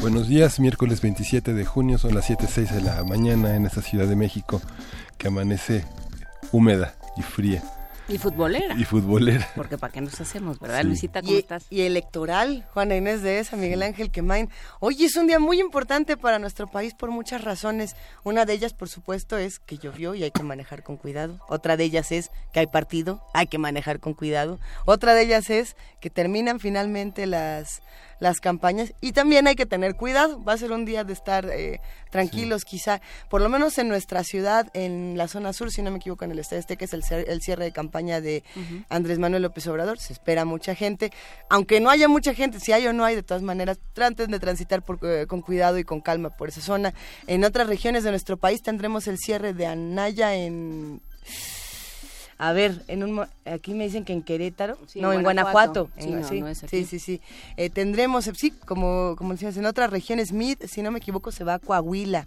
Buenos días, miércoles 27 de junio, son las 7.06 de la mañana en esta Ciudad de México que amanece húmeda y fría. Y futbolera. Y futbolera. Porque para qué nos hacemos, ¿verdad, Luisita? ¿Cómo y, estás? Y electoral, Juana Inés de esa, Miguel Ángel Quemain. Hoy es un día muy importante para nuestro país por muchas razones. Una de ellas, por supuesto, es que llovió y hay que manejar con cuidado. Otra de ellas es que hay partido, hay que manejar con cuidado. Otra de ellas es que terminan finalmente las las campañas. Y también hay que tener cuidado, va a ser un día de estar eh, tranquilos quizá, por lo menos en nuestra ciudad, en la zona sur, si no me equivoco, en el Estadio que es el, el, cierre de campaña de Andrés Manuel López Obrador, se espera mucha gente, aunque no haya mucha gente, si hay o no hay, de todas maneras, traten de transitar por, eh, con cuidado y con calma por esa zona. En otras regiones de nuestro país tendremos el cierre de Anaya en a ver, en un, aquí me dicen que en Querétaro, no, en Guanajuato. Sí, no, sí, no es aquí. sí, sí, sí. Eh, tendremos, sí, como, como decíamos, en otras regiones, MID, si no me equivoco, se va a Coahuila.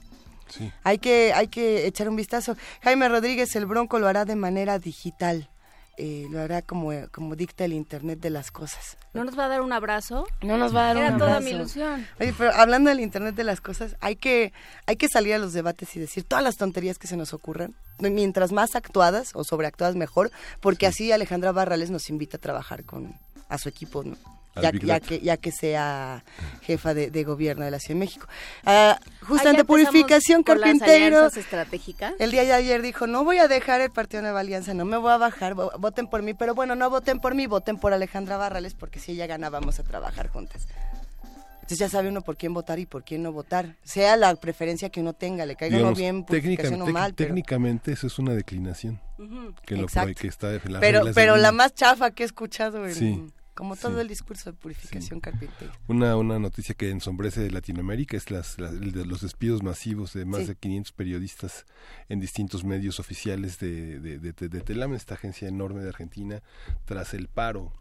Sí. Hay que, hay que echar un vistazo. Jaime Rodríguez, el Bronco, lo hará de manera digital. Eh, lo hará como, como dicta el Internet de las cosas. ¿No nos va a dar un abrazo? No nos va a dar Era un toda abrazo. mi ilusión. Oye, pero hablando del Internet de las cosas, hay que, hay que salir a los debates y decir todas las tonterías que se nos ocurran. Mientras más actuadas o sobreactuadas, mejor, porque así Alejandra Barrales nos invita a trabajar con a su equipo, ¿no? Ya, ya que, ya que sea jefa de, de gobierno de la Ciudad de México. Ah, justamente purificación carpintero. estratégicas. El día de ayer dijo, no voy a dejar el Partido Nueva Alianza, no me voy a bajar, vo- voten por mí, pero bueno, no voten por mí, voten por Alejandra Barrales, porque si ella gana vamos a trabajar juntas. Entonces ya sabe uno por quién votar y por quién no votar, sea la preferencia que uno tenga, le caiga uno bien, purificación o mal, pero, técnicamente eso es una declinación. Que, lo, que está de las pero, pero la más chafa que he escuchado, en, Sí, como todo sí. el discurso de purificación carpintero. Una, una noticia que ensombrece de Latinoamérica es las, los despidos masivos de más Sí. de 500 periodistas en distintos medios oficiales de, de, de, de Telam, esta agencia enorme de Argentina, tras el paro.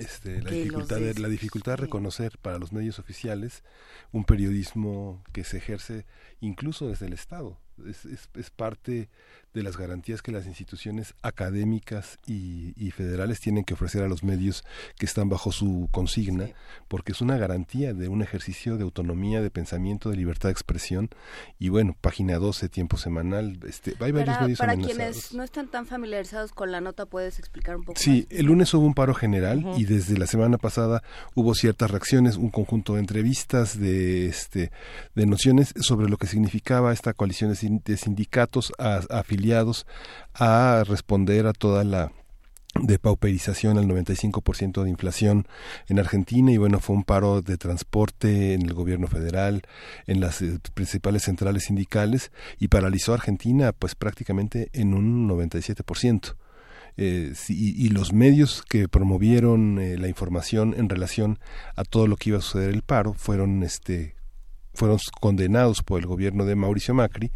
Este, la, dificultad de, la dificultad de sí. reconocer para los medios oficiales un periodismo que se ejerce incluso desde el Estado. Es, es, es parte de las garantías que las instituciones académicas y, y federales tienen que ofrecer a los medios que están bajo su consigna, Sí. porque es una garantía de un ejercicio de autonomía, de pensamiento, de libertad de expresión. Y bueno, página 12, tiempo semanal, este, hay varios Para, medios para amenazados. quienes no están tan familiarizados con la nota, ¿puedes explicar un poco Sí, más? el lunes hubo un paro general y desde la semana pasada hubo ciertas reacciones, un conjunto de entrevistas, de este, de nociones sobre lo que significaba esta coalición de, sin- de sindicatos a- a responder a toda la depauperización al 95% de inflación en Argentina. Y bueno fue un paro de transporte en el gobierno federal en las eh, principales centrales sindicales y paralizó a Argentina pues prácticamente en un 97% eh, y, y los medios que promovieron eh, la información en relación a todo lo que iba a suceder el paro fueron este fueron condenados por el gobierno de Mauricio Macri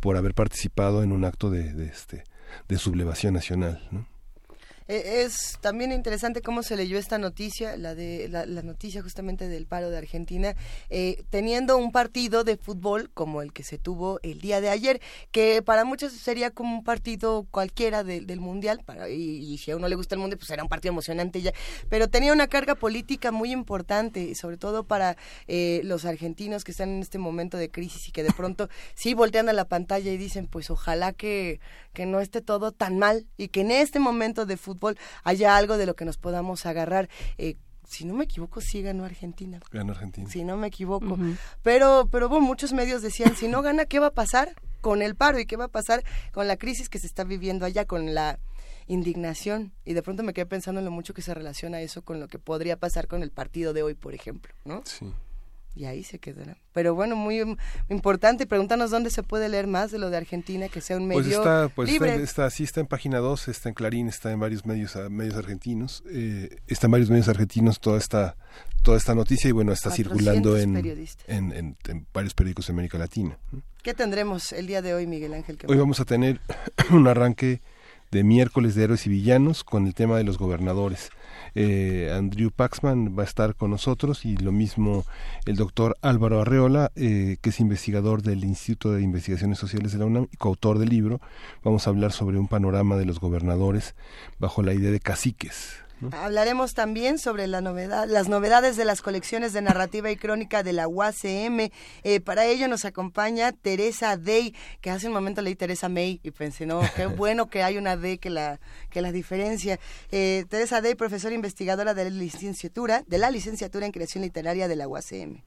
por haber participado en un acto de, de este de sublevación nacional ¿no? Eh, Es también interesante cómo se leyó esta noticia, la de la, la noticia justamente del paro de Argentina, eh, teniendo un partido de fútbol como el que se tuvo el día de ayer, que para muchos sería como un partido cualquiera de- del mundial, para, y, si a uno le gusta el mundial, pues era un partido emocionante ya, pero tenía una carga política muy importante, sobre todo para eh, los argentinos que están en este momento de crisis y que de pronto sí voltean a la pantalla y dicen, pues ojalá que, que no esté todo tan mal y que en este momento de fútbol haya algo de lo que nos podamos agarrar. Eh, si no me equivoco, sí ganó Argentina. Ganó Argentina. Si no me equivoco. Pero, pero bueno, muchos medios decían, si no gana, ¿qué va a pasar con el paro? ¿Y qué va a pasar con la crisis que se está viviendo allá, con la indignación? Y de pronto me quedé pensando en lo mucho que se relaciona eso con lo que podría pasar con el partido de hoy, por ejemplo, ¿no? Sí. Y ahí se quedará. Pero bueno, muy importante, pregúntanos dónde se puede leer más de lo de Argentina, que sea un pues medio pues está, pues libre. Está, sí está en página 2, está en Clarín, está en varios medios medios argentinos, eh, está en varios medios argentinos toda esta toda esta noticia y bueno, está circulando en, en, varios periódicos de América Latina. ¿Qué tendremos el día de hoy, Miguel Ángel? Hoy vamos a tener un arranque de miércoles de héroes y villanos con el tema de los gobernadores. Eh, Andrew Paxman va a estar con nosotros y lo mismo el doctor Álvaro Arreola, eh, que es investigador del Instituto de Investigaciones Sociales de la UNAM y coautor del libro. Vamos a hablar sobre un panorama de los gobernadores bajo la idea de caciques. Hablaremos también sobre la novedad, las novedades de las colecciones de narrativa y crónica de la UACM. Eh, para ello nos acompaña Teresa Day, que hace un momento leí Teresa May y pensé, no, qué bueno que hay una D que la, que la diferencia. Eh, Teresa Day, profesora investigadora de la licenciatura, de la licenciatura en creación literaria de la UACM.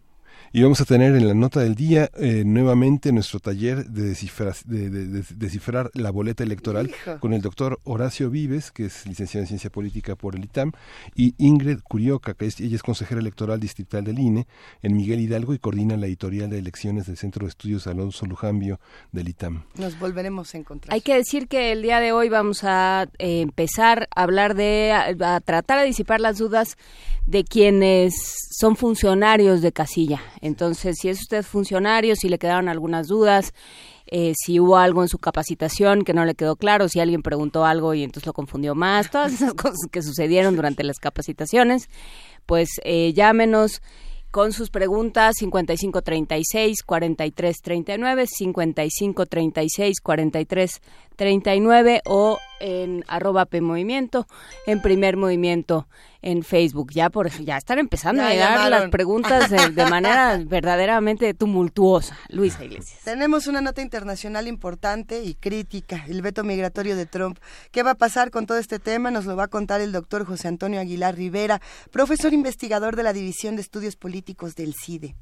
Y vamos a tener en la nota del día eh, nuevamente nuestro taller de descifrar, de, descifrar la boleta electoral con el doctor Horacio Vives, que es licenciado en Ciencia Política por el ITAM, y Ingrid Curioca, que es, ella es consejera electoral distrital del INE en Miguel Hidalgo y coordina la editorial de elecciones del Centro de Estudios Alonso Lujambio del ITAM. Nos volveremos a encontrar. Hay que decir que el día de hoy vamos a eh, empezar a hablar de, a tratar de disipar las dudas de quienes son funcionarios de casilla. Entonces, si es usted funcionario, si le quedaron algunas dudas, eh, si hubo algo en su capacitación que no le quedó claro, si alguien preguntó algo y entonces lo confundió más, todas esas cosas que sucedieron durante las capacitaciones, pues eh, llámenos con sus preguntas 5536 4339 5536 4339 o en arroba P Movimiento, en primer movimiento en Facebook. Ya por ya están empezando a llegar las preguntas de, manera verdaderamente tumultuosa. Luisa Iglesias. Tenemos una nota internacional importante y crítica, el veto migratorio de Trump. ¿Qué va a pasar con todo este tema? Nos lo va a contar el doctor José Antonio Aguilar Rivera, profesor investigador de la División de Estudios Políticos del CIDE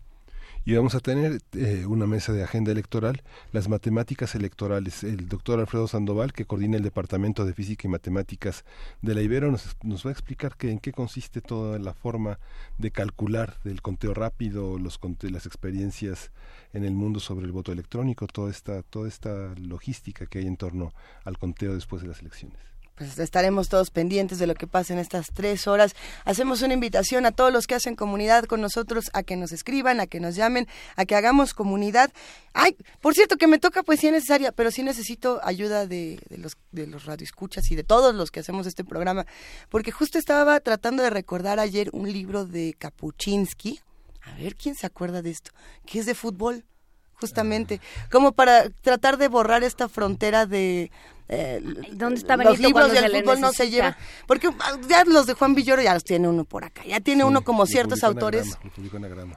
y vamos a tener eh, una mesa de agenda electoral, las matemáticas electorales. El doctor Alfredo Sandoval, que coordina el Departamento de Física y Matemáticas de la Ibero, nos, nos va a explicar que, en qué consiste toda la forma de calcular del conteo rápido, los las experiencias en el mundo sobre el voto electrónico, toda esta, toda esta logística que hay en torno al conteo después de las elecciones pues estaremos todos pendientes de lo que pasa en estas tres horas. Hacemos una invitación a todos los que hacen comunidad con nosotros a que nos escriban, a que nos llamen, a que hagamos comunidad. Ay, por cierto, que me toca poesía necesaria, pero sí necesito ayuda de, los, de los radioescuchas y de todos los que hacemos este programa, porque justo estaba tratando de recordar ayer un libro de Kapuczynski. A ver, ¿quién se acuerda de esto? Que es de fútbol justamente, como para tratar de borrar esta frontera de eh, ¿Dónde está los libros del fútbol no se llevan porque ah, ya los de Juan Villoro ya los tiene uno por acá ya tiene uno como ciertos autores.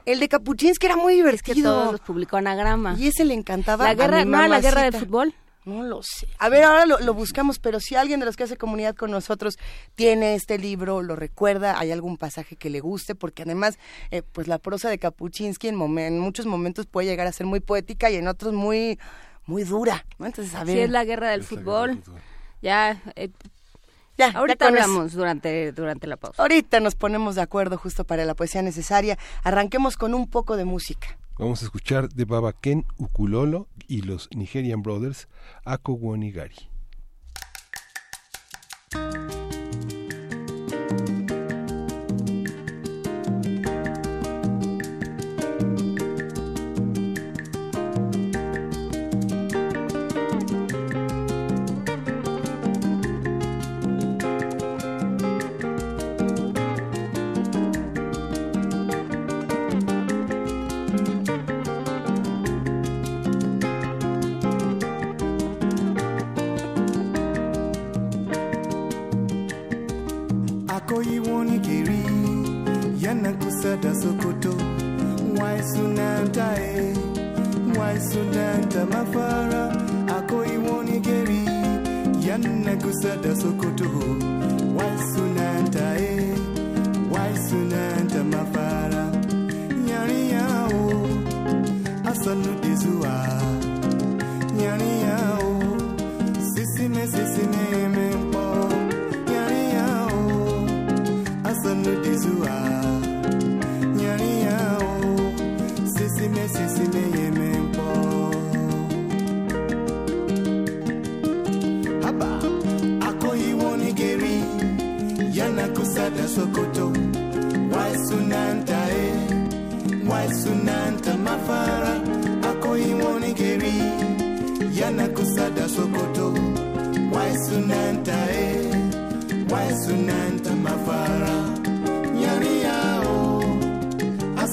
el de Capuchins era muy divertido es que todos los publicó anagrama. Y ese le encantaba la guerra no la guerra del fútbol no lo sé. A ver, ahora lo, buscamos, pero si alguien de los que hace comunidad con nosotros tiene este libro, lo recuerda, hay algún pasaje que le guste, porque además, eh, pues la prosa de Kapuczynski en, en, muchos momentos puede llegar a ser muy poética y en otros muy, muy dura. Entonces, a ver. Si es la guerra del fútbol, ya eh, ya, ahorita hablamos durante, durante la pausa. Ahorita nos ponemos de acuerdo justo para la poesía necesaria. Arranquemos con un poco de música. Vamos a escuchar de Baba Ken Ukulolo y los Nigerian Brothers Ako Wonigari. koyiwoni kiri, yana kusa da sokoto. Wai sunanta e wai sunanta mafara. Akoyiwoni kiri, yana kusa da sokoto. Wai sunanta e wai sunanta mafara. Nyari yawo asanu de zuwa sisi yawo sisime sisime. sada sokoto waisunantae waisunanta mafara akoimonigeri yanakusada sokoto waisunantae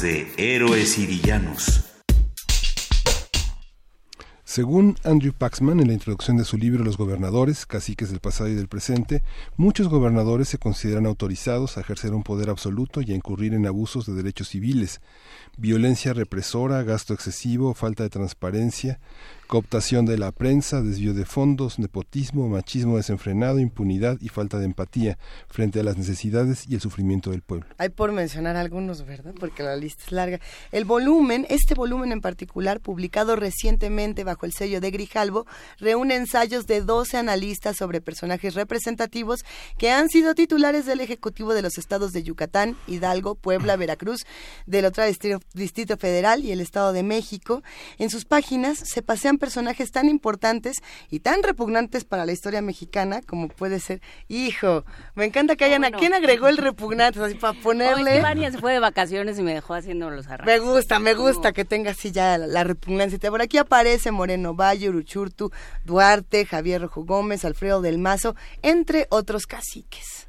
De Héroes y Villanos. Según Andrew Paxman, en la introducción de su libro Los gobernadores, caciques del pasado y del presente, muchos gobernadores se consideran autorizados a ejercer un poder absoluto y a incurrir en abusos de derechos civiles, violencia represora, gasto excesivo, falta de transparencia, cooptación de la prensa, desvío de fondos, nepotismo, machismo desenfrenado, impunidad y falta de empatía frente a las necesidades y el sufrimiento del pueblo. Hay por mencionar algunos, ¿verdad? Porque la lista es larga. El volumen, este volumen en particular, publicado recientemente bajo el sello de Grijalvo, reúne ensayos de 12 analistas sobre personajes representativos que han sido titulares del Ejecutivo de los estados de Yucatán, Hidalgo, Puebla, Veracruz, del otro Distrito Federal y el Estado de México. En sus páginas se pasean personajes tan importantes y tan repugnantes para la historia mexicana como puede ser, hijo, me encanta que hayan, Bueno. ¿a quién agregó el repugnante? Así para ponerle... Hoy se fue de vacaciones y me dejó haciendo los Me arreglos. gusta, me gusta que tenga así ya la, la repugnancia. Por aquí aparece Moreno Valle, Uruchurtu, Duarte, Javier Rojo Gómez, Alfredo del Mazo, entre otros caciques.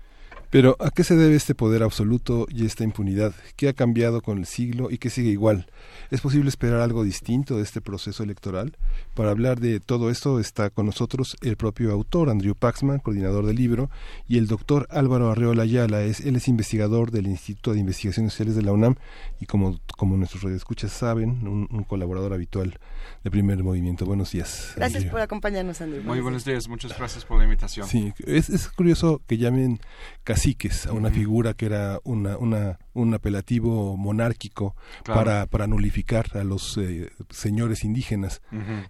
Pero ¿a qué se debe este poder absoluto y esta impunidad? ¿Qué ha cambiado con el siglo y qué sigue igual? ¿Es posible esperar algo distinto de este proceso electoral? Para hablar de todo esto está con nosotros el propio autor, Andrew Paxman, coordinador del libro, y el doctor Álvaro Arreola Ayala, es, él es investigador del Instituto de Investigaciones Sociales de la UNAM y como, como nuestros radioescuchas saben, un, un colaborador habitual de Primer Movimiento. Buenos días. Gracias Andrew. por acompañarnos, Andrew. Muy buenos días, muchas gracias por la invitación. Sí, es, es curioso que llamen caciques a una figura que era una, una, un apelativo monárquico Claro. para, para nulificar a los eh, señores indígenas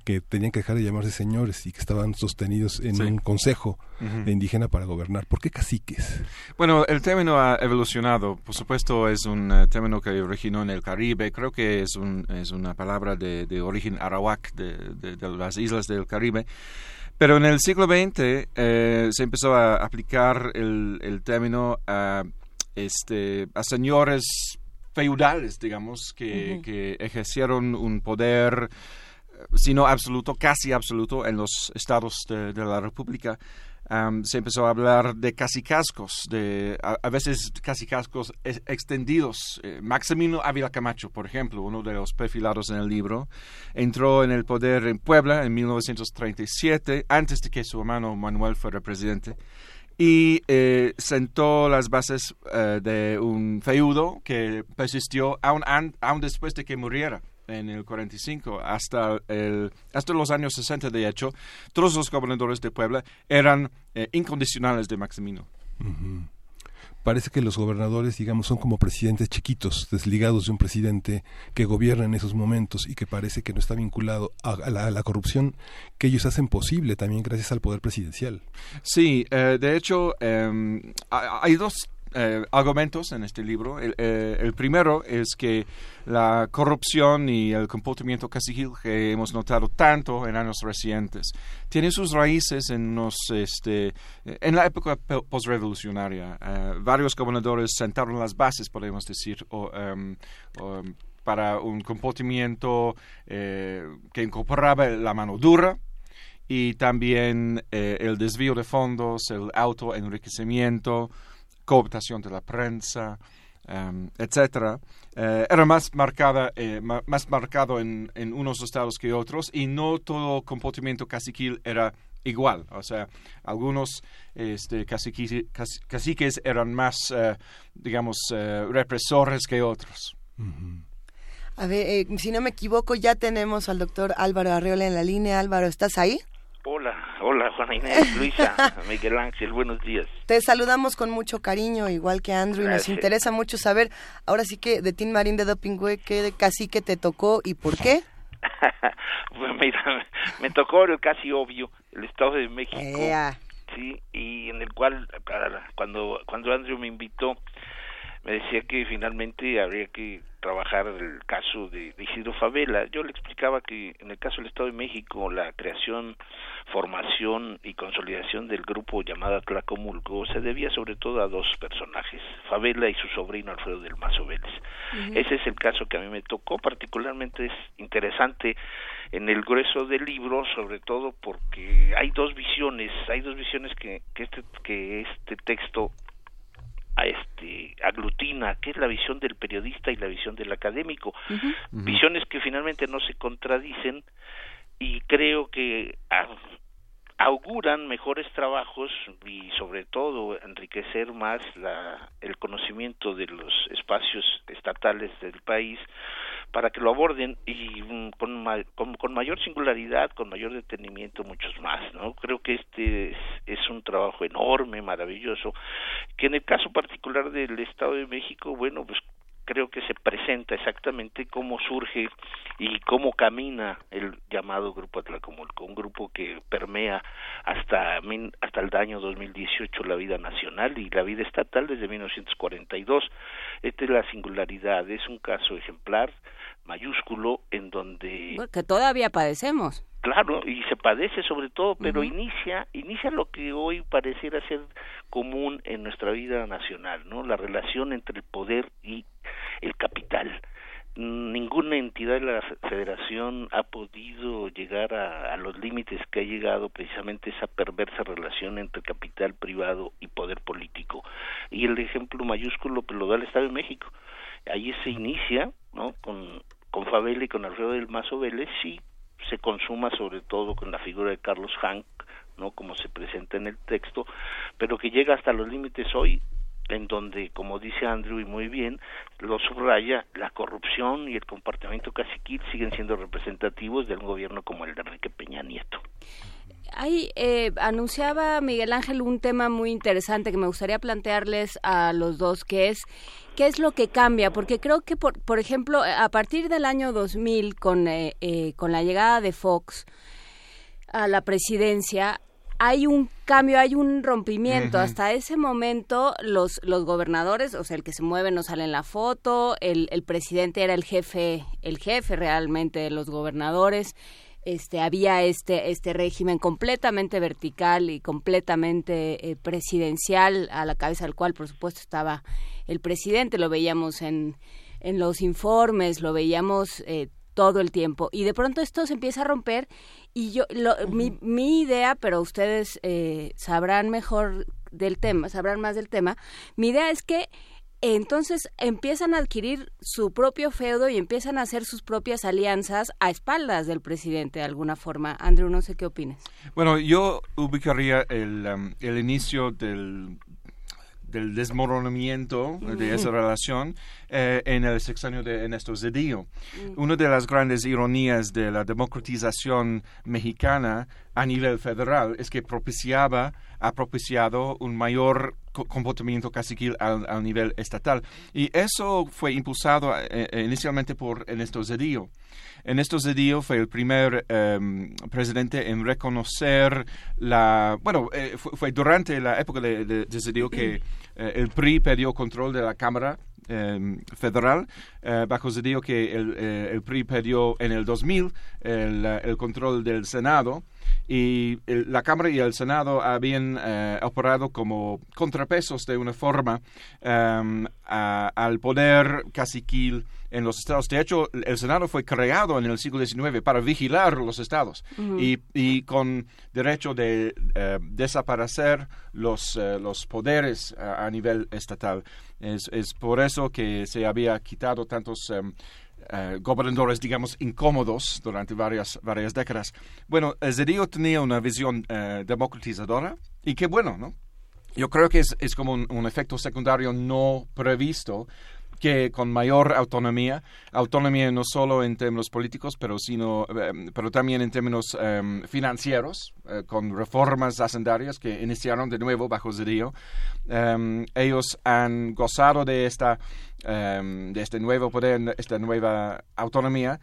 que tenían que dejar de llamarse señores y que estaban sostenidos en Sí. un consejo de indígena para gobernar. ¿Por qué caciques? Bueno, el término ha evolucionado. Por supuesto, es un eh, término que originó en el Caribe. Creo que es, un, es una palabra de, de origen arawak de, de- de las islas del Caribe. Pero en el siglo XX eh, se empezó a aplicar el, el término a, este, a señores feudales, digamos, que, que ejercieron un poder, eh, si no absoluto, casi absoluto, en los estados de, de la República se empezó a hablar de casicascos, de a, veces casicascos extendidos. Eh, Maximino Ávila Camacho, por ejemplo, uno de los perfilados en el libro, entró en el poder en Puebla en 1937, antes de que su hermano Manuel fuera presidente y eh, sentó las bases eh, de un feudo que persistió aún después de que muriera en el 45 hasta, el, hasta los años 60, de hecho, todos los gobernadores de Puebla eran eh, incondicionales de Maximino. Parece que los gobernadores, digamos, son como presidentes chiquitos, desligados de un presidente que gobierna en esos momentos y que parece que no está vinculado a, la, corrupción que ellos hacen posible también gracias al poder presidencial. Sí, eh, de hecho, em, hay dos eh, argumentos en este libro. Eh, el, primero es que la corrupción y el comportamiento caciquil que hemos notado tanto en años recientes tiene sus raíces en, este, en la época postrevolucionaria. Eh, varios gobernadores sentaron las bases, podemos decir, em, para un comportamiento que incorporaba la mano dura, y también el desvío de fondos, el autoenriquecimiento, cooptación de la prensa, um, etcétera, eh, era más marcada, eh, más marcado en, en, unos estados que otros y no todo comportamiento caciquil era igual. O sea, algunos este, caciques, eran más, eh, digamos, represores que otros. A ver, si no me equivoco, ya tenemos al doctor Álvaro Arriola en la línea. Álvaro, ¿estás ahí? Hola, hola Juana Inés, Luisa, Miguel Ángel, buenos días. Te saludamos con mucho cariño, igual que Andrew, y nos interesa mucho saber, ahora sí que de Tim Marín de Dopingüe, qué cacique te tocó y por qué. pues mira, me tocó el casi obvio, el Estado de México. Sí, y en el cual, cuando, cuando Andrew me invitó, me decía que finalmente habría que trabajar el caso de, Isidro Favela. Yo le explicaba que en el caso del Estado de México la creación, formación y consolidación del grupo llamado Tlacomulco se debía sobre todo a dos personajes, Favela y su sobrino Alfredo del Mazo Vélez. Ese es el caso que a mí me tocó, particularmente es interesante en el grueso del libro, sobre todo porque hay dos visiones, hay dos visiones que, que este, que este texto a este aglutina que es la visión del periodista y la visión del académico. Visiones que finalmente no se contradicen y creo que auguran mejores trabajos y sobre todo enriquecer más la, el conocimiento de los espacios estatales del país para que lo aborden y mm, con, con, mayor singularidad, con mayor detenimiento, muchos más, ¿no? Creo que este es, es, un trabajo enorme, maravilloso, que en el caso particular del Estado de México, bueno, pues creo que se presenta exactamente cómo surge y cómo camina el llamado Grupo Atlacomulco, un grupo que permea hasta, hasta el año 2018 la vida nacional y la vida estatal desde 1942. Esta es la singularidad, es un caso ejemplar, mayúsculo, en donde... que todavía padecemos. Claro, y se padece sobre todo, pero inicia, inicia lo que hoy pareciera ser común en nuestra vida nacional, ¿no? La relación entre el poder y el capital. Ninguna entidad de la federación ha podido llegar a, los límites que ha llegado precisamente esa perversa relación entre capital privado y poder político. Y el ejemplo mayúsculo que lo da el Estado de México. Ahí se inicia, ¿no? Con, con Fabel y con Alfredo del Mazo Vélez, sí, se consuma sobre todo con la figura de Carlos Hank, ¿no? Como se presenta en el texto, pero que llega hasta los límites hoy en donde, como dice Andrew y muy bien, lo subraya, la corrupción y el comportamiento caciquil siguen siendo representativos de un gobierno como el de Enrique Peña Nieto. Ahí eh, anunciaba Miguel Ángel un tema muy interesante que me gustaría plantearles a los dos, que es qué es lo que cambia, porque creo que, por, por ejemplo, a partir del año 2000, con, eh, eh, con la llegada de Fox a la presidencia, hay un cambio, hay un rompimiento. Hasta ese momento los, los gobernadores, o sea, el que se mueve no sale en la foto, el, el presidente era el jefe, el jefe realmente de los gobernadores. Este, había este, este régimen completamente vertical y completamente eh, presidencial, a la cabeza del cual, por supuesto, estaba el presidente. Lo veíamos en, en los informes, lo veíamos eh, todo el tiempo. Y de pronto esto se empieza a romper y yo, mi, mi, idea, pero ustedes eh, sabrán mejor del tema, sabrán más del tema, mi idea es que entonces empiezan a adquirir su propio feudo y empiezan a hacer sus propias alianzas a espaldas del presidente de alguna forma. Andrew, no sé qué opinas. Bueno, yo ubicaría el, um, el inicio del, del desmoronamiento de esa relación eh, en el sexenio de Ernesto Zedillo. Una de las grandes ironías de la democratización mexicana a nivel federal es que propiciaba, ha propiciado un mayor comportamiento caciquil al, nivel estatal. Y eso fue impulsado eh, eh, inicialmente por Ernesto Zedillo. Ernesto Zedillo fue el primer em, presidente en reconocer la... Bueno, eh, fue, durante la época de, Zedillo que el PRI perdió control de la Cámara em, federal, bajo Zedillo que el, el, PRI perdió en el 2000 el, el control del Senado. Y la Cámara y el Senado habían eh, operado como contrapesos de una forma em, al poder caciquil en los estados. De hecho, el Senado fue creado en el siglo XIX para vigilar los estados y, con derecho de eh, desaparecer los, eh, los poderes a, nivel estatal. Es, es, por eso que se había quitado tantos em, eh, gobernadores, digamos, incómodos durante varias, varias décadas. Bueno, Zedillo tenía una visión eh, democratizadora y qué bueno, ¿no? Yo creo que es, es como un, efecto secundario no previsto que con mayor autonomía, autonomía no solo en términos políticos, pero, sino, em, pero también en términos em, financieros, eh, con reformas hacendarias que iniciaron de nuevo bajo Zedillo, em, ellos han gozado de, esta, de este nuevo poder, esta nueva autonomía,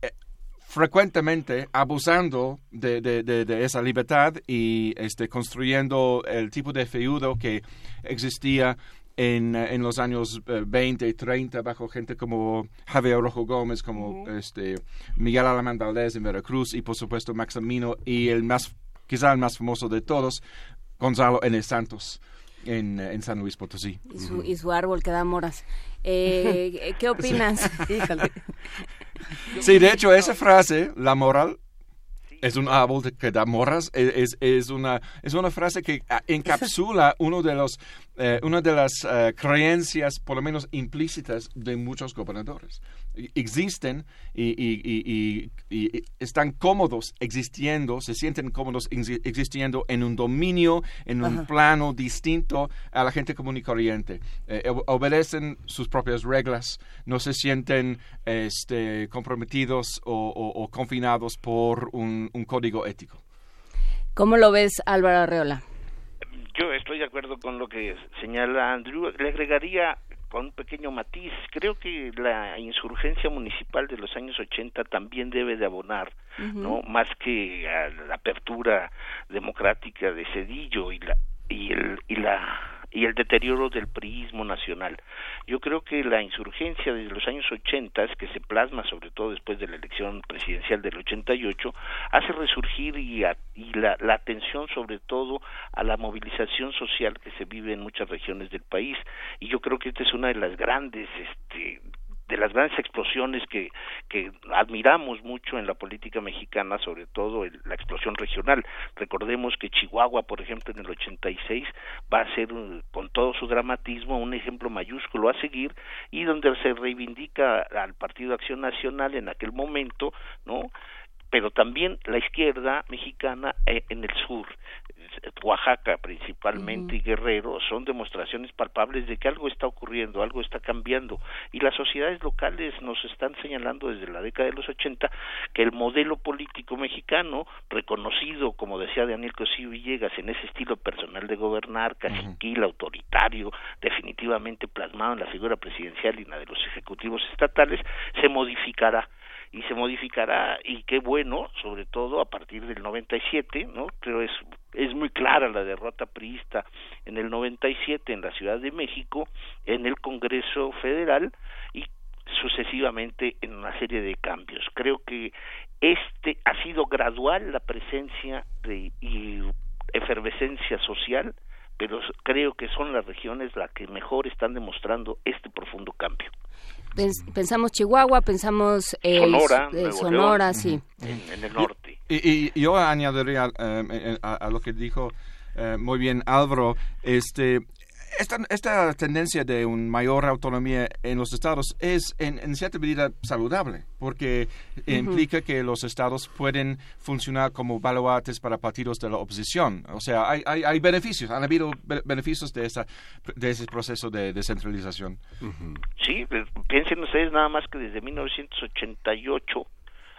eh, frecuentemente abusando de, de, esa libertad y este, construyendo el tipo de feudo que existía en, en, los años 20 y 30 bajo gente como Javier Rojo Gómez, como este, Miguel Alemán Valdés en Veracruz y por supuesto Maximino y el más, quizá el más famoso de todos, Gonzalo N. Santos. En, en, San Luis Potosí. Y su, y su árbol que da moras. Eh, ¿Qué opinas? sí, de hecho, esa frase, la moral, es un árbol que da moras, es, es, una, es una frase que ah, encapsula uno de los eh, una de las eh, creencias, por lo menos implícitas, de muchos gobernadores. Existen y, están cómodos existiendo, se sienten cómodos existiendo en un dominio, en un plano distinto a la gente común y corriente. Eh, obedecen sus propias reglas, no se sienten este, comprometidos o, confinados por un, un código ético. ¿Cómo lo ves, Álvaro Arreola? yo estoy de acuerdo con lo que señala Andrew. Le agregaría con un pequeño matiz. Creo que la insurgencia municipal de los años 80 también debe de abonar, ¿no? Más que a la apertura democrática de Cedillo y la y el y la y el deterioro del priismo nacional. Yo creo que la insurgencia desde los años 80, que se plasma sobre todo después de la elección presidencial del 88, hace resurgir y, y la, la atención sobre todo a la movilización social que se vive en muchas regiones del país. Y yo creo que esta es una de las grandes este, de las grandes explosiones que, que admiramos mucho en la política mexicana, sobre todo la explosión regional. Recordemos que Chihuahua, por ejemplo, en el 86 va a ser con todo su dramatismo un ejemplo mayúsculo a seguir y donde se reivindica al Partido Acción Nacional en aquel momento, ¿no? pero también la izquierda mexicana eh, en el sur, Oaxaca principalmente y Guerrero, son demostraciones palpables de que algo está ocurriendo, algo está cambiando. Y las sociedades locales nos están señalando desde la década de los 80 que el modelo político mexicano, reconocido, como decía Daniel Cosío Villegas, en ese estilo personal de gobernar, caciquil, autoritario, definitivamente plasmado en la figura presidencial y en la de los ejecutivos estatales, se modificará y se modificará y qué bueno, sobre todo a partir del 97, ¿no? Creo es es muy clara la derrota priista en el 97 en la Ciudad de México, en el Congreso Federal y sucesivamente en una serie de cambios. Creo que este ha sido gradual la presencia de y efervescencia social, pero creo que son las regiones las que mejor están demostrando este profundo cambio. Pensamos Chihuahua, pensamos Sonora, Sonora sí. En, el norte. Y, yo añadiría a, lo que dijo muy bien Álvaro, este, esta, esta, tendencia de una mayor autonomía en los estados es en, cierta medida saludable, porque implica que los estados pueden funcionar como baluartes para partidos de la oposición. O sea, hay, hay, beneficios, han habido beneficios de, esa, de ese proceso de descentralización. Sí, pues, piensen ustedes nada más que desde 1988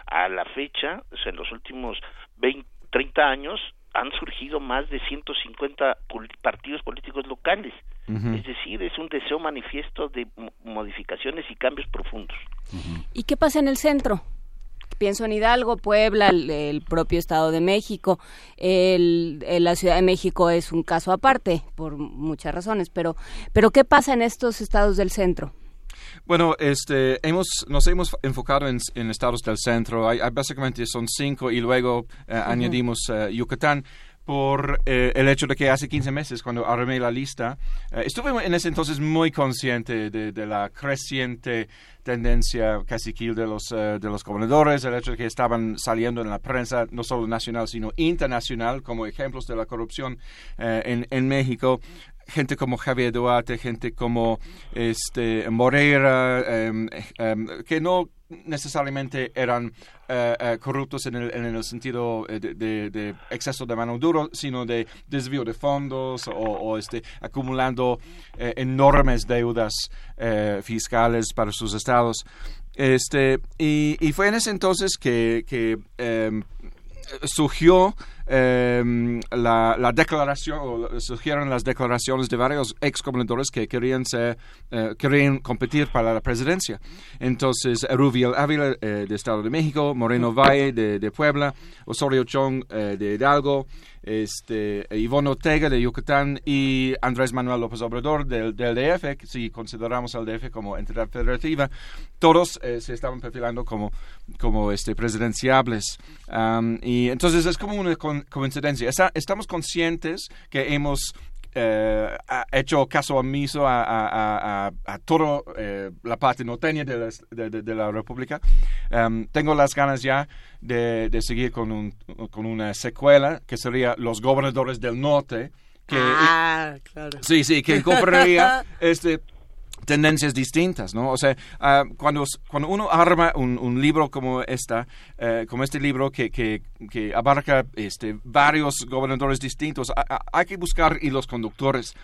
a la fecha, o sea, en los últimos 20, 30 años, han surgido más de 150 partidos políticos locales. Es decir, es un deseo manifiesto de modificaciones y cambios profundos. ¿Y qué pasa en el centro? Pienso en Hidalgo, Puebla, el, propio Estado de México. El, la Ciudad de México es un caso aparte, por muchas razones, pero, pero ¿qué pasa en estos estados del centro? Bueno, este, hemos, nos hemos enfocado en, estados del centro. Hay, básicamente son cinco y luego eh, añadimos eh, Yucatán. Por eh, el hecho de que hace 15 meses, cuando armé la lista, estuve en ese entonces muy consciente de, la creciente tendencia caciquil de los, de los gobernadores, el hecho de que estaban saliendo en la prensa, no solo nacional, sino internacional, como ejemplos de la corrupción en, en México gente como Javier Duarte, gente como este Moreira, em, em, que no necesariamente eran eh, eh, corruptos en el, en el sentido eh, de, exceso de mano duro, sino de desvío de fondos o, este, acumulando enormes deudas fiscales para sus estados. Este, y, y, fue en ese entonces que, que em, surgió Em, la, la, declaración, o surgieron las declaraciones de varios exgobernadores que querían, ser, eh, querían competir para la presidencia. Entonces, Rubiel Ávila eh, de Estado de México, Moreno Valle de, de Puebla, Osorio Chong eh, de Hidalgo, este, Ivonne Ortega de Yucatán y Andrés Manuel López Obrador del, del DF, si consideramos al DF como entidad federativa, todos eh, se estaban perfilando como, como este, presidenciables. y entonces es como una coincidencia. estamos conscientes que hemos eh, ha hecho caso omiso a, a, a, a toda eh, la parte norteña de la, de, la República. Um, tengo las ganas ya de, de seguir con, un, con una secuela que sería Los Gobernadores del Norte. Que, ah, claro. Sí, sí, que incorporaría este tendencias distintas, ¿no? O sea, ah, cuando, cuando uno arma un, un libro como esta, eh, como este libro que, que, que, abarca este, varios gobernadores distintos, hay que buscar hilos conductores.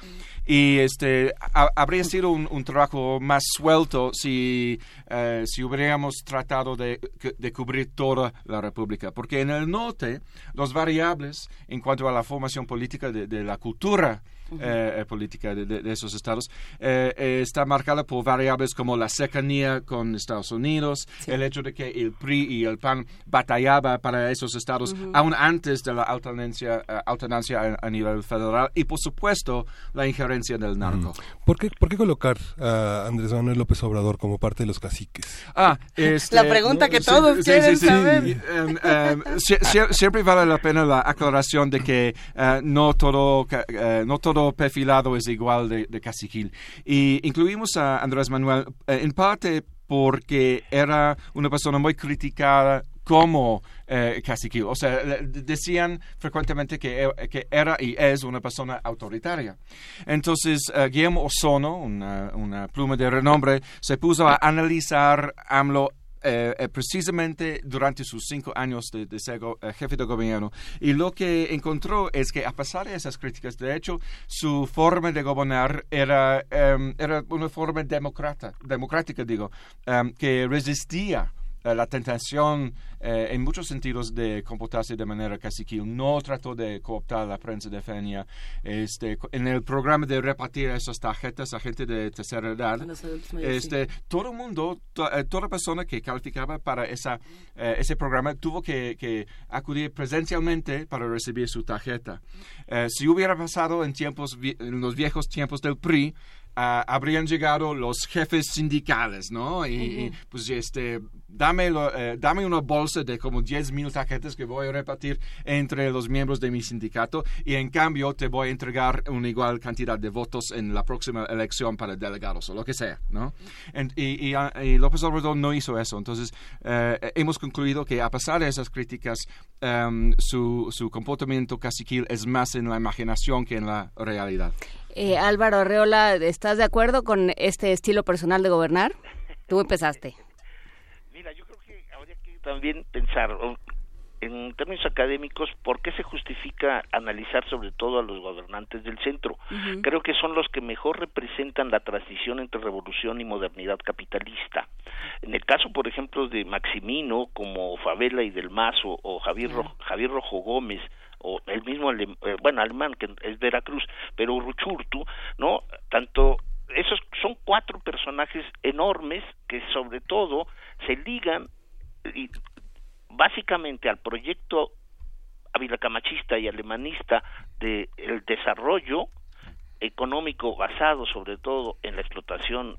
Y este, habría sido un, un, trabajo más suelto si, eh, si hubiéramos tratado de, de cubrir toda la República. Porque en el norte, los variables en cuanto a la formación política de, de la cultura eh, eh, política de, esos estados, eh, está marcada por variables como la cercanía con Estados Unidos, el hecho de que el PRI y el PAN batallaba para esos estados aún antes de la alternancia, alternancia a, nivel federal y, por supuesto, la injerencia del narco. ¿Por, qué, ¿Por qué colocar a Andrés Manuel López Obrador como parte de los caciques? Ah, este, la pregunta que todos quieren saber. Em, em, siempre vale la pena la aclaración de que no todo no todo perfilado es igual de, de Caciquil. Y incluimos a Andrés Manuel eh, en parte porque era una persona muy criticada como eh, caciquil. O sea, decían frecuentemente que, e, que, era y es una persona autoritaria. Entonces, eh, Guillermo Ozono, una, una, pluma de renombre, se puso a analizar AMLO eh, eh, precisamente durante sus cinco años de, ser eh, jefe de gobierno. Y lo que encontró es que a pesar de esas críticas, de hecho, su forma de gobernar era, em, era una forma democrática, democrática digo, em, que resistía la tentación eh, en muchos sentidos de comportarse de manera caciquil. No trató de cooptar la prensa de Fenia. Este, en el programa de repartir esas tarjetas a gente de tercera edad, este, todo el mundo, eh, toda persona que calificaba para esa, ese programa tuvo que, que, acudir presencialmente para recibir su tarjeta. si hubiera pasado en, tiempos, en los viejos tiempos del PRI, habrían llegado los jefes sindicales, ¿no? Y, pues este, dame, eh, dame una bolsa de como 10 mil tarjetas que voy a repartir entre los miembros de mi sindicato y en cambio te voy a entregar una igual cantidad de votos en la próxima elección para delegados o lo que sea, ¿no? y, López Obrador no hizo eso. Entonces, eh, hemos concluido que a pesar de esas críticas, em, su, su comportamiento caciquil es más en la imaginación que en la realidad. Eh, Álvaro Arreola, ¿estás de acuerdo con este estilo personal de gobernar? Tú empezaste. Mira, yo creo que habría que también pensar en términos académicos por qué se justifica analizar sobre todo a los gobernantes del centro. Creo que son los que mejor representan la transición entre revolución y modernidad capitalista. En el caso, por ejemplo, de Maximino, como Favela y del Mazo, o Javier, Javier Rojo Gómez, o el mismo eh, bueno alemán que es Veracruz pero Ruchurtu no tanto esos son cuatro personajes enormes que sobre todo se ligan y básicamente al proyecto avilacamachista y alemanista del el desarrollo económico basado sobre todo en la explotación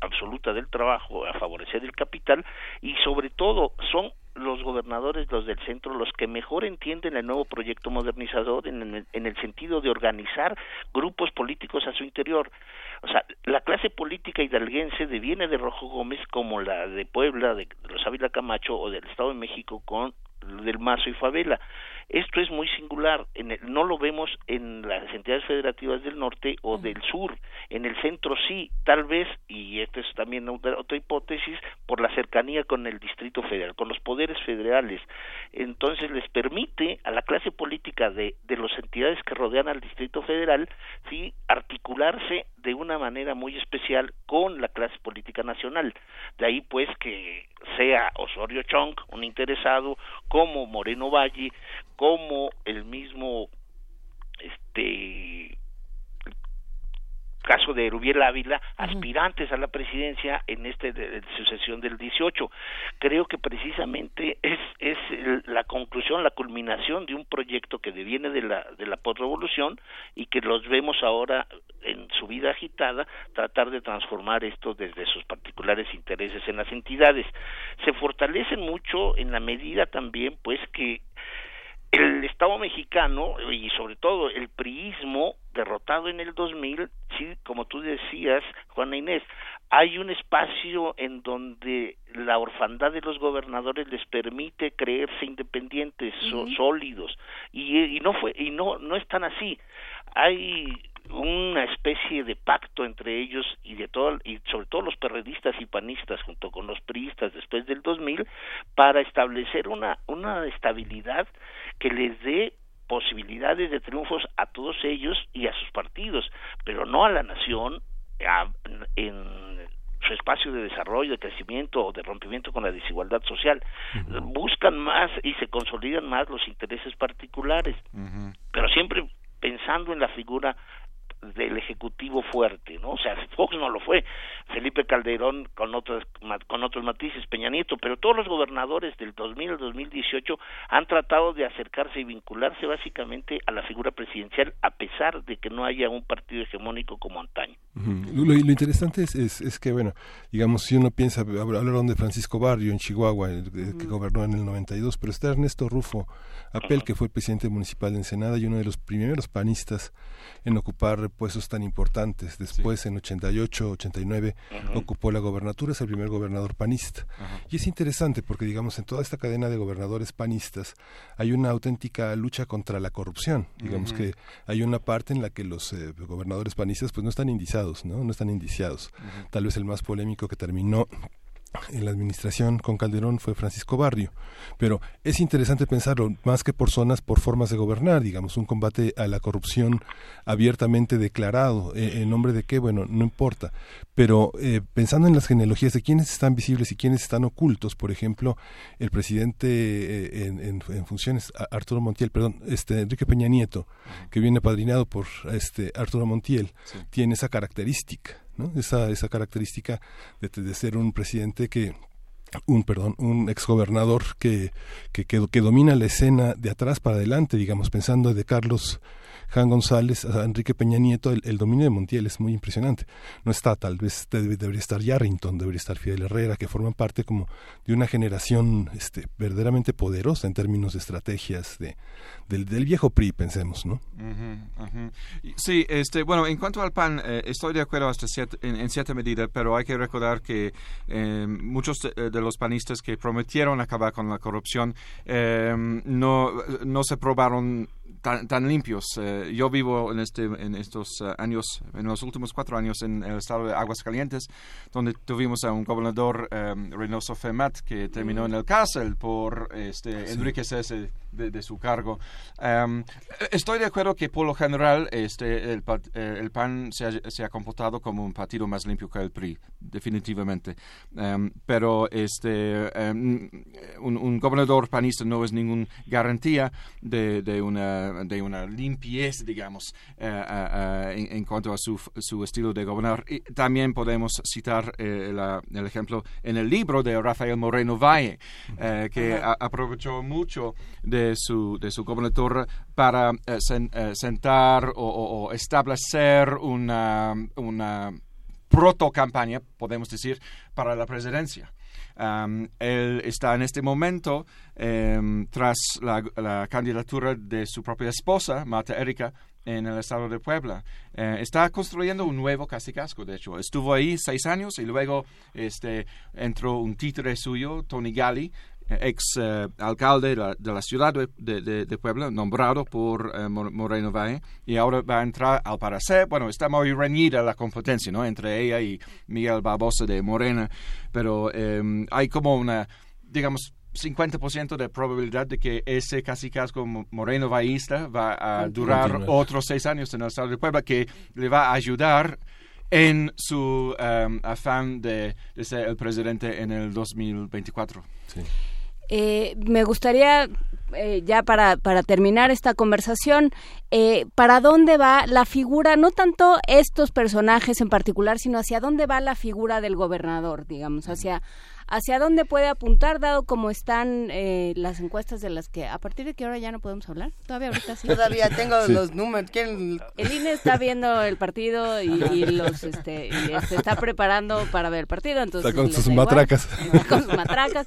absoluta del trabajo a favorecer el capital y sobre todo son los gobernadores, los del centro, los que mejor entienden el nuevo proyecto modernizador en el, en el sentido de organizar grupos políticos a su interior. O sea, la clase política hidalguense deviene de Rojo Gómez como la de Puebla, de, de los Ávila Camacho o del Estado de México con del Mazo y Favela. Esto es muy singular, en no lo vemos en las entidades federativas del norte o del sur, en el centro sí, tal vez, y esta es también otra, hipótesis, por la cercanía con el Distrito Federal, con los poderes federales. Entonces les permite a la clase política de, de las entidades que rodean al Distrito Federal, sí, articularse de una manera muy especial con la clase política nacional. De ahí pues que sea Osorio Chong un interesado, como Moreno Valle, como el mismo este caso de Rubiel Ávila, aspirantes a la presidencia en esta sucesión del 18. Creo que precisamente es, es la conclusión, la culminación de un proyecto que deviene de la, de la postrevolución y que los vemos ahora en su vida agitada tratar de transformar esto desde sus particulares intereses en las entidades. Se fortalecen mucho en la medida también pues que el Estado mexicano y sobre todo el priismo derrotado en el 2000, sí, como tú decías, Juana Inés, hay un espacio en donde la orfandad de los gobernadores les permite creerse independientes, sólidos y, y no fue y no no están así. Hay una especie de pacto entre ellos y de todo y sobre todo los perredistas y panistas junto con los priistas después del 2000 para establecer una una estabilidad que les dé posibilidades de triunfos a todos ellos y a sus partidos, pero no a la nación en su espacio de desarrollo, de crecimiento o de rompimiento con la desigualdad social. Buscan más y se consolidan más los intereses particulares, pero siempre pensando en la figura del ejecutivo fuerte, ¿no? O sea, Fox no lo fue, Felipe Calderón con otros con otros matices, Peña Nieto, pero todos los gobernadores del 2000 al 2018 han tratado de acercarse y vincularse básicamente a la figura presidencial a pesar de que no haya un partido hegemónico como antaño. lo, interesante es, es, que, bueno, digamos, si uno piensa, hablaron de Francisco Barrio en Chihuahua, que gobernó en el 92, pero está Ernesto Rufo Apel, que fue presidente municipal de Ensenada y uno de los primeros panistas en ocupar puestos tan importantes. Después, en 88, 89, ocupó la gobernatura, es el primer gobernador panista. Y es interesante porque, digamos, en toda esta cadena de gobernadores panistas hay una auténtica lucha contra la corrupción. Digamos que hay una parte en la que los eh, gobernadores panistas pues no están indiciados, ¿no? No están indiciados. Tal vez el más polémico que terminó en la administración con Calderón fue Francisco Barrio. Pero es interesante pensarlo, más que por zonas, por formas de gobernar, digamos, un combate a la corrupción abiertamente declarado. Eh, ¿En nombre de qué? Bueno, no importa. Pero eh, pensando en las genealogías de quiénes están visibles y quiénes están ocultos, por ejemplo, el presidente eh, en, funciones, Arturo Montiel, perdón, este Enrique Peña Nieto, que viene apadrinado por este Arturo Montiel, tiene esa característica esa, esa característica de, de ser un presidente que un perdón un exgobernador que, que, que, que domina la escena de atrás para adelante digamos pensando de Carlos Juan González, a Enrique Peña Nieto, el, dominio de Montiel es muy impresionante. No está, tal vez debería estar Yarrington, debería estar Fidel Herrera, que forman parte como de una generación este, verdaderamente poderosa en términos de estrategias de, del, viejo PRI, pensemos, ¿no? Sí, este, bueno, en cuanto al PAN, eh, estoy de acuerdo hasta en, cierta medida, pero hay que recordar que eh, muchos de, los panistas que prometieron acabar con la corrupción eh, no, no se probaron tan, limpios. Eh, yo vivo en, este, en estos eh, años, en los últimos cuatro años en el estado de Aguascalientes, donde tuvimos a un gobernador um, Reynoso Femat que terminó en el cárcel por este, enriquecerse de, su cargo. Em, estoy de acuerdo que por lo general este, el, el PAN se ha, se ha, comportado como un partido más limpio que el PRI, definitivamente. Em, pero este, un, un, gobernador panista no es ninguna garantía de, de una de una limpieza, digamos, eh, eh, eh, en, cuanto a su, su, estilo de gobernar. Y también podemos citar el ejemplo en el libro de Rafael Moreno Valle, que aprovechó mucho de su, de su gobernador para sentar o, establecer una, una proto-campaña, podemos decir, para la presidencia él está en este momento em, tras la, candidatura de su propia esposa, Marta Erika, en el estado de Puebla. Eh, está construyendo un nuevo casicasco, de hecho. Estuvo ahí seis años y luego este, entró un títere suyo, Tony Gali, ex eh, alcalde de la, ciudad de, Puebla, nombrado por eh, Moreno Valle, y ahora va a entrar al parecer, bueno, está muy reñida la competencia, ¿no? Entre ella y Miguel Barbosa de Morena, pero em, hay como una, digamos, 50% de probabilidad de que ese casi casco moreno vaísta va a durar otros seis años en el estado de Puebla, que le va a ayudar en su em, afán de, ser el presidente en el 2024. Sí. Eh, me gustaría, eh, ya para, para terminar esta conversación, eh, para dónde va la figura, no tanto estos personajes en particular, sino hacia dónde va la figura del gobernador, digamos, hacia hacia dónde puede apuntar, dado como están eh, las encuestas de las que a partir de qué hora ya no podemos hablar. Todavía ahorita sí. Todavía tengo los números. ¿Quién? El INE está viendo el partido y, los este, se está preparando para ver el partido. Entonces está con sus matracas. con sus matracas.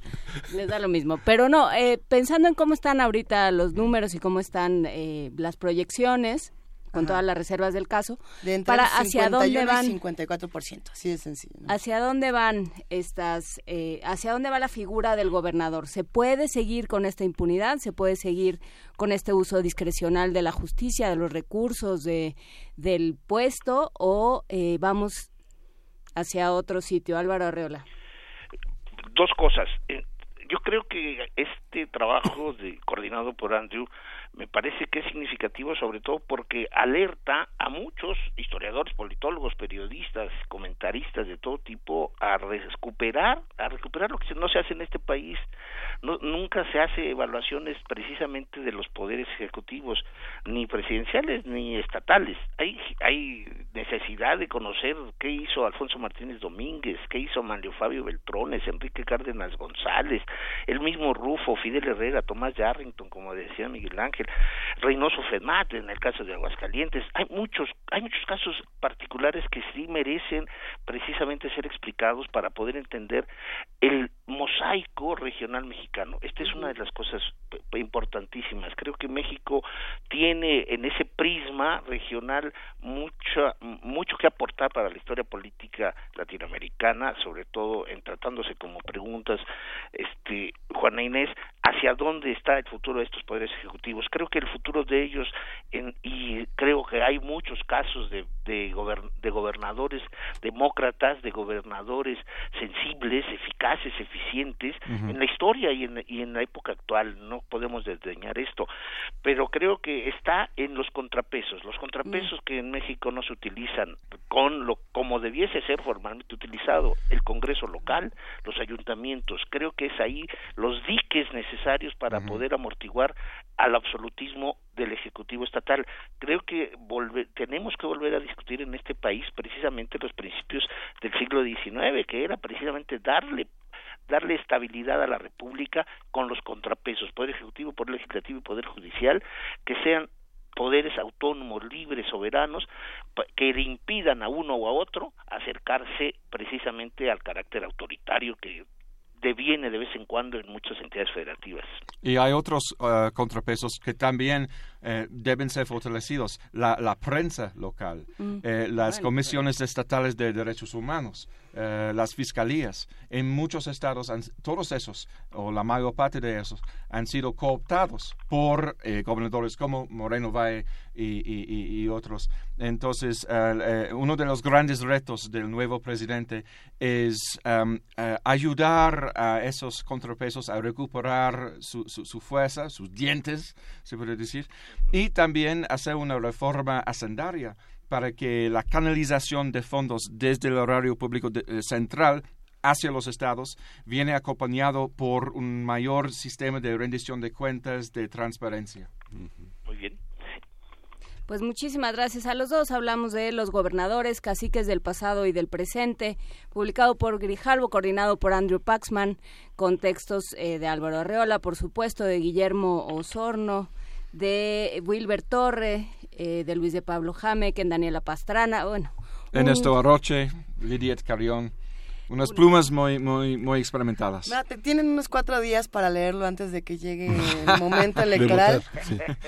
Les da lo mismo. Pero no, eh, pensando en cómo están ahorita los números y cómo están eh, las proyecciones con todas las reservas del caso, para hacia dónde van 54%, así de sencillo. Hacia dónde van estas eh, hacia dónde va la figura del gobernador? ¿Se puede seguir con esta impunidad? ¿Se puede seguir con este uso discrecional de la justicia, de los recursos de del puesto o eh, vamos hacia otro sitio? Álvaro Arreola. Dos cosas. Eh, yo creo que este trabajo de, coordinado por Andrew me parece que es significativo sobre todo porque alerta a muchos historiadores, politólogos, periodistas, comentaristas de todo tipo a recuperar, a recuperar lo que no se hace en este país. No, nunca se hace evaluaciones precisamente de los poderes ejecutivos, ni presidenciales ni estatales. Hay, hay necesidad de conocer qué hizo Alfonso Martínez Domínguez, qué hizo Manlio Fabio Beltrones, Enrique Cárdenas González, el mismo Rufo, Fidel Herrera, Tomás Yarrington, como decía Miguel Ángel Reynoso Femat en el caso de Aguascalientes. Hay muchos, hay muchos casos particulares que sí merecen precisamente ser explicados para poder entender el mosaico regional mexicano. Esta es una de las cosas importantísimas. Creo que México tiene en ese prisma regional mucho, mucho que aportar para la historia política latinoamericana, sobre todo en tratándose como preguntas, este, Juana Inés, hacia dónde está el futuro de estos poderes ejecutivos. Creo que el futuro de ellos, en, y creo que hay muchos casos de, de, de gobernadores demócratas, de gobernadores sensibles, eficaces, eficientes, en la historia y en, y en la época actual. No podemos desdeñar esto, pero creo que está en los contrapesos, los contrapesos que en México no se utilizan con lo como debiese ser formalmente utilizado el Congreso local, los ayuntamientos. Creo que es ahí los diques necesarios para poder amortiguar al absolutismo del Ejecutivo Estatal. Creo que tenemos que volver a discutir en este país precisamente los principios del siglo XIX, que era precisamente darle darle estabilidad a la República con los contrapesos, Poder Ejecutivo, Poder Legislativo y Poder Judicial, que sean poderes autónomos, libres, soberanos, que le impidan a uno o a otro acercarse precisamente al carácter autoritario que deviene de vez en cuando en muchas entidades federativas. Y hay otros uh, contrapesos que también eh, deben ser fortalecidos. La, la prensa local, mm. eh, las comisiones estatales de derechos humanos, eh, las fiscalías. En muchos estados, todos esos, o la mayor parte de esos, han sido cooptados por gobernadores como Moreno Valle y, otros. Entonces, uno de los grandes retos del nuevo presidente es um, ayudar a esos contrapesos a recuperar su, su fuerza, sus dientes, se puede decir, y también hacer una reforma hacendaria para que la canalización de fondos desde el horario público eh, central hacia los estados viene acompañado por un mayor sistema de rendición de cuentas, de transparencia. Muy bien. Pues muchísimas gracias a los dos. Hablamos de los gobernadores, caciques del pasado y del presente, publicado por Grijalvo, coordinado por Andrew Paxman, con textos eh, de Álvaro Arreola, por supuesto, de Guillermo Osorno, de Wilber Torre, eh, de Luis de Pablo Jame, en Daniela Pastrana, bueno. Ernesto Arroche, Lidiet Carrión unas plumas muy, muy, muy experimentadas. tienen unos cuatro días para leerlo antes de que llegue el momento electoral.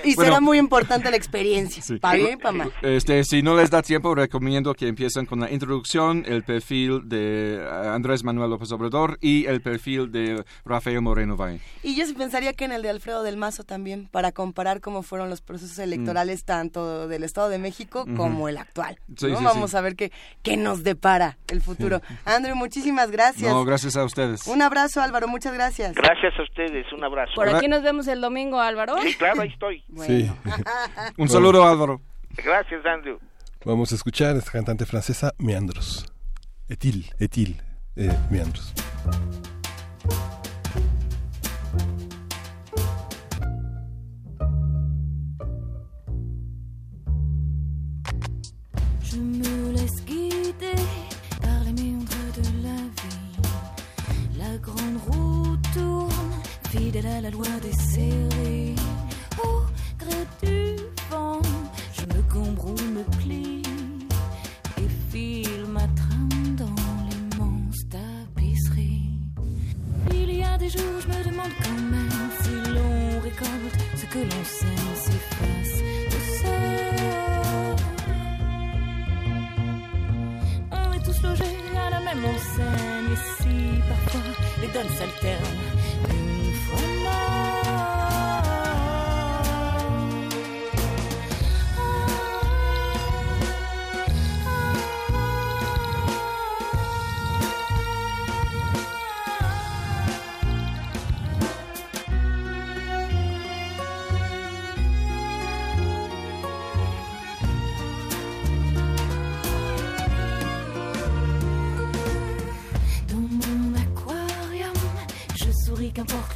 Y será muy importante la experiencia, para bien y para mal. Este, si no les da tiempo, recomiendo que empiecen con la introducción, el perfil de eh, Andrés Manuel López Obrador y el perfil de Rafael Moreno Valle. Y yo pensaría que en el de Alfredo del Mazo también, para comparar cómo fueron los procesos electorales mm. tanto del Estado de México como el actual. Vamos a ver qué, qué nos depara el futuro. Andrew, muchas muchísimas gracias. No, gracias a ustedes. Un abrazo, Álvaro, muchas gracias. Gracias a ustedes, un abrazo. Por aquí nos vemos el domingo, Álvaro. Sí, claro, ahí estoy. un saludo, Álvaro. Gracias, Andrew. Vamos a escuchar a esta cantante francesa, Meandros. Etil, Etil, eh, Meandros. Fidèle à la loi des séries. Au gré du vent, je me cambre me plie et file ma trame dans l'immense tapisserie. Il y a des jours, je me demande quand même si l'on récolte ce que l'on sème s'efface au sol. On est tous logés à la même enseigne ici parfois les donnes s'alternent.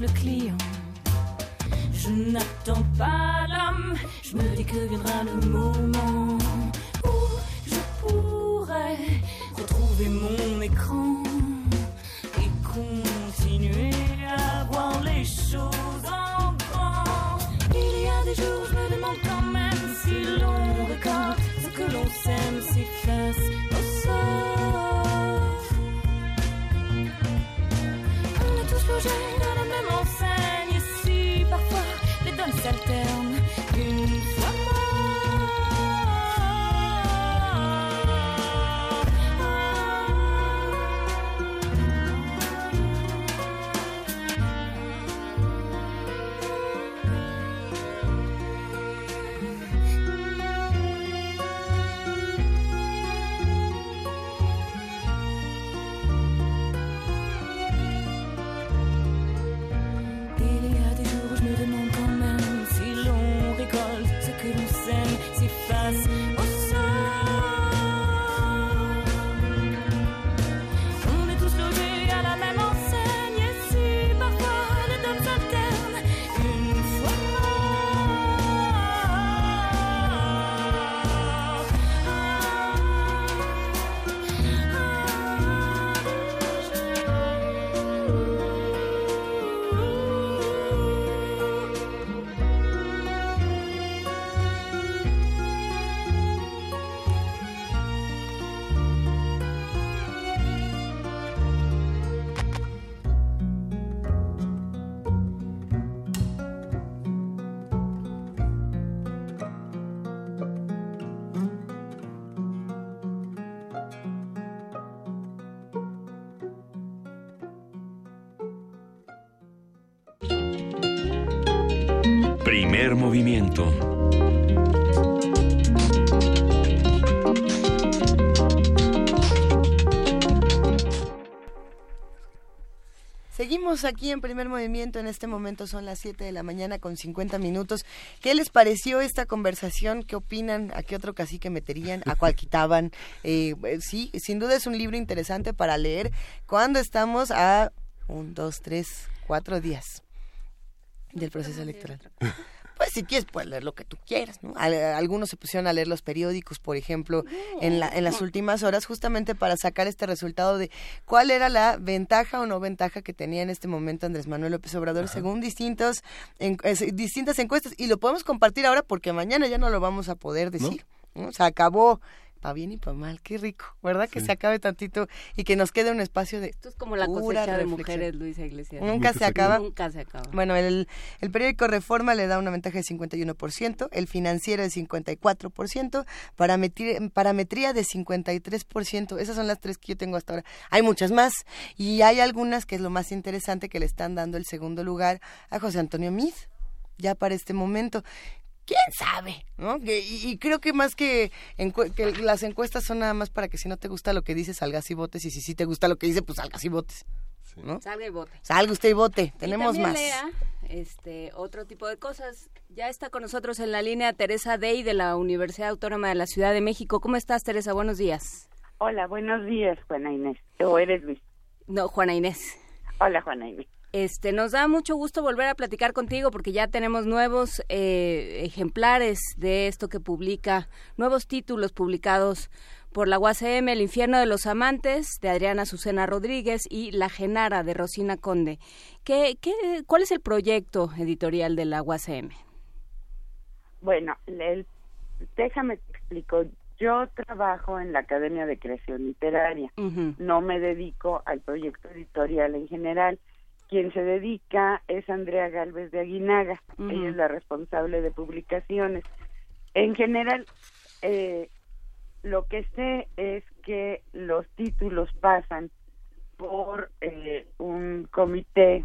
Le client. Je n'attends pas l'homme, je me dis que viendra le moment où je pourrai retrouver mon écran Seguimos aquí en primer movimiento. En este momento son las 7 de la mañana con 50 minutos. ¿Qué les pareció esta conversación? ¿Qué opinan? ¿A qué otro cacique meterían? ¿A cuál quitaban? Eh, eh, sí, sin duda es un libro interesante para leer cuando estamos a un, dos, tres, cuatro días del proceso electoral. Pues si quieres, puedes leer lo que tú quieras. ¿no? Algunos se pusieron a leer los periódicos, por ejemplo, en, la, en las últimas horas, justamente para sacar este resultado de cuál era la ventaja o no ventaja que tenía en este momento Andrés Manuel López Obrador, según distintos, en, distintas encuestas. Y lo podemos compartir ahora porque mañana ya no lo vamos a poder decir. ¿no? Se acabó para bien y para mal, qué rico, ¿verdad? Que se acabe tantito y que nos quede un espacio de Esto es como la cosecha de mujeres, Luisa Iglesias. Nunca se acaba. Nunca se acaba. Bueno, el, el periódico Reforma le da una ventaja de 51%, el financiero de 54%, parametría, parametría de 53%. Esas son las tres que yo tengo hasta ahora. Hay muchas más y hay algunas que es lo más interesante que le están dando el segundo lugar a José Antonio Mid ya para este momento quién sabe, ¿no? y, creo que más que, las encuestas son nada más para que si no te gusta lo que dice, salgas y votes, y si sí te gusta lo que dice, pues salgas y votes. ¿no? Salga y vote. Salga usted y vote. Tenemos más. Lea, este, otro tipo de cosas. Ya está con nosotros en la línea Teresa Dey de la Universidad Autónoma de la Ciudad de México. ¿Cómo estás, Teresa? Buenos días. Hola, buenos días, Juana Inés. ¿O eres Luis? No, Juana Inés. Hola, Juana Inés. Este, nos da mucho gusto volver a platicar contigo porque ya tenemos nuevos eh, ejemplares de esto que publica, nuevos títulos publicados por la UACM, El infierno de los amantes, de Adriana Susana Rodríguez, y La Genara, de Rosina Conde. ¿Qué, qué, ¿Cuál es el proyecto editorial de la UACM? Bueno, déjame te explico. Yo trabajo en la Academia de Creación Literaria. No me dedico al proyecto editorial en general quien se dedica es Andrea Galvez de Aguinaga. Ella es la responsable de publicaciones. En general, eh, lo que sé es que los títulos pasan por eh, un comité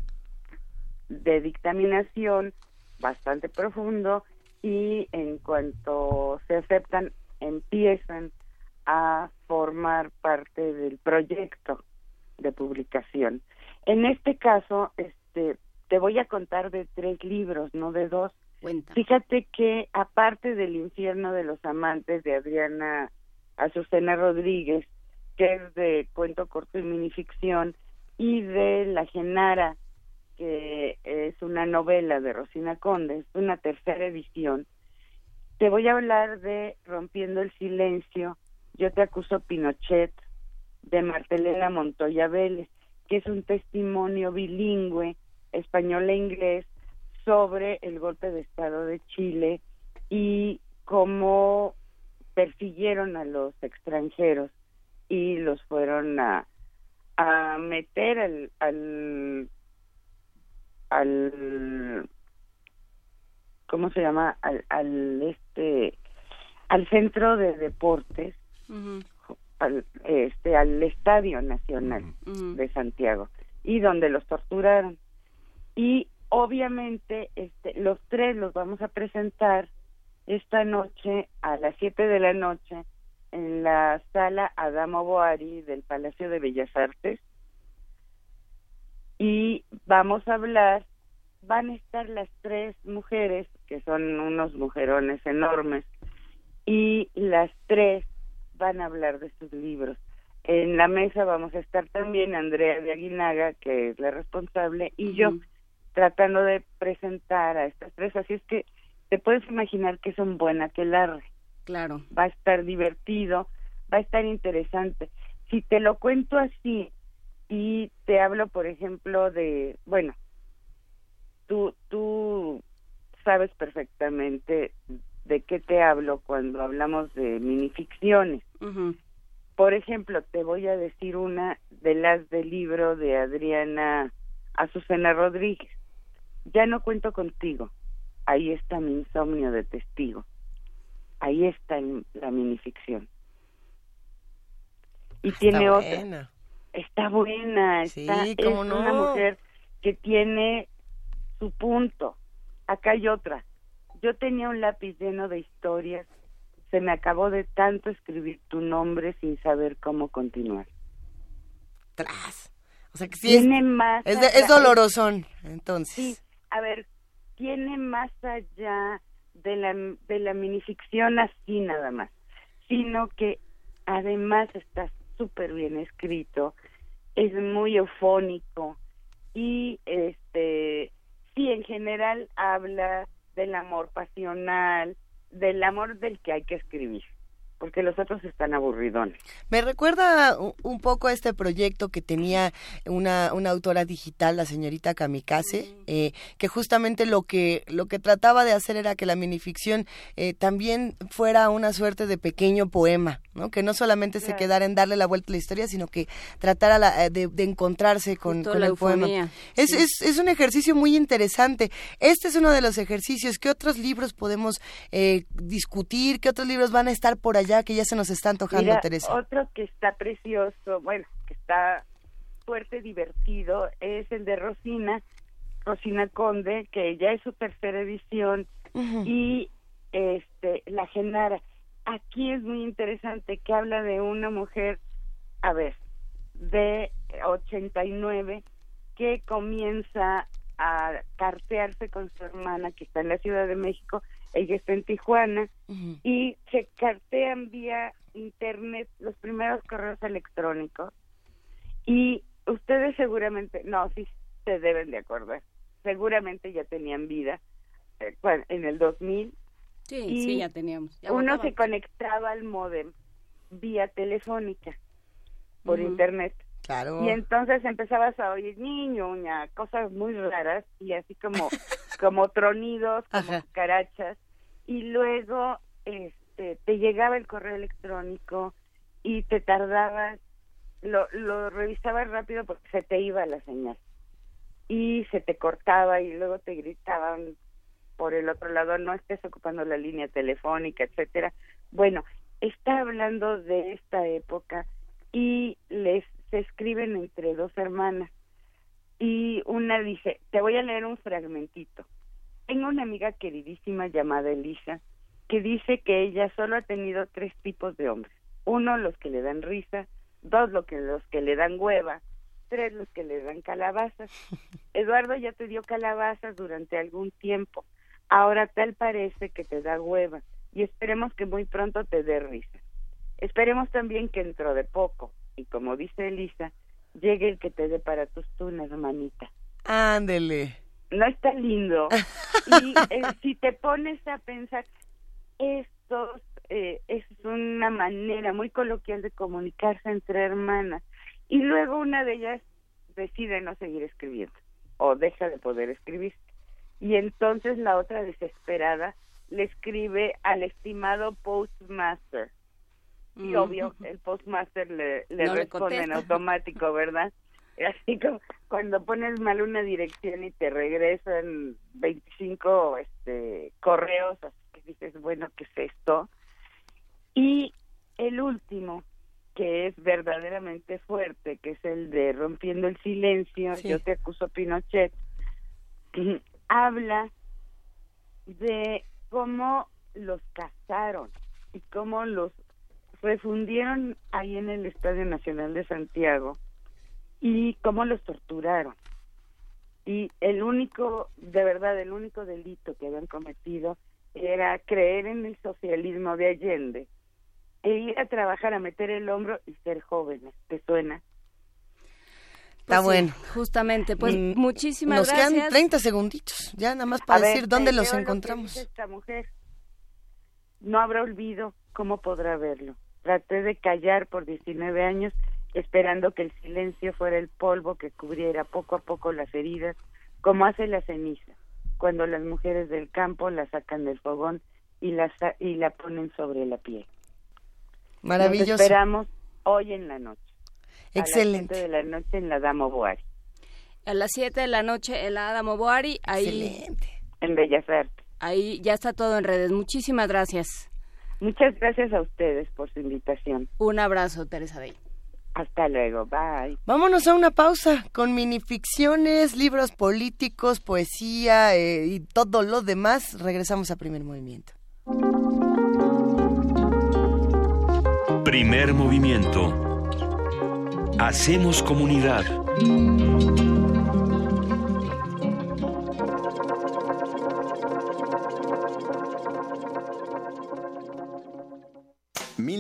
de dictaminación bastante profundo y en cuanto se aceptan empiezan a formar parte del proyecto de publicación. En este caso, este, te voy a contar de tres libros, no de dos. Fíjate que aparte del infierno de los amantes de Adriana Azucena Rodríguez, que es de cuento corto y minificción, y de La Genara, que es una novela de Rosina Conde, es una tercera edición, te voy a hablar de Rompiendo el Silencio, Yo te acuso Pinochet, de Martelena Montoya Vélez que es un testimonio bilingüe, español e inglés, sobre el golpe de Estado de Chile y cómo persiguieron a los extranjeros y los fueron a, a meter al, al, al ¿cómo se llama? Al, al este al centro de deportes al, este, al Estadio Nacional de Santiago y donde los torturaron. Y obviamente este, los tres los vamos a presentar esta noche a las 7 de la noche en la sala Adamo Boari del Palacio de Bellas Artes. Y vamos a hablar, van a estar las tres mujeres, que son unos mujerones enormes, y las tres van a hablar de sus libros. En la mesa vamos a estar también Andrea de Aguinaga, que es la responsable, y yo tratando de presentar a estas tres. Así es que te puedes imaginar que son buena que larre. Claro. Va a estar divertido, va a estar interesante. Si te lo cuento así y te hablo, por ejemplo, de, bueno, tú, tú sabes perfectamente de qué te hablo cuando hablamos de minificciones. Por ejemplo, te voy a decir una de las del libro de Adriana Azucena Rodríguez. Ya no cuento contigo. Ahí está mi insomnio de testigo. Ahí está la minificción. Y tiene otra. Está buena. Está, es una mujer que tiene su punto. Acá hay otra yo tenía un lápiz lleno de historias, se me acabó de tanto escribir tu nombre sin saber cómo continuar. Tras. O sea que sí tiene es, más es, es dolorosón, entonces. Sí, a ver, tiene más allá de la, de la minificción así nada más, sino que además está súper bien escrito, es muy eufónico y este sí en general habla del amor pasional, del amor del que hay que escribir porque los otros están aburridones. Me recuerda un poco a este proyecto que tenía una, una autora digital, la señorita Kamikaze, eh, que justamente lo que, lo que trataba de hacer era que la minificción eh, también fuera una suerte de pequeño poema, ¿no? que no solamente se quedara en darle la vuelta a la historia, sino que tratara eh, de, encontrarse con, el poema. Es, es, es, un ejercicio muy interesante. Este es uno de los ejercicios. ¿Qué otros libros podemos discutir? ¿Qué otros libros van a estar por allá? Que ya se nos está antojando, Teresa. Otro que está precioso, bueno, que está fuerte, divertido, es el de Rosina, Rosina Conde, que ya es su tercera edición, y este La Genara. Aquí es muy interesante que habla de una mujer, a ver, de 89, que comienza a cartearse con su hermana que está en la Ciudad de México ella está en Tijuana, y se cartean vía internet los primeros correos electrónicos. Y ustedes seguramente, no, sí se deben de acordar, seguramente ya tenían vida eh, en el 2000. Sí, sí, ya teníamos. uno se conectaba al modem vía telefónica por internet. Claro. Y entonces empezabas a oír niño, cosas muy raras y así como como tronidos, como carachas y luego este te llegaba el correo electrónico y te tardabas lo lo revisabas rápido porque se te iba la señal. Y se te cortaba y luego te gritaban por el otro lado no estés ocupando la línea telefónica etcétera. Bueno está hablando de esta época y les se escriben entre dos hermanas y una dice te voy a leer un fragmentito tengo una amiga queridísima llamada Elisa que dice que ella solo ha tenido tres tipos de hombres. Uno, los que le dan risa, dos, los que, los que le dan hueva, tres, los que le dan calabazas. Eduardo ya te dio calabazas durante algún tiempo. Ahora tal parece que te da hueva y esperemos que muy pronto te dé risa. Esperemos también que dentro de poco, y como dice Elisa, llegue el que te dé para tus tunas, hermanita. Ándele no está lindo. y eh, si te pones a pensar, esto eh, es una manera muy coloquial de comunicarse entre hermanas. Y luego una de ellas decide no seguir escribiendo o deja de poder escribir. Y entonces la otra desesperada le escribe al estimado postmaster. Y obvio, el postmaster le, le responde en automático, ¿verdad? así como cuando pones mal una dirección y te regresan 25 este correos así que dices bueno qué es esto y el último que es verdaderamente fuerte que es el de rompiendo el silencio yo te acuso Pinochet habla de cómo los cazaron y cómo los refundieron ahí en el Estadio Nacional de Santiago y cómo los torturaron. Y el único, de verdad, el único delito que habían cometido era creer en el socialismo de Allende e ir a trabajar, a meter el hombro y ser jóvenes. ¿Te suena? Está pues bueno. justamente, pues mm, muchísimas gracias. Nos quedan 30 segunditos, ya nada más para decir dónde los encontramos. esta mujer no habrá olvido, ¿cómo podrá verlo? Traté de callar por 19 años esperando que el silencio fuera el polvo que cubriera poco a poco las heridas, como hace la ceniza, cuando las mujeres del campo la sacan del fogón y la, y la ponen sobre la piel. Maravilloso. esperamos hoy en la noche. Excelente. A las de la noche en la Damo Boari. A las 7 de la noche en la Damo Boari. Ahí, Excelente. En Bellas Artes. Ahí ya está todo en redes. Muchísimas gracias. Muchas gracias a ustedes por su invitación. Un abrazo, Teresa Day. Hasta luego, bye. Vámonos a una pausa con minificciones, libros políticos, poesía eh, y todo lo demás. Regresamos a primer movimiento. Primer movimiento. Hacemos comunidad.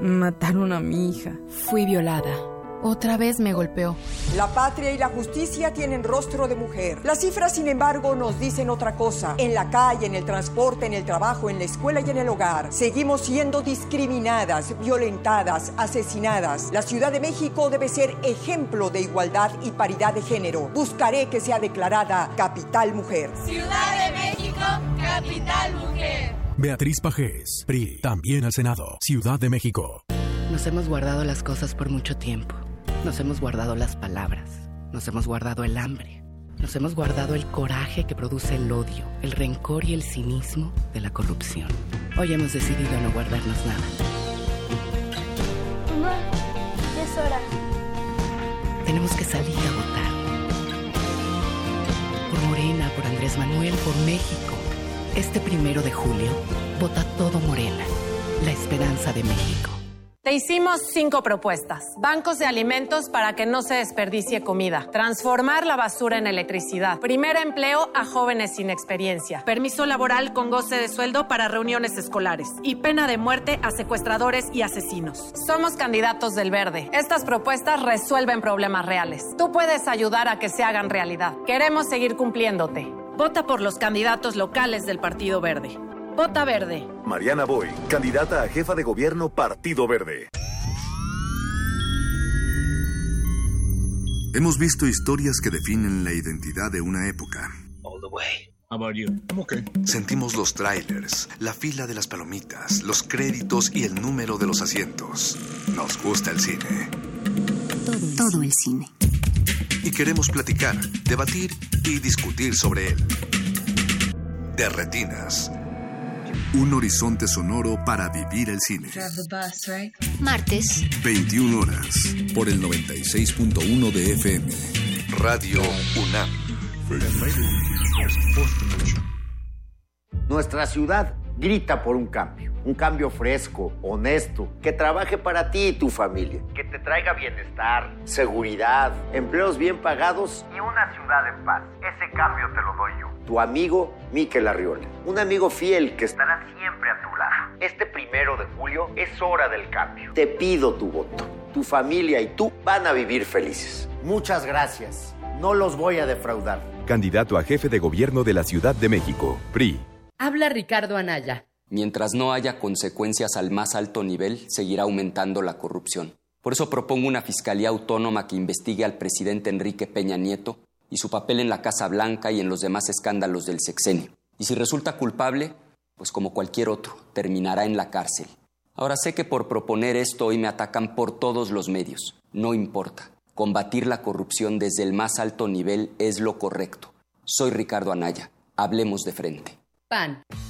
Mataron a mi hija. Fui violada. Otra vez me golpeó. La patria y la justicia tienen rostro de mujer. Las cifras, sin embargo, nos dicen otra cosa. En la calle, en el transporte, en el trabajo, en la escuela y en el hogar, seguimos siendo discriminadas, violentadas, asesinadas. La Ciudad de México debe ser ejemplo de igualdad y paridad de género. Buscaré que sea declarada Capital Mujer. Ciudad de México, Capital Mujer. Beatriz Pajés, PRI, también al Senado, Ciudad de México. Nos hemos guardado las cosas por mucho tiempo. Nos hemos guardado las palabras. Nos hemos guardado el hambre. Nos hemos guardado el coraje que produce el odio, el rencor y el cinismo de la corrupción. Hoy hemos decidido no guardarnos nada. Mamá, es hora. Tenemos que salir a votar. Por Morena, por Andrés Manuel, por México. Este primero de julio, vota todo Morena, la esperanza de México. Te hicimos cinco propuestas. Bancos de alimentos para que no se desperdicie comida. Transformar la basura en electricidad. Primer empleo a jóvenes sin experiencia. Permiso laboral con goce de sueldo para reuniones escolares. Y pena de muerte a secuestradores y asesinos. Somos candidatos del verde. Estas propuestas resuelven problemas reales. Tú puedes ayudar a que se hagan realidad. Queremos seguir cumpliéndote. Vota por los candidatos locales del Partido Verde. Vota Verde. Mariana Boy, candidata a jefa de gobierno Partido Verde. Hemos visto historias que definen la identidad de una época. All the way. How about you? okay. Sentimos los trailers, la fila de las palomitas, los créditos y el número de los asientos. Nos gusta el cine. Todo, Todo el cine y queremos platicar, debatir y discutir sobre él. De Retinas. Un horizonte sonoro para vivir el cine. Martes. 21 horas. Por el 96.1 de FM. Radio UNAM. Nuestra ciudad grita por un cambio. Un cambio fresco, honesto, que trabaje para ti y tu familia. Que te traiga bienestar, seguridad, empleos bien pagados y una ciudad en paz. Ese cambio te lo doy yo. Tu amigo Miquel Arriola. Un amigo fiel que estará siempre a tu lado. Este primero de julio es hora del cambio. Te pido tu voto. Tu familia y tú van a vivir felices. Muchas gracias. No los voy a defraudar. Candidato a jefe de gobierno de la Ciudad de México, PRI. Habla Ricardo Anaya. Mientras no haya consecuencias al más alto nivel, seguirá aumentando la corrupción. Por eso propongo una fiscalía autónoma que investigue al presidente Enrique Peña Nieto y su papel en la Casa Blanca y en los demás escándalos del sexenio. Y si resulta culpable, pues como cualquier otro, terminará en la cárcel. Ahora sé que por proponer esto hoy me atacan por todos los medios. No importa. Combatir la corrupción desde el más alto nivel es lo correcto. Soy Ricardo Anaya. Hablemos de frente.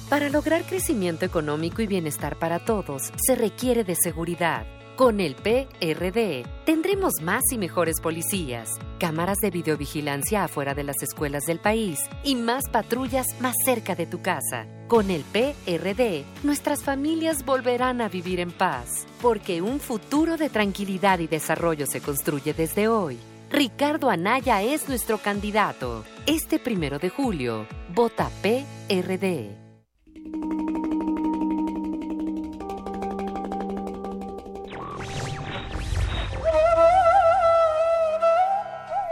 Para lograr crecimiento económico y bienestar para todos, se requiere de seguridad. Con el PRD tendremos más y mejores policías, cámaras de videovigilancia afuera de las escuelas del país y más patrullas más cerca de tu casa. Con el PRD, nuestras familias volverán a vivir en paz, porque un futuro de tranquilidad y desarrollo se construye desde hoy. Ricardo Anaya es nuestro candidato. Este primero de julio, vota PRD.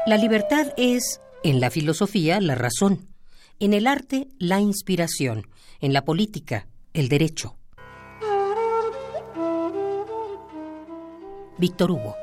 La libertad es, en la filosofía, la razón, en el arte, la inspiración, en la política, el derecho. Víctor Hugo.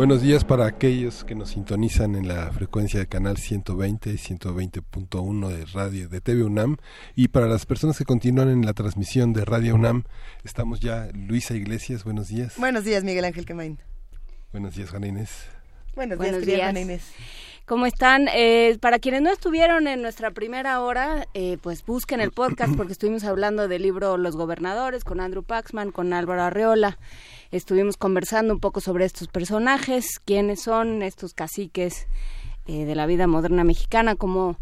Buenos días para aquellos que nos sintonizan en la frecuencia de canal 120 y 120.1 de radio de TV UNAM y para las personas que continúan en la transmisión de Radio UNAM, estamos ya Luisa Iglesias, buenos días. Buenos días, Miguel Ángel Quemain. Buenos días, Juana Inés. Buenos, Buenos días, días. Juana Inés. ¿Cómo están? Eh, para quienes no estuvieron en nuestra primera hora, eh, pues busquen el podcast porque estuvimos hablando del libro Los Gobernadores con Andrew Paxman, con Álvaro Arreola. Estuvimos conversando un poco sobre estos personajes, quiénes son estos caciques eh, de la vida moderna mexicana, cómo,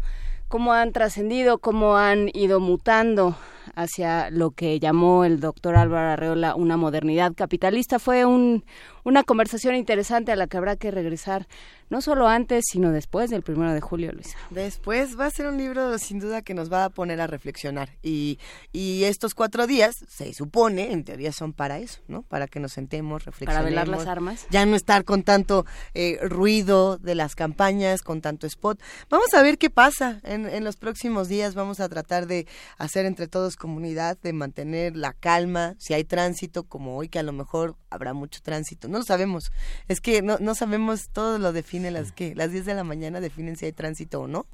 cómo han trascendido, cómo han ido mutando hacia lo que llamó el doctor Álvaro Arreola una modernidad capitalista. Fue un, una conversación interesante a la que habrá que regresar, no solo antes, sino después del primero de julio, Luisa. Después va a ser un libro sin duda que nos va a poner a reflexionar. Y, y estos cuatro días, se supone, en teoría son para eso, ¿no? Para que nos sentemos, reflexionemos. Para velar las armas. Ya no estar con tanto eh, ruido de las campañas, con tanto spot. Vamos a ver qué pasa en, en los próximos días. Vamos a tratar de hacer entre todos comunidad, de mantener la calma. Si hay tránsito, como hoy, que a lo mejor habrá mucho tránsito. No lo sabemos. Es que no, no sabemos, todo lo define las que las 10 de la mañana definen si hay tránsito o no.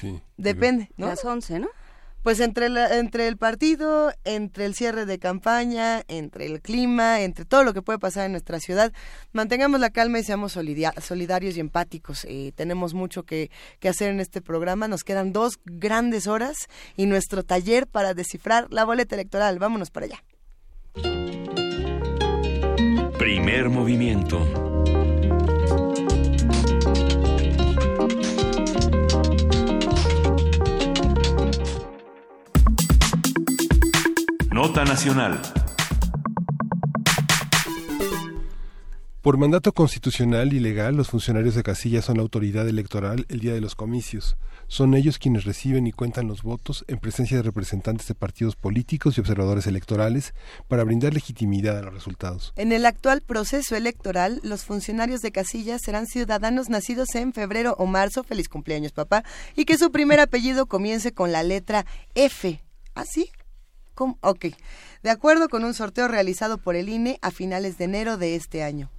Sí. Depende, ¿no? Las 11, ¿no? Pues entre, la- entre el partido, entre el cierre de campaña, entre el clima, entre todo lo que puede pasar en nuestra ciudad, mantengamos la calma y seamos solidarios y empáticos. Eh, tenemos mucho que, que hacer en este programa. Nos quedan dos grandes horas y nuestro taller para descifrar la boleta electoral. Vámonos para allá. Primer movimiento. Nota nacional. Por mandato constitucional y legal, los funcionarios de casilla son la autoridad electoral el día de los comicios. Son ellos quienes reciben y cuentan los votos en presencia de representantes de partidos políticos y observadores electorales para brindar legitimidad a los resultados. En el actual proceso electoral, los funcionarios de casilla serán ciudadanos nacidos en febrero o marzo, feliz cumpleaños papá, y que su primer apellido comience con la letra F. ¿Ah, sí? Ok. De acuerdo con un sorteo realizado por el INE a finales de enero de este año.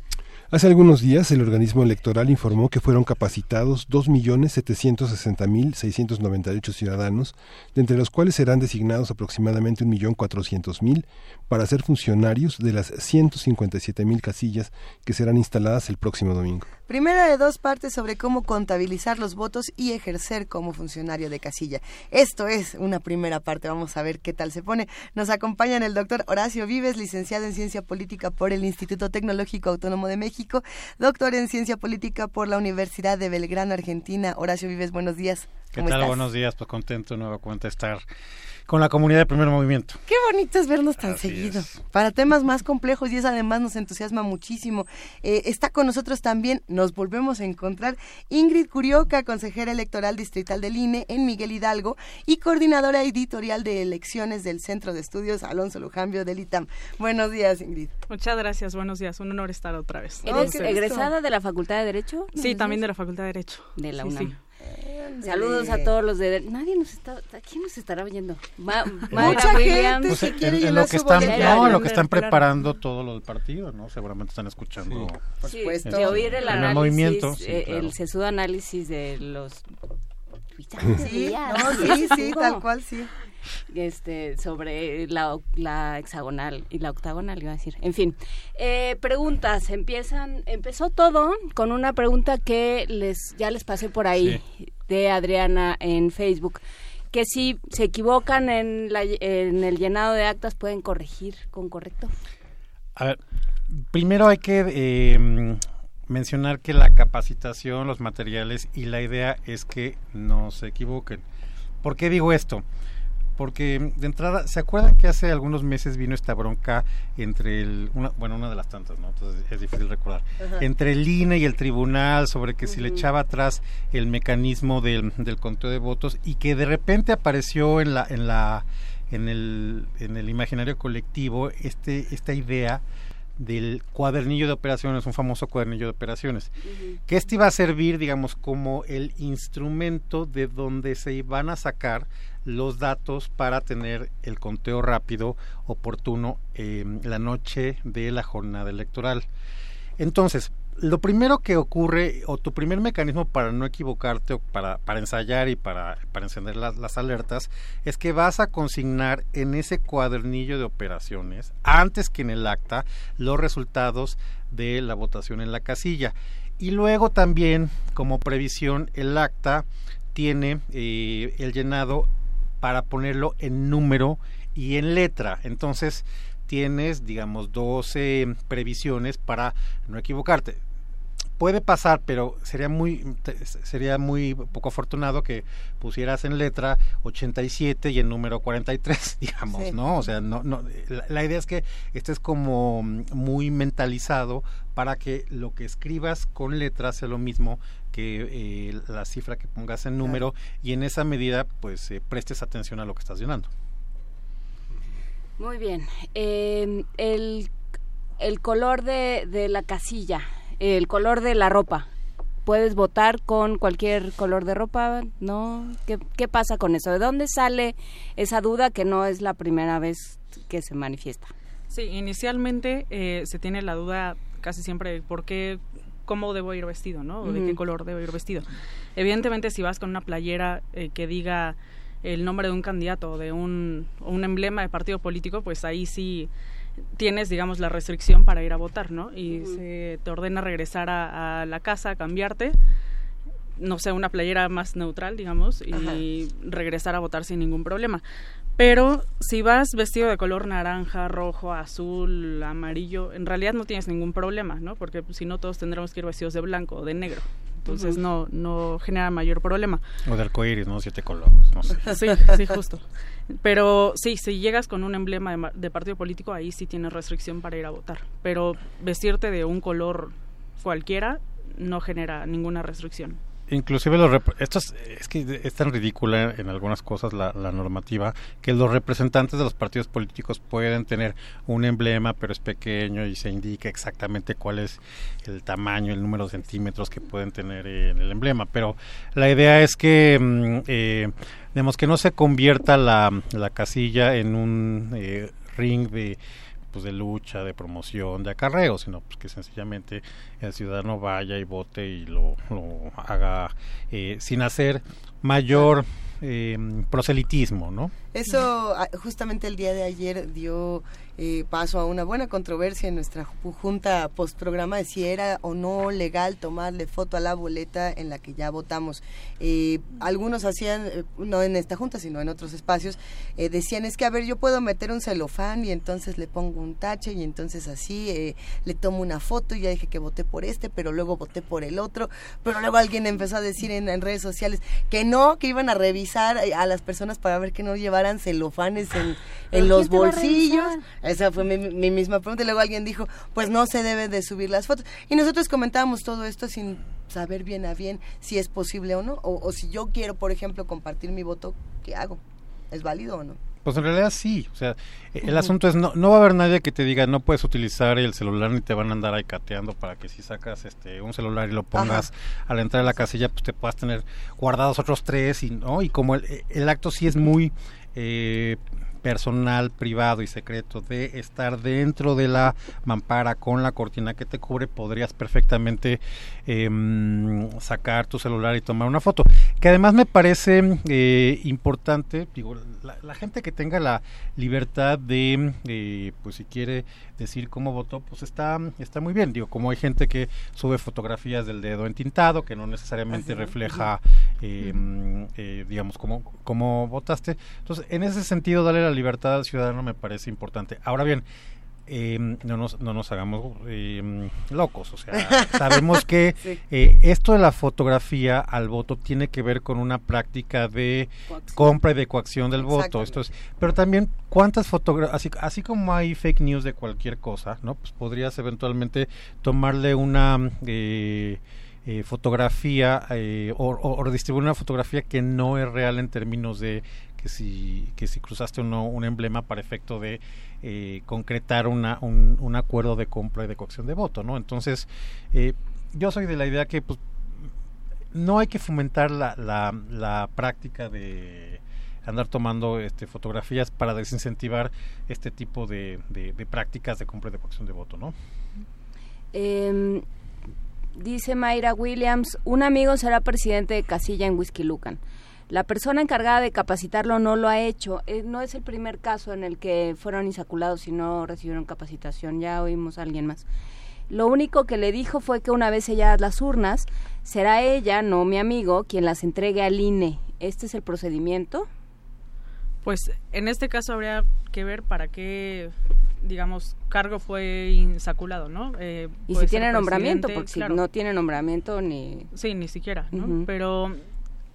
Hace algunos días, el organismo electoral informó que fueron capacitados 2.760.698 ciudadanos, de entre los cuales serán designados aproximadamente 1.400.000 para ser funcionarios de las 157.000 casillas que serán instaladas el próximo domingo. Primera de dos partes sobre cómo contabilizar los votos y ejercer como funcionario de casilla. Esto es una primera parte, vamos a ver qué tal se pone. Nos acompañan el doctor Horacio Vives, licenciado en Ciencia Política por el Instituto Tecnológico Autónomo de México, doctor en Ciencia Política por la Universidad de Belgrano, Argentina. Horacio Vives, buenos días. ¿Qué ¿Cómo tal? estás? Buenos días, pues contento nueva cuenta estar con la comunidad de Primer Movimiento. Qué bonito es vernos tan seguido. Para temas más complejos y eso además nos entusiasma muchísimo. Eh, está con nosotros también, nos volvemos a encontrar, Ingrid Curioca, consejera electoral distrital del INE en Miguel Hidalgo y coordinadora editorial de elecciones del Centro de Estudios Alonso Lujambio del ITAM. Buenos días, Ingrid. Muchas gracias, buenos días. Un honor estar otra vez. ¿Eres egresada de la Facultad de Derecho? Sí, también de la Facultad de Derecho. De la Sí, UNAM. sí. Saludos a todos los de... Nadie nos está... ¿Quién nos estará oyendo? Ma, Mucha gente Pues, que en- quiere en llenar lo que están, no, en lo que están preparando todo lo del partido, ¿no? Seguramente están escuchando. Por Sí, supuesto. de oír el análisis, movimiento, sí, eh, claro. el sesudo análisis de los... Sí, no, sí, sí, tal cual, sí. Este, sobre la, hexagonal y la octagonal, iba a decir. En fin, eh, preguntas. Empiezan, empezó todo con una pregunta que les ya les pasé por ahí de Adriana en Facebook. Que si se equivocan en, la, en el llenado de actas pueden corregir con correcto. A ver, primero hay que eh, mencionar que la capacitación, los materiales y la idea es que no se equivoquen. ¿Por qué digo esto? Porque de entrada, ¿se acuerdan que hace algunos meses vino esta bronca entre el, una, bueno, una de las tantas, ¿no? Entonces es difícil recordar, Ajá. entre el INE y el tribunal sobre que si le echaba atrás el mecanismo del, del conteo de votos y que de repente apareció en la, en la, en el, en el imaginario colectivo este, esta idea del cuadernillo de operaciones, un famoso cuadernillo de operaciones, que este iba a servir, digamos, como el instrumento de donde se iban a sacar los datos para tener el conteo rápido, oportuno, eh, la noche de la jornada electoral. Entonces, lo primero que ocurre, o tu primer mecanismo para no equivocarte, o para, para ensayar y para, para encender las, las alertas, es que vas a consignar en ese cuadernillo de operaciones, antes que en el acta, los resultados de la votación en la casilla. Y luego también, como previsión, el acta tiene eh, el llenado para ponerlo en número y en letra. Entonces, tienes, digamos, 12 previsiones para no equivocarte. Puede pasar, pero sería muy sería muy poco afortunado que pusieras en letra 87 y en número 43, digamos, Sí. ¿no? O sea, no, no la, la idea es que estés como muy mentalizado para que lo que escribas con letras sea lo mismo que eh, la cifra que pongas en número y en esa medida pues eh, prestes atención a lo que estás llenando. Muy bien. Eh, el, el color de, de la casilla, el color de la ropa. ¿Puedes votar con cualquier color de ropa? ¿No? ¿Qué, qué pasa con eso? ¿De dónde sale esa duda que no es la primera vez que se manifiesta? Sí, inicialmente eh, se tiene la duda casi siempre de por qué, cómo debo ir vestido, ¿no? O de qué color debo ir vestido. Evidentemente, si vas con una playera eh, que diga el nombre de un candidato o de un, o un emblema de partido político, pues ahí sí tienes, digamos, la restricción para ir a votar, ¿no? Y se te ordena regresar a, a la casa, cambiarte, no sé, una playera más neutral, digamos, y regresar a votar sin ningún problema. Pero si vas vestido de color naranja, rojo, azul, amarillo, en realidad no tienes ningún problema, ¿no? Porque pues, si no todos tendremos que ir vestidos de blanco o de negro. Entonces no, no genera mayor problema. O de arcoíris, ¿no? Siete colores, no sé. Sí, sí, justo. Pero sí, si llegas con un emblema de, ma- de partido político, ahí sí tienes restricción para ir a votar. Pero vestirte de un color cualquiera no genera ninguna restricción. Inclusive los esto es, es que es tan ridícula en algunas cosas la, la normativa que los representantes de los partidos políticos pueden tener un emblema pero es pequeño y se indica exactamente cuál es el tamaño, el número de centímetros que pueden tener en el emblema. Pero la idea es que mm, eh, digamos que no se convierta la, la casilla en un eh, ring de pues de lucha, de promoción, de acarreo, sino pues que sencillamente el ciudadano vaya y vote y lo, lo haga eh, sin hacer mayor eh, proselitismo, ¿no? Eso ah, justamente el día de ayer dio eh, paso a una buena controversia en nuestra ju- junta postprograma de si era o no legal tomarle foto a la boleta en la que ya votamos. Eh, algunos hacían, eh, no en esta junta, sino en otros espacios, eh, decían es que a ver, yo puedo meter un celofán y entonces le pongo un tache y entonces así eh, le tomo una foto y ya dije que voté por este, pero luego voté por el otro, pero luego alguien empezó a decir en, en redes sociales que no, que iban a revisar a las personas para ver que no llevaran celofanes en, ¿Pero en los bolsillos. Esa fue mi, mi misma pregunta. Y luego alguien dijo, pues no se debe de subir las fotos. Y nosotros comentábamos todo esto sin saber bien a bien si es posible o no. O, o si yo quiero, por ejemplo, compartir mi voto, ¿qué hago? ¿Es válido o no? Pues en realidad sí, o sea, el asunto es no, no va a haber nadie que te diga no puedes utilizar el celular ni te van a andar ahí cateando para que si sacas este un celular y lo pongas a la entrada de la casilla pues te puedas tener guardados otros tres y no y como el, el acto sí es muy eh, personal, privado y secreto de estar dentro de la mampara con la cortina que te cubre, podrías perfectamente em, sacar tu celular y tomar una foto. Que además me parece eh, importante, digo, la, gente que tenga la libertad de, eh, pues si quiere decir cómo votó, pues está, está muy bien. Digo, como hay gente que sube fotografías del dedo entintado, que no necesariamente refleja, em, eh, digamos, cómo, cómo votaste. Entonces, en ese sentido, darle la libertad al ciudadano me parece importante. Ahora bien, em, no, nos, no nos hagamos em, locos, o sea, sabemos que eh, esto de la fotografía al voto tiene que ver con una práctica de compra y de coacción del voto, esto es, pero también cuántas fotografías, así, así como hay fake news de cualquier cosa, ¿no? Pues podrías eventualmente tomarle una... Eh, eh, fotografía eh, o, o, distribuir una fotografía que no es real en términos de que si, que si cruzaste uno, un emblema para efecto de eh, concretar una, un, un, acuerdo de compra y de coacción de voto, ¿no? Entonces, eh, yo soy de la idea que pues, no hay que fomentar la, la, la práctica de andar tomando este, fotografías para desincentivar este tipo de, de, de prácticas de compra y de coacción de voto, ¿no? Eh, dice Mayra Williams, un amigo será presidente de casilla en Whisky Lucan. La persona encargada de capacitarlo no lo ha hecho. Eh, no es el primer caso en el que fueron insaculados y no recibieron capacitación. Ya oímos a alguien más. Lo único que le dijo fue que una vez selladas las urnas, será ella, no mi amigo, quien las entregue al INE. ¿Este es el procedimiento? Pues en este caso habría que ver para qué, digamos, cargo fue insaculado, ¿no? Eh, y si tiene nombramiento, porque claro. si no tiene nombramiento ni... Sí, ni siquiera, ¿no? Uh -huh. Pero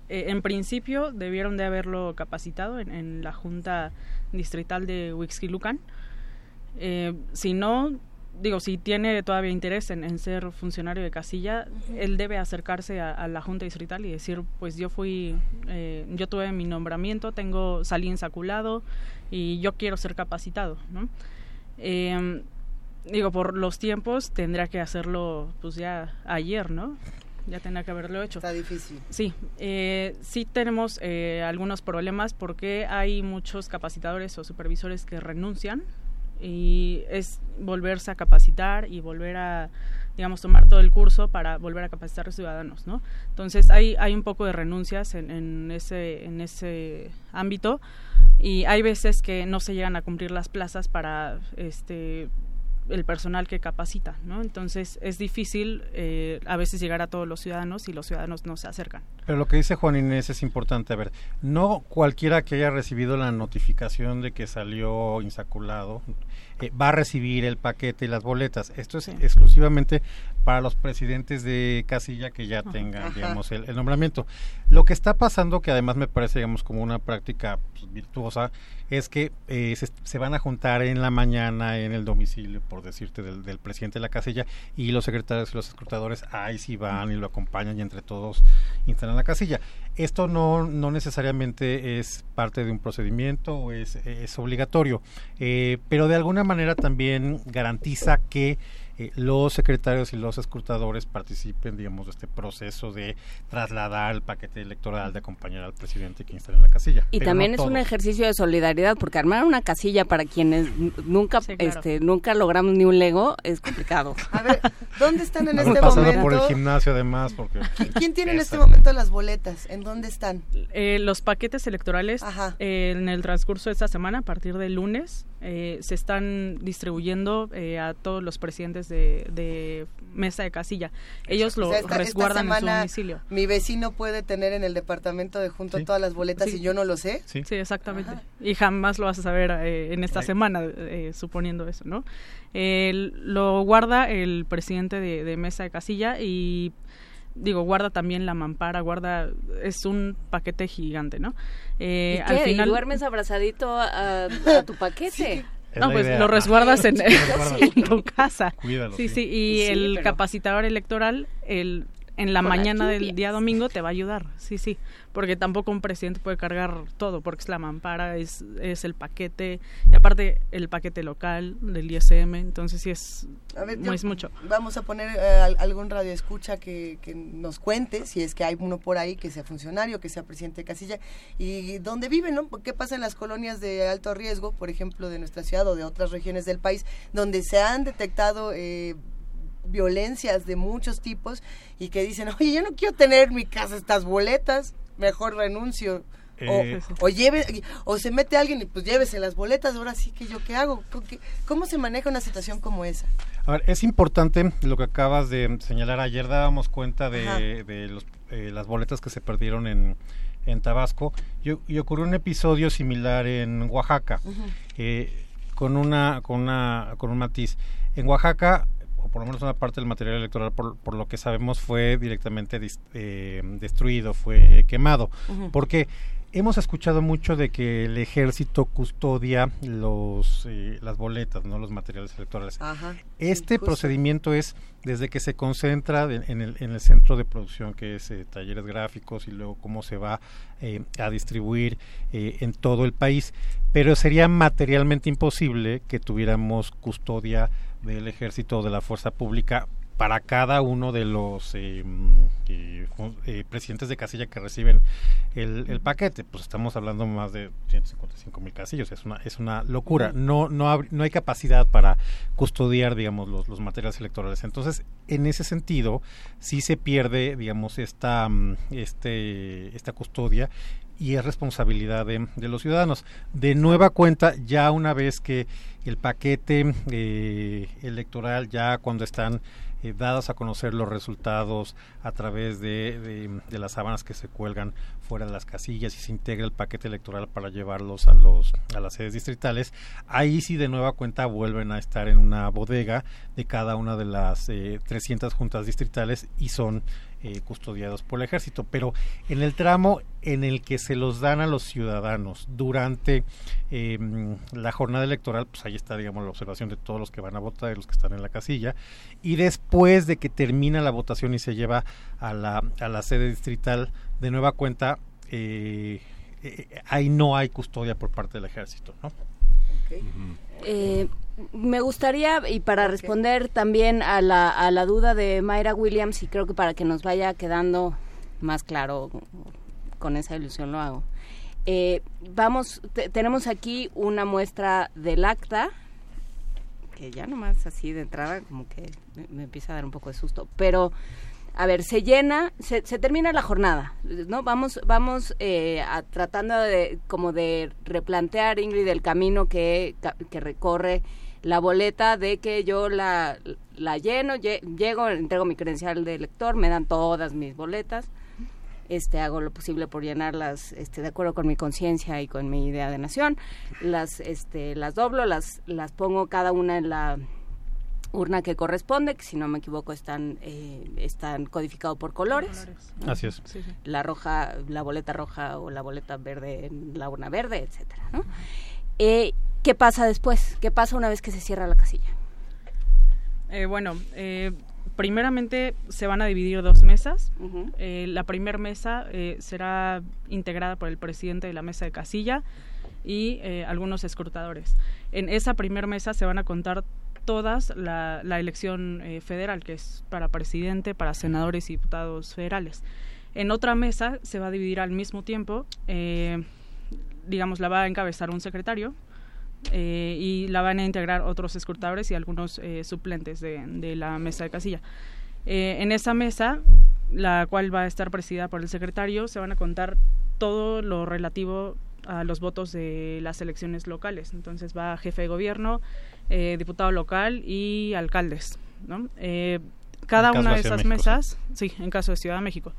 eh, en principio debieron de haberlo capacitado en, en la Junta Distrital de Huixquilucan. Eh, si no, digo, si tiene todavía interés en, en ser funcionario de casilla, uh -huh. él debe acercarse a, a, la Junta Distrital y decir, pues yo fui, eh, yo tuve mi nombramiento, tengo, salí insaculado y yo quiero ser capacitado, ¿no? Eh, digo, por los tiempos tendría que hacerlo pues ya ayer, ¿no? Ya tendría que haberlo hecho. Está difícil. Sí, eh, sí tenemos eh, algunos problemas porque hay muchos capacitadores o supervisores que renuncian y es volverse a capacitar y volver a digamos tomar todo el curso para volver a capacitar a los ciudadanos no entonces hay hay un poco de renuncias en, en ese en ese ámbito y hay veces que no se llegan a cumplir las plazas para este el personal que capacita, ¿no? Entonces es difícil eh, a veces llegar a todos los ciudadanos y los ciudadanos no se acercan. Pero lo que dice Juan Inés es importante. A ver, no cualquiera que haya recibido la notificación de que salió insaculado eh, va a recibir el paquete y las boletas. Esto es sí. exclusivamente para los presidentes de casilla que ya tengan, Ajá. digamos, el, el, nombramiento. Lo que está pasando, que además me parece, digamos, como una práctica pues, virtuosa, es que eh, se, se, van a juntar en la mañana en el domicilio, por decirte, del, del, presidente de la casilla y los secretarios y los escrutadores ahí sí van y lo acompañan y entre todos instalan la casilla. Esto no, no necesariamente es parte de un procedimiento o es, es obligatorio, eh, pero de alguna manera también garantiza que eh, los secretarios y los escrutadores participen, digamos, de este proceso de trasladar el paquete electoral, de acompañar al presidente que instale en la casilla. Y también no es un ejercicio de solidaridad, porque armar una casilla para quienes nunca, sí, claro. este, nunca logramos ni un Lego es complicado. A ver, ¿dónde están en este pasado momento? por el gimnasio además, porque ¿Quién tiene en este momento las boletas? ¿En dónde están? Eh, los paquetes electorales eh, en el transcurso de esta semana, a partir del lunes, eh, se están distribuyendo eh, a todos los presidentes de, de, mesa de casilla. Ellos lo o sea, esta, resguardan esta semana, en su domicilio. Mi vecino puede tener en el departamento de junto sí. todas las boletas sí. y yo no lo sé. Sí, sí exactamente. Ajá. Y jamás lo vas a saber eh, en esta semana, eh, suponiendo eso, ¿no? lo guarda el presidente de, de mesa de casilla y digo, guarda también la mampara, guarda, es un paquete gigante, ¿no? Eh, ¿Y, qué? Al final, ¿Y duermes abrazadito a, a tu paquete? Sí. No, pues lo resguardas en, en, tu casa. Cuídalo, sí, sí, y sí, el pero... capacitador electoral, el en la mañana del día domingo te va a ayudar, sí, sí, porque tampoco un presidente puede cargar todo, porque es la mampara, es, es el paquete, y aparte el paquete local del ISM, entonces sí es, A ver, no yo- es mucho. Vamos a poner eh, al- algún radio escucha que, que nos cuente si es que hay uno por ahí que sea funcionario, que sea presidente de casilla y dónde vive, ¿no? ¿Qué pasa en las colonias de alto riesgo, por ejemplo, de nuestra ciudad o de otras regiones del país, donde se han detectado eh, violencias de muchos tipos y que dicen, oye, yo no quiero tener en mi casa estas boletas, mejor renuncio. Eh, o, o lleve o se mete alguien y pues llévese las boletas ahora sí que yo qué hago ¿Cómo se maneja una situación como esa A ver, es importante lo que acabas de señalar. Ayer dábamos cuenta de, de los, eh, las boletas que se perdieron en, en Tabasco y, y ocurrió un episodio similar en Oaxaca, eh, con, una, con, una, con un matiz. En Oaxaca, o por lo menos una parte del material electoral, por, por lo que sabemos, fue directamente dis- eh, destruido, fue quemado. Porque hemos escuchado mucho de que el ejército custodia los eh, las boletas, no los materiales electorales. Ajá, Este procedimiento es desde que se concentra de- en el, en el centro de producción que es eh, talleres gráficos y luego cómo se va eh, a distribuir en todo el país. Pero sería materialmente imposible que tuviéramos custodia del ejército o de la fuerza pública para cada uno de los eh, eh, eh, presidentes de casilla que reciben el, el paquete. Pues estamos hablando más de 155 mil casillos, es una, es una locura. No, no, no hay capacidad para custodiar, digamos, los, los materiales electorales. Entonces, en ese sentido, sí se pierde, digamos, esta, mm, este, esta custodia y es responsabilidad de, los ciudadanos. De nueva cuenta, ya una vez que el paquete eh, electoral, ya cuando están eh, dados a conocer los resultados a través de, de- de las sábanas que se cuelgan fuera de las casillas y se integra el paquete electoral para llevarlos a los a las sedes distritales ahí sí de nueva cuenta vuelven a estar en una bodega de cada una de las eh, 300 juntas distritales y son eh, custodiados por el ejército pero en el tramo en el que se los dan a los ciudadanos durante eh, la jornada electoral pues ahí está digamos la observación de todos los que van a votar y los que están en la casilla y después de que termina la votación y se lleva a la, a la sede distrital de nueva cuenta eh, eh, ahí no hay custodia por parte del ejército ¿no? Eh, me gustaría, y para responder también a la, a la duda de Mayra Williams, y creo que para que nos vaya quedando más claro, con esa ilusión lo hago. Eh, vamos, te- tenemos aquí una muestra del acta, que ya nomás así de entrada como que me, me empieza a dar un poco de susto, pero a ver, se llena, se, se termina la jornada, ¿no? Vamos, vamos eh, a- tratando de como de replantear, Ingrid, el camino que, recorre la boleta de que yo la, la lleno, lle- llego, entrego mi credencial de lector, me dan todas mis boletas, este hago lo posible por llenarlas este de acuerdo con mi conciencia y con mi idea de nación las este las doblo las las pongo cada una en la urna que corresponde que si no me equivoco están eh, están codificados por colores Así es. Sí, sí. la roja la boleta roja o la boleta verde en la urna verde etcétera ¿no? Eh, qué pasa después qué pasa una vez que se cierra la casilla Eh, bueno, eh, primeramente se van a dividir dos mesas. Eh, la primera mesa eh, será integrada por el presidente de la mesa de casilla y eh, algunos escrutadores. En esa primera mesa se van a contar todas la, elección eh, federal, que es para presidente, para senadores y diputados federales. En otra mesa se va a dividir al mismo tiempo, eh, digamos, la va a encabezar un secretario, eh, y la van a integrar otros escrutadores y algunos suplentes de, de la mesa de casilla. En esa mesa, la cual va a estar presidida por el secretario, se van a contar todo lo relativo a los votos de las elecciones locales. Entonces va jefe de gobierno, eh, diputado local y alcaldes. ¿no? Eh, cada una de esas México, mesas, sí, en caso de Ciudad de México,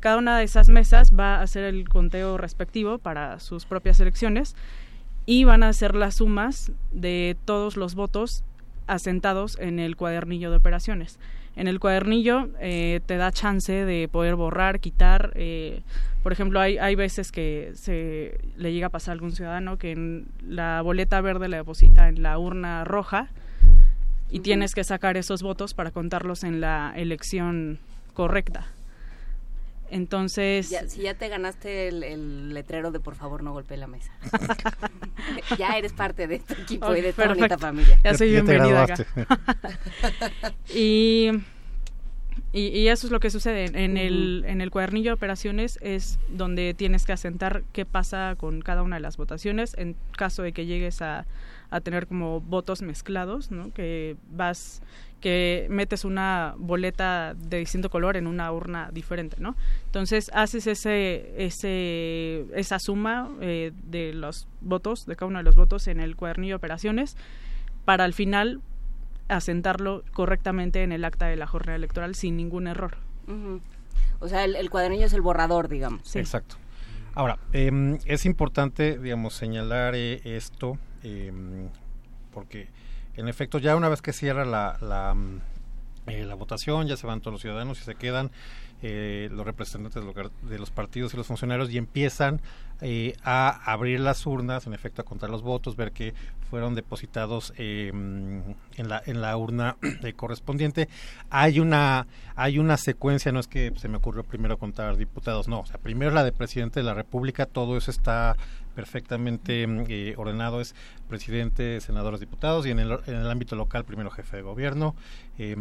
cada una de esas mesas va a hacer el conteo respectivo para sus propias elecciones y van a hacer las sumas de todos los votos asentados en el cuadernillo de operaciones. En el cuadernillo eh, te da chance de poder borrar, quitar. eh, por ejemplo, hay, hay veces que se le llega a pasar a algún ciudadano que en la boleta verde le deposita en la urna roja y tienes que sacar esos votos para contarlos en la elección correcta. Entonces... si ya te ganaste el, letrero de por favor no golpee la mesa. ya eres parte de este equipo y de esta bonita familia. Ya soy bienvenida acá. y, y, eso es lo que sucede. En, el, en el cuadernillo de operaciones es donde tienes que asentar qué pasa con cada una de las votaciones en caso de que llegues a, a tener como votos mezclados, ¿no? Que vas que metes una boleta de distinto color en una urna diferente, ¿no? Entonces haces ese, ese, esa suma eh, de los votos, de cada uno de los votos en el cuadernillo de operaciones, para al final asentarlo correctamente en el acta de la jornada electoral sin ningún error. O sea, el, cuadernillo es el borrador, digamos. Exacto. Ahora, em, es importante, digamos, señalar eh, esto, em, porque en efecto, ya una vez que cierra la, la, mm, eh, la votación, ya se van todos los ciudadanos y se quedan eh, los representantes de los partidos y los funcionarios y empiezan eh, a abrir las urnas, en efecto a contar los votos, ver que fueron depositados en, la, en la urna correspondiente. Hay una, hay una secuencia, no es que se me ocurrió primero contar diputados, no, o sea, primero la de presidente de la República, todo eso está perfectamente eh, ordenado es presidente, senadores, diputados y en el, en el ámbito local primero jefe de gobierno eh,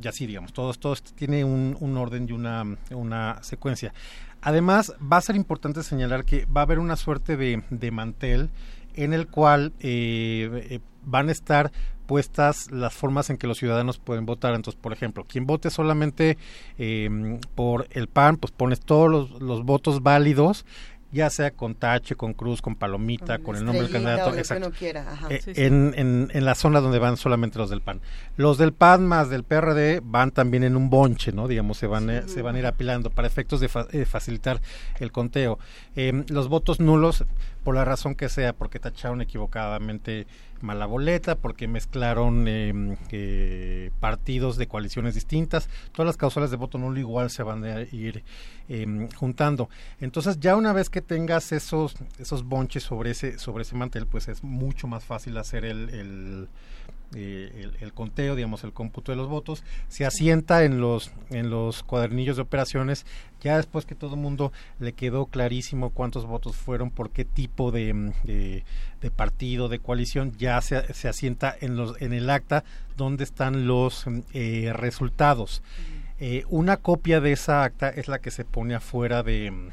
y así digamos, todo, todo tiene un, un, orden y una, una secuencia. Además va a ser importante señalar que va a haber una suerte de, de mantel en el cual eh, eh van a estar puestas las formas en que los ciudadanos pueden votar. Entonces, por ejemplo, quien vote solamente eh, por el PAN, pues pones todos los, los votos válidos ya sea con tache, con cruz, con palomita, con, el nombre del candidato, exacto. Eh, en, en, en, la zona donde van solamente los del PAN. Los del PAN más del PRD van también en un bonche, ¿no? Digamos, se van, eh, se van a ir apilando para efectos de eh, facilitar el conteo. Em, los votos nulos, por la razón que sea, porque tacharon equivocadamente mala boleta, porque mezclaron em, eh, partidos de coaliciones distintas. Todas las causales de voto nulo igual se van a ir em, juntando. Entonces, ya una vez que tengas esos, esos bonches sobre ese, sobre ese mantel, pues es mucho más fácil hacer el eh, el, conteo, digamos, el cómputo de los votos, se asienta en los, en los cuadernillos de operaciones, ya después que todo el mundo le quedó clarísimo cuántos votos fueron, por qué tipo de, de, partido, de coalición, ya se, se, asienta en, los, en el acta donde están los eh, resultados. Eh, una copia de esa acta es la que se pone afuera de,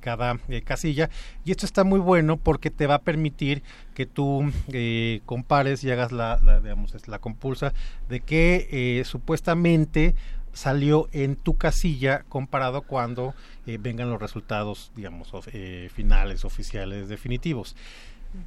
cada eh, casilla y esto está muy bueno porque te va a permitir que tú eh, compares y hagas la, digamos, la compulsa de que supuestamente salió en tu casilla comparado cuando vengan los resultados, digamos, finales, oficiales, definitivos.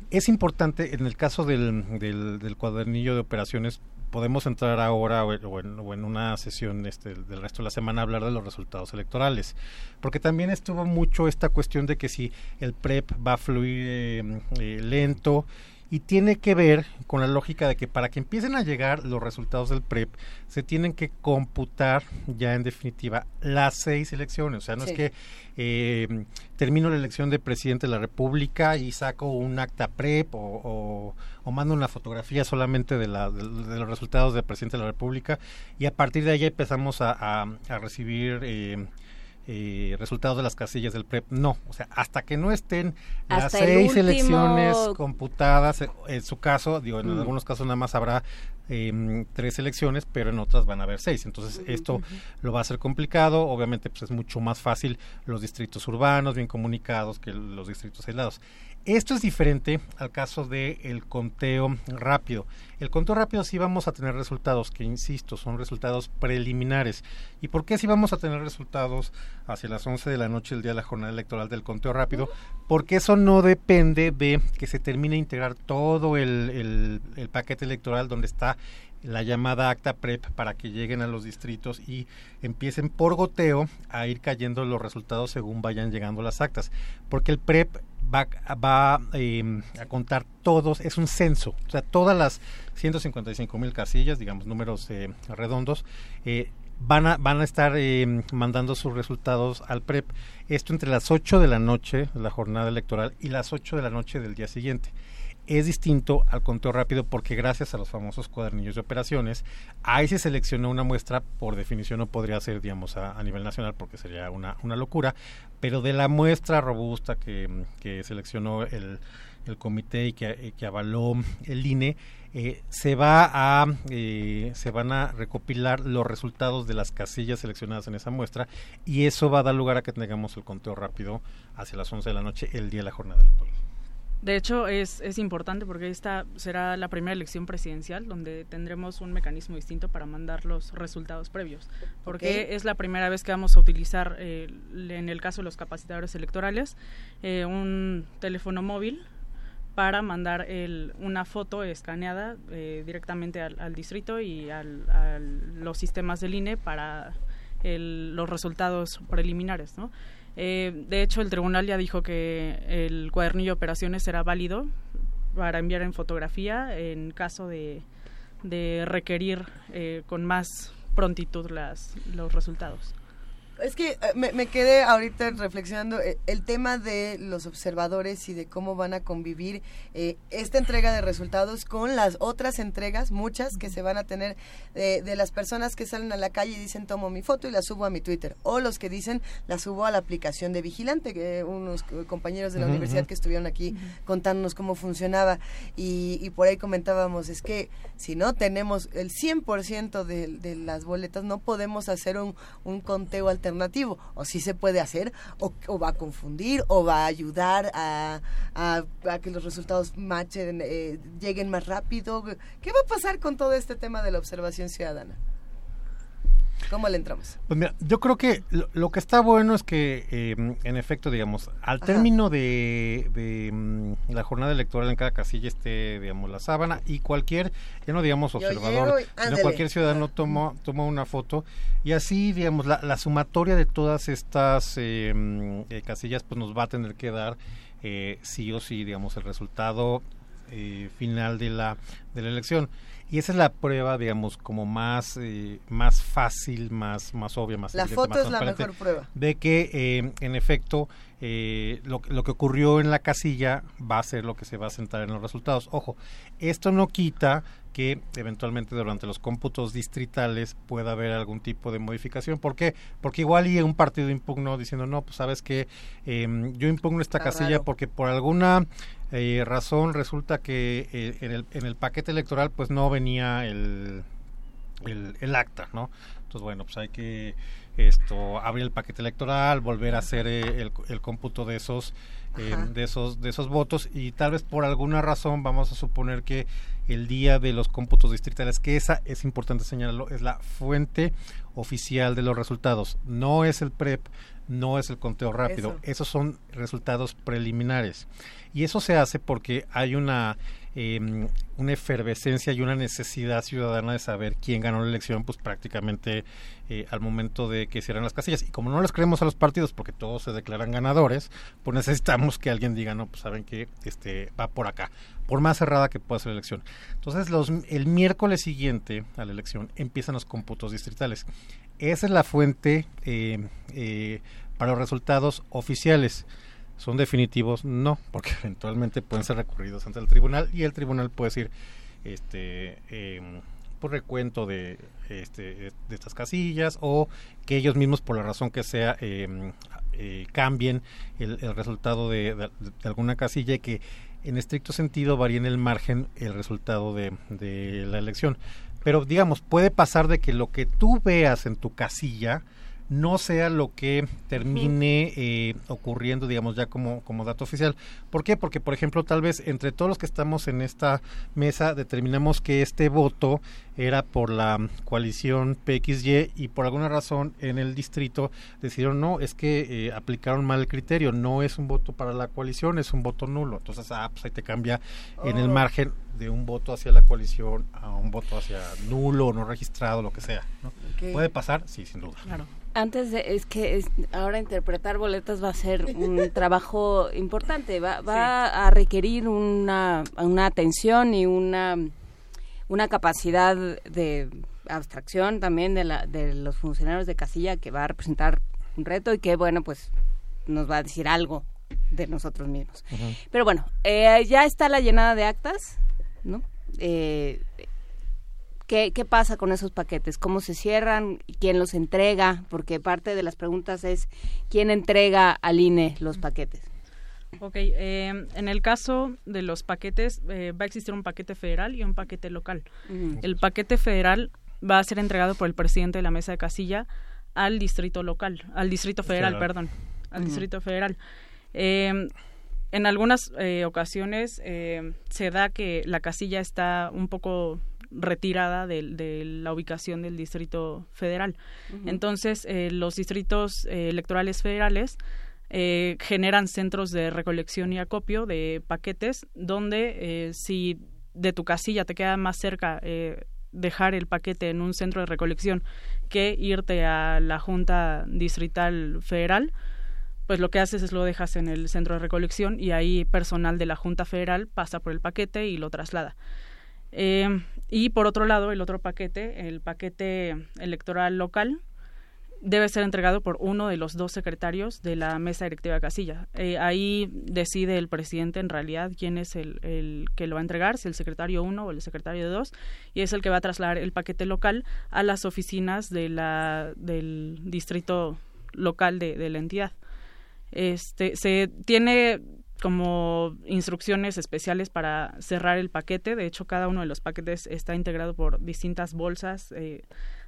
Es importante en el caso del, del cuadernillo de operaciones podemos entrar ahora o en, una sesión este, del resto de la semana a hablar de los resultados electorales. Porque también estuvo mucho esta cuestión de que si el PREP va a fluir eh, eh, lento y tiene que ver con la lógica de que para que empiecen a llegar los resultados del PREP se tienen que computar ya en definitiva las seis elecciones. O sea, no es que eh, termino la elección de presidente de la República y saco un acta PREP o, mando una fotografía solamente de, la, de, los resultados del presidente de la República y a partir de ahí empezamos a, recibir... Eh, eh, resultados de las casillas del PREP. No, o sea, hasta que no estén las seis elecciones computadas, eh, en su caso, digo, en mm. algunos casos nada más habrá eh, tres elecciones, pero en otras van a haber seis. Entonces, esto lo va a hacer complicado. Obviamente, pues es mucho más fácil los distritos urbanos, bien comunicados, que los distritos aislados. Esto es diferente al caso del el conteo rápido. El conteo rápido sí vamos a tener resultados, que insisto, son resultados preliminares. ¿Y por qué sí vamos a tener resultados hacia las 11 de la noche el día de la jornada electoral del conteo rápido? Porque eso no depende de que se termine de integrar todo el paquete electoral donde está la llamada acta PREP para que lleguen a los distritos y empiecen por goteo a ir cayendo los resultados según vayan llegando las actas. Porque el PREP va, va em, a contar todos, es un censo, o sea, todas las 155 mil casillas, digamos números eh, redondos, eh, van, a, van a estar em, mandando sus resultados al PREP. Esto entre las 8 de la noche, la jornada electoral, y las 8 de la noche del día siguiente. Es distinto al conteo rápido porque gracias a los famosos cuadernillos de operaciones, ahí se seleccionó una muestra, por definición no podría ser, digamos, a, nivel nacional porque sería una, una locura, pero de la muestra robusta que, que seleccionó el, el comité y que, que avaló el INE, eh, se va a eh, se van a recopilar los resultados de las casillas seleccionadas en esa muestra y eso va a dar lugar a que tengamos el conteo rápido hacia las 11 de la noche el día de la jornada electoral. De hecho, es, es importante porque esta será la primera elección presidencial donde tendremos un mecanismo distinto para mandar los resultados previos. Porque es la primera vez que vamos a utilizar, eh, en el caso de los capacitadores electorales, un teléfono móvil para mandar el, una foto escaneada eh, directamente al, distrito y a los sistemas del INE para los resultados preliminares. ¿no? Eh, de hecho, el tribunal ya dijo que el cuadernillo de operaciones será válido para enviar en fotografía en caso de, requerir eh, con más prontitud las, los resultados. Es que eh, me, quedé ahorita reflexionando eh, el tema de los observadores y de cómo van a convivir eh, esta entrega de resultados con las otras entregas, muchas que se van a tener de las personas que salen a la calle y dicen tomo mi foto y la subo a mi Twitter, o los que dicen la subo a la aplicación de Vigilante, que unos compañeros de la universidad que estuvieron aquí contándonos cómo funcionaba. Y, y, por ahí comentábamos, es que si no tenemos el 100% de, de las boletas, no podemos hacer un, un conteo alternativo alternativo. O si se puede hacer, o, va a confundir, o va a ayudar a, a, que los resultados machen, eh, lleguen más rápido. ¿Qué va a pasar con todo este tema de la observación ciudadana? ¿Cómo le entramos? Pues mira, yo creo que lo, que está bueno es que, eh, en efecto, digamos, al término de, mm, la jornada electoral en cada casilla esté, digamos, la sábana y cualquier, ya no digamos observador, sino cualquier ciudadano toma, toma una foto y así, digamos, la, sumatoria de todas estas eh, mm, eh, casillas pues nos va a tener que dar sí o sí, digamos, el resultado final de la, de la elección y esa es la prueba digamos como más eh, más fácil más más obvia más la foto es la mejor prueba de que eh, en efecto eh, lo, lo, que ocurrió en la casilla va a ser lo que se va a sentar en los resultados ojo esto no quita que eventualmente durante los cómputos distritales pueda haber algún tipo de modificación. ¿Por qué? Porque igual y un partido impugnó diciendo, no, pues sabes que em, yo impugno esta casilla porque por alguna eh, razón resulta que eh, en, el, en el paquete electoral pues no venía el, el, acta, ¿no? Entonces, bueno, pues hay que esto abrir el paquete electoral, volver a hacer eh, el, el cómputo de esos de esos de esos votos. Y tal vez por alguna razón vamos a suponer que el día de los cómputos distritales, que esa es importante señalarlo, es la fuente oficial de los resultados, no es el PREP, no es el conteo rápido, esos son resultados preliminares. Y eso se hace porque hay una eh, una efervescencia y una necesidad ciudadana de saber quién ganó la elección, pues prácticamente eh, al momento de que cierran las casillas. Y como no les creemos a los partidos porque todos se declaran ganadores, pues necesitamos que alguien diga, no, pues saben que este va por acá, por más cerrada que pueda ser la elección. Entonces, los, el miércoles siguiente a la elección empiezan los cómputos distritales. Esa es la fuente eh, eh, para los resultados oficiales. ¿Son definitivos? No, porque eventualmente pueden ser recurridos ante el tribunal y el tribunal puede decir, este, eh, por recuento de, este, de estas casillas o que ellos mismos, por la razón que sea, em, eh, cambien el, resultado de, alguna casilla y que en estricto sentido varíen el margen el resultado de la elección. Pero digamos, puede pasar de que lo que tú veas en tu casilla no sea lo que termine eh, ocurriendo, digamos, ya como, como dato oficial. ¿Por qué? Porque, por ejemplo, tal vez entre todos los que estamos en esta mesa determinamos que este voto era por la coalición PXY y por alguna razón en el distrito decidieron no, es que eh, aplicaron mal el criterio, no es un voto para la coalición, es un voto nulo. Entonces, ah, pues ahí te cambia en el oh. margen de un voto hacia la coalición a un voto hacia nulo, no registrado, lo que sea. ¿Puede pasar? Sí, sin duda. Claro. Antes de, es que ahora interpretar boletas va a ser un trabajo importante, va, va a requerir una, una atención y una, una capacidad de abstracción también de, la, de los funcionarios de casilla que va a representar un reto y que, bueno, pues nos va a decir algo de nosotros mismos. Pero bueno, eh, ya está la llenada de actas, ¿no? Eh, ¿qué, ¿Qué pasa con esos paquetes? ¿Cómo se cierran? ¿Quién los entrega? Porque parte de las preguntas es ¿quién entrega al INE los paquetes? Ok, eh, en el caso de los paquetes, eh, va a existir un paquete federal y un paquete local. El paquete federal va a ser entregado por el presidente de la mesa de casilla al distrito local, al distrito federal, Federal. perdón, al distrito federal. Eh, en algunas eh, ocasiones eh, se da que la casilla está un poco retirada de, de la ubicación del distrito federal. Entonces, eh, los distritos eh, electorales federales eh, generan centros de recolección y acopio de paquetes donde eh, si de tu casilla te queda más cerca dejar el paquete en un centro de recolección que irte a la Junta Distrital Federal, pues lo que haces es lo dejas en el centro de recolección y ahí personal de la Junta Federal pasa por el paquete y lo traslada. Eh, y por otro lado, el otro paquete, el paquete electoral local, debe ser entregado por uno de los dos secretarios de la mesa directiva de casilla. Eh, ahí decide el presidente en realidad quién es el, el que lo va a entregar, si el secretario 1 o el secretario 2, y es el que va a trasladar el paquete local a las oficinas de la, del distrito local de, de la entidad. Este, se tiene como instrucciones especiales para cerrar el paquete. De hecho, cada uno de los paquetes está integrado por distintas bolsas eh,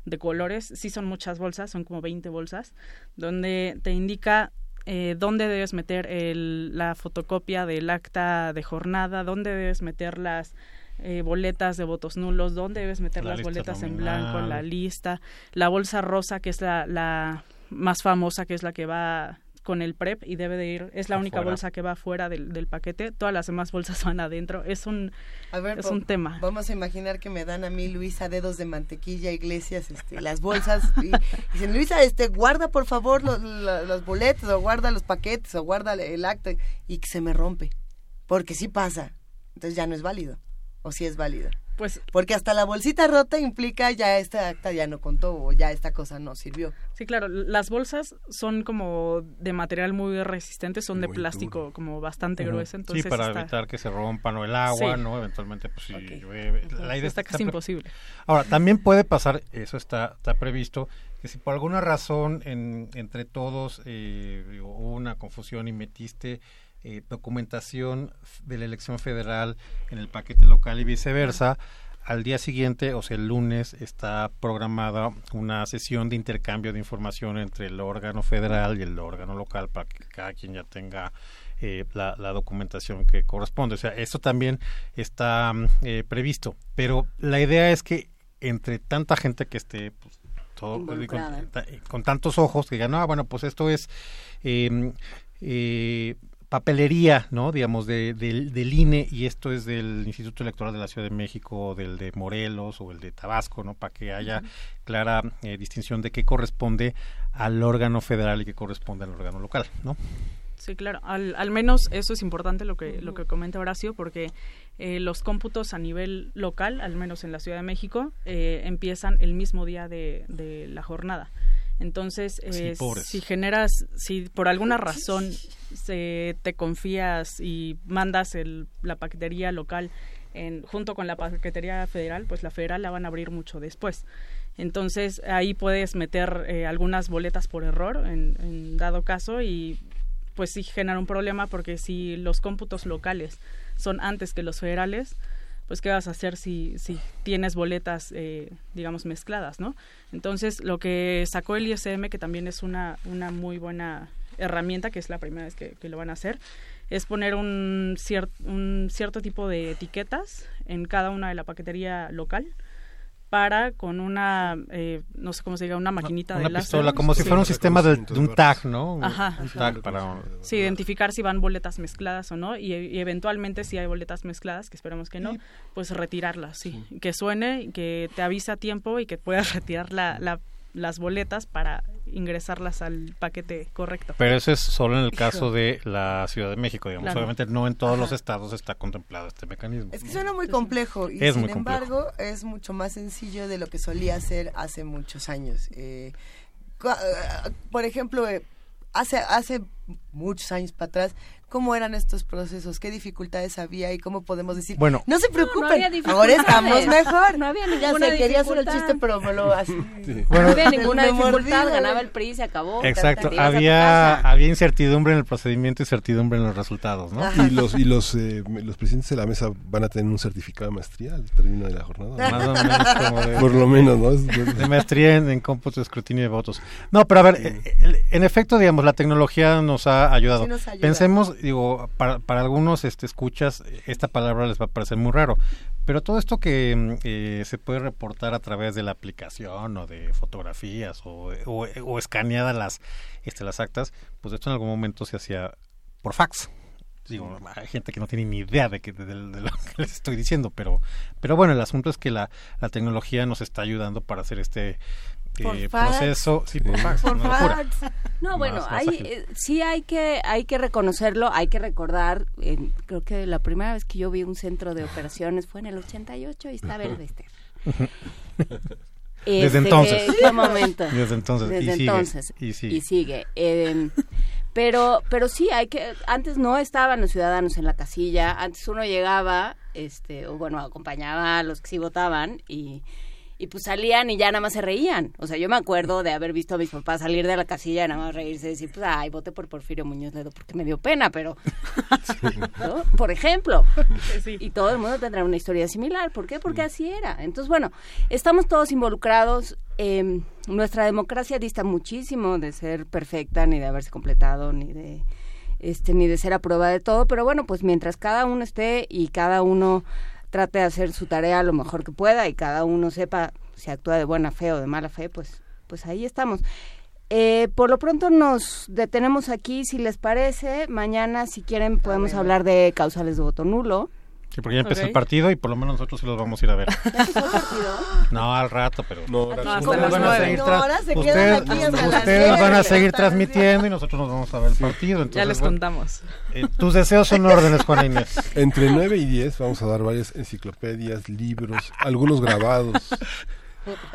de colores. Sí son muchas bolsas, son como 20 bolsas, donde te indica eh, dónde debes meter el- la fotocopia del acta de jornada, dónde debes meter las eh, boletas de votos nulos, dónde debes meter La las boletas en blanco, la lista, la bolsa rosa, que es la, la más famosa, que es la que va con el PREP y debe de ir, es la única Afuera. bolsa que va fuera del, del paquete, todas las demás bolsas van adentro, es un, A ver, es un tema. Vamos a imaginar que me dan a mí, Luisa, dedos de mantequilla, iglesias, este, las bolsas. Y, y dicen, Luisa, este, guarda por favor los, los boletos, o guarda los paquetes, o guarda el acta. Y que se me rompe. Porque sí pasa. Entonces ya no es válido. O sí es válido. Pues, Porque hasta la bolsita rota implica ya esta acta ya no contó, o ya esta cosa no sirvió. Sí, claro, las bolsas son como de material muy resistente, son de plástico como bastante Ujú. grueso, entonces sí, para está- evitar que se rompan o el agua, Sí. ¿no? Eventualmente, pues si llueve. La idea está casi pre- imposible. Ahora, también puede pasar, eso está, está previsto, que si por alguna razón en- entre todos eh, hubo una confusión y metiste eh, documentación de la elección federal en el paquete local y viceversa, al día siguiente, o sea, el lunes, está programada una sesión de intercambio de información entre el órgano federal y el órgano local para que cada quien ya tenga eh, la, la documentación que corresponde. O sea, esto también está mm, eh, previsto. Pero la idea es que entre tanta gente que esté pues, todo, con, tantos ojos que digan, ah, bueno, pues esto es eh, eh, papelería, ¿no? Digamos, de, del, del INE y esto es del Instituto Electoral de la Ciudad de México, o del de Morelos o el de Tabasco, ¿no? Para que haya clara eh, distinción de qué corresponde al órgano federal y qué corresponde al órgano local, ¿no? Sí, claro. Al, al menos eso es importante lo que, lo que comenta Horacio, porque eh, los cómputos a nivel local, al menos en la Ciudad de México, eh, empiezan el mismo día de, de la jornada. Entonces, eh, si generas, si por alguna razón se, te confías y mandas el, la paquetería local en, junto con la paquetería federal, pues la federal la van a abrir mucho después. Entonces ahí puedes meter eh, algunas boletas por error en, en dado caso y pues sí genera un problema porque si los cómputos locales son antes que los federales, pues qué vas a hacer si, si tienes boletas, eh, digamos, mezcladas, ¿no? Entonces lo que sacó el ISM, que también es una, una muy buena herramienta, que es la primera vez que, lo van a hacer, es poner un, un cierto tipo de etiquetas en cada una de la paquetería local para con una, eh, no sé cómo se diga, una maquinita Una de láser. pistola, como si fuera un sistema de, de un tag, ¿no? Ajá. Un tag para... Sí, identificar si van boletas mezcladas o no y, y eventualmente si hay boletas mezcladas, que esperemos que no, pues retirarlas, sí. Que suene, y que te avise a tiempo y que puedas retirar la, la- las boletas para ingresarlas al paquete correcto. Pero eso es solo en el caso de la Ciudad de México, digamos. Claro. Obviamente no en todos los estados está contemplado este mecanismo. Es que suena muy complejo y Es sin muy complejo. embargo es mucho más sencillo de lo que solía ser hace muchos años. Eh, eh, por ejemplo, eh, hace hace muchos años para atrás, ¿cómo eran estos procesos? ¿Qué dificultades había y cómo podemos decir? Bueno. no se No, no preocupen, ahora estamos mejor. No había Ya ninguna sé, quería hacer el dificultad. chiste, pero me lo así. no había Me ninguna mordí, dificultad, ¿no? ganaba el PRI, se acabó. Exacto, había, había incertidumbre en el procedimiento y certidumbre en los resultados, ¿no? Y los y los eh, los presidentes de la mesa van a tener un certificado de maestría al término de la jornada. Más o menos como de- Por lo menos, ¿no? De maestría en, en cómputo de escrutinio de votos. No, pero a ver, eh, el- en efecto, digamos, la tecnología nos ha ayudado. Sí nos ayuda. Pensemos, digo, para, para algunos este, escuchas, esta palabra les va a parecer muy raro, pero todo esto que eh, se puede reportar a través de la aplicación o de fotografías o, o, o escaneadas las, este, las actas, pues esto en algún momento se hacía por fax. Digo, hay gente que no tiene ni idea de, que, de, de- lo que les estoy diciendo, pero, pero bueno, el asunto es que la, la tecnología nos está ayudando para hacer este eh, proceso. Sí, por fax. Por. No, bueno, Más- más hay, eh, sí hay que, hay que reconocerlo, hay que recordar, eh, creo que la primera vez que yo vi un centro de operaciones fue en el 88 y está verde este. Desde Este, entonces. que- qué momento. Desde entonces. Desde y sigue, entonces. Y sigue. sigue. Eh, pero, pero sí, hay que, antes no estaban los ciudadanos en la casilla, antes uno llegaba, este, o bueno, acompañaba a los que sí votaban y, y pues salían y ya nada más se reían. O sea, yo me acuerdo de haber visto a mis papás salir de la casilla y nada más reírse y decir, pues, ay, voté por Porfirio Muñoz Ledo porque me dio pena, pero, ¿no? Por ejemplo. Y todo el mundo tendrá una historia similar. ¿Por qué? Porque así era. Entonces, bueno, estamos todos involucrados. eh, nuestra democracia dista muchísimo de ser perfecta, ni de haberse completado, ni de este ni de ser a prueba de todo, pero bueno, pues mientras cada uno esté y cada uno trate de hacer su tarea lo mejor que pueda y cada uno sepa si actúa de buena fe o de mala fe, pues pues ahí estamos. Eh, por lo pronto nos detenemos aquí, si les parece. Mañana, si quieren, podemos hablar de causales de voto nulo. Sí, porque ya empieza Ok. el partido y por lo menos nosotros sí los vamos a ir a ver. ¿Ya empezó el partido? No, al rato, pero no, hasta ustedes las van a nueve. seguir No, tra- ahora se quedan ustedes, aquí ustedes van a seguir transmitiendo y nosotros nos vamos a ver el partido. Entonces, Ya les bueno, contamos. eh, tus deseos son órdenes, Juana Inés. Entre 9 y 10 vamos a dar varias enciclopedias, libros, algunos grabados,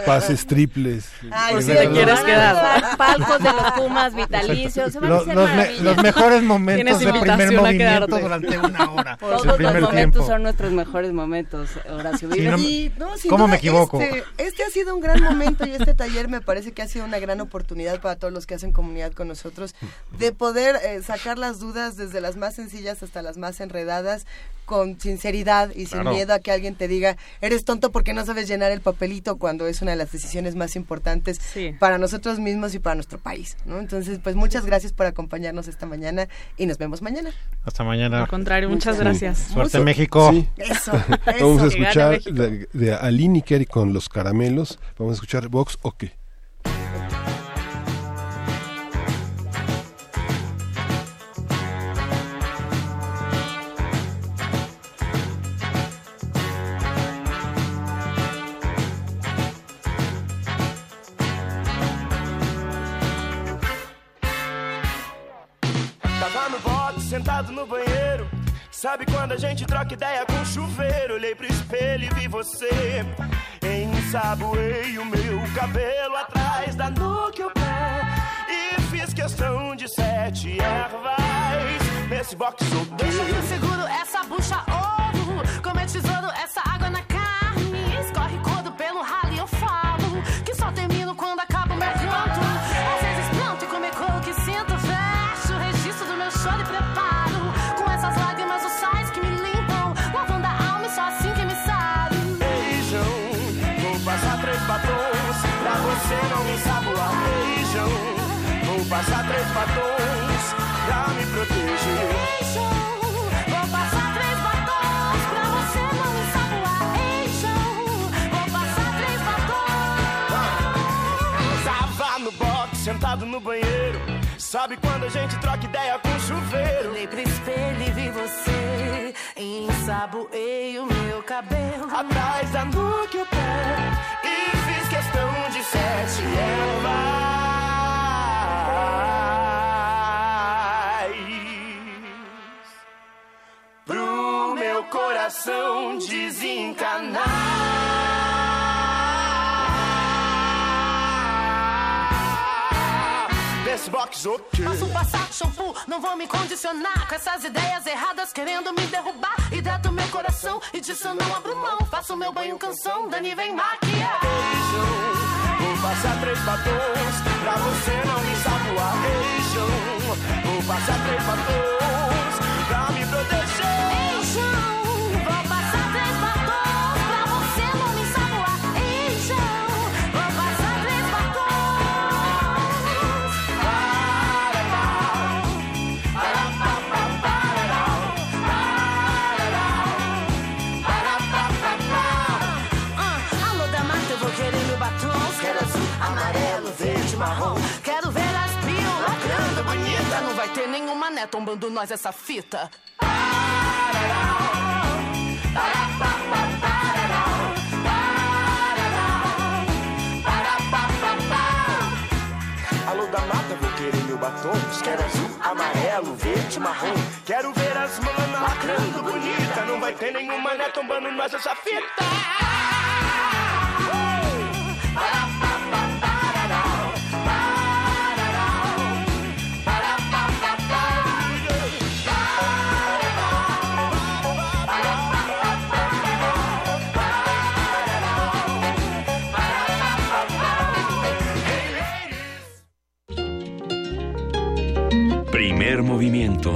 pases triples. Ay, si te quieres quedar. Palcos de los Pumas vitalicios. Se van a Los, hacer los me- los mejores momentos primer movimiento durante una hora. Todos los momentos tiempo. son nuestros mejores momentos, Horacio Sí, no Y, no, ¿Cómo duda, me equivoco? Este, este ha sido un gran momento y este taller me parece que ha sido una gran oportunidad para todos los que hacen comunidad con nosotros de poder eh, sacar las dudas desde las más sencillas hasta las más enredadas con sinceridad y sin Claro. miedo a que alguien te diga eres tonto porque no sabes llenar el papelito cuando es una de las decisiones más importantes Sí. para nosotros mismos y para nuestro país. ¿no? Entonces, pues muchas gracias por acompañarnos esta mañana y nos vemos mañana. Hasta mañana. Al contrario, muchas Sí. gracias. Suerte en México. Sí. Eso, Vamos a escuchar de, de Aline Iker con los caramelos. Vamos a escuchar Vox o qué. No banheiro. Sabe quando a gente troca ideia com chuveiro? Olhei pro espelho e vi você. Ensaboei o meu cabelo atrás da nuca o pé. E fiz questão de sete ervas nesse box. Deixa que eu seguro essa bucha ouro. Como é tesouro essa água na carne. Sabe quando a gente troca ideia com chuveiro? Olhei pro espelho e vi você. Ensaboei o meu cabelo. Atrás da nuca e o pé. E fiz questão de sete ervas. Pro meu coração desencanar. Nesse box, ok. Posso passar shampoo, não vou me condicionar com essas ideias erradas querendo me derrubar. Hidrato meu coração e disso eu não abro mão. Faço meu banho canção, Dani vem maquiar. Vou passar três batons pra você não me saboar. Ei, João, vou passar três batons pra me proteger. Ei, nenhuma né tombando nós essa fita. Alô da mata, vou querer meu batom. Quero azul, amarelo, verde, marrom. Quero ver as manas lacrando bonita. Não vai ter nenhuma né tombando nós essa fita. Primer movimiento.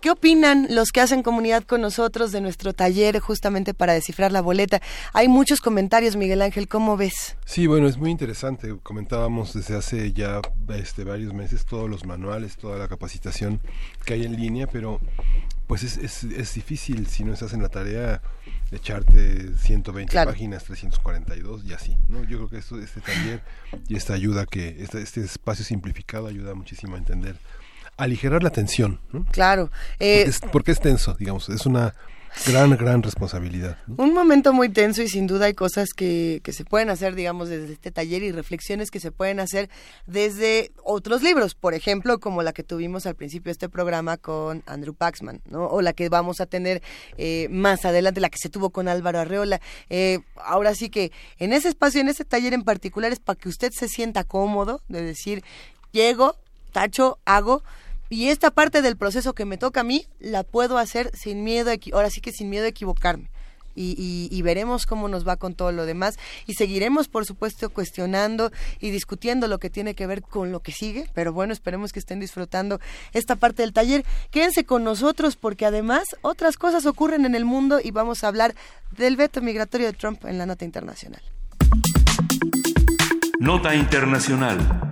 ¿Qué opinan los que hacen comunidad con nosotros de nuestro taller justamente para descifrar la boleta? Hay muchos comentarios, Miguel Ángel, ¿cómo ves? Sí, bueno, es muy interesante. Comentábamos desde hace ya este, varios meses todos los manuales, toda la capacitación que hay en línea, pero pues es, es, es difícil si no estás en la tarea echarte 120 Claro. páginas, 342 y así. ¿no? Yo creo que esto, este taller y esta ayuda que, este, este espacio simplificado ayuda muchísimo a entender, a aligerar la tensión, ¿no? Claro. Porque, Eh, es, porque es tenso, digamos, es una gran, gran responsabilidad. Un momento muy tenso y sin duda hay cosas que, que se pueden hacer, digamos, desde este taller y reflexiones que se pueden hacer desde otros libros, por ejemplo, como la que tuvimos al principio de este programa con Andrew Paxman, ¿no? O la que vamos a tener eh, más adelante, la que se tuvo con Álvaro Arreola. Eh, ahora sí que en ese espacio, en ese taller en particular, es para que usted se sienta cómodo de decir, llego, tacho, hago, y esta parte del proceso que me toca a mí la puedo hacer sin miedo, ahora sí que sin miedo a equivocarme. Y veremos cómo nos va con todo lo demás. Y seguiremos, por supuesto, cuestionando y discutiendo lo que tiene que ver con lo que sigue. Pero bueno, esperemos que estén disfrutando esta parte del taller. Quédense con nosotros porque además otras cosas ocurren en el mundo y vamos a hablar del veto migratorio de Trump en la nota internacional. Nota internacional.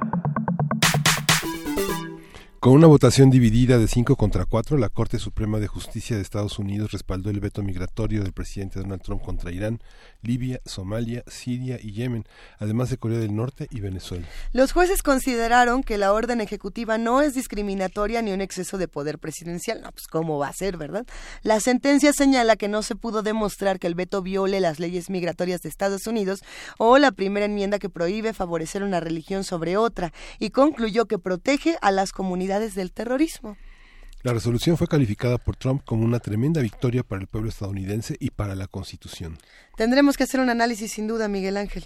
Con una votación dividida de 5 contra 4, la Corte Suprema de Justicia de Estados Unidos respaldó el veto migratorio del presidente Donald Trump contra Irán, Libia, Somalia, Siria y Yemen, además de Corea del Norte y Venezuela. Los jueces consideraron que la orden ejecutiva no es discriminatoria ni un exceso de poder presidencial. No, pues cómo va a ser, ¿verdad? La sentencia señala que no se pudo demostrar que el veto viole las leyes migratorias de Estados Unidos o la primera enmienda que prohíbe favorecer una religión sobre otra y concluyó que protege a las comunidades del terrorismo. La resolución fue calificada por Trump como una tremenda victoria para el pueblo estadounidense y para la Constitución. Tendremos que hacer un análisis sin duda, Miguel Ángel.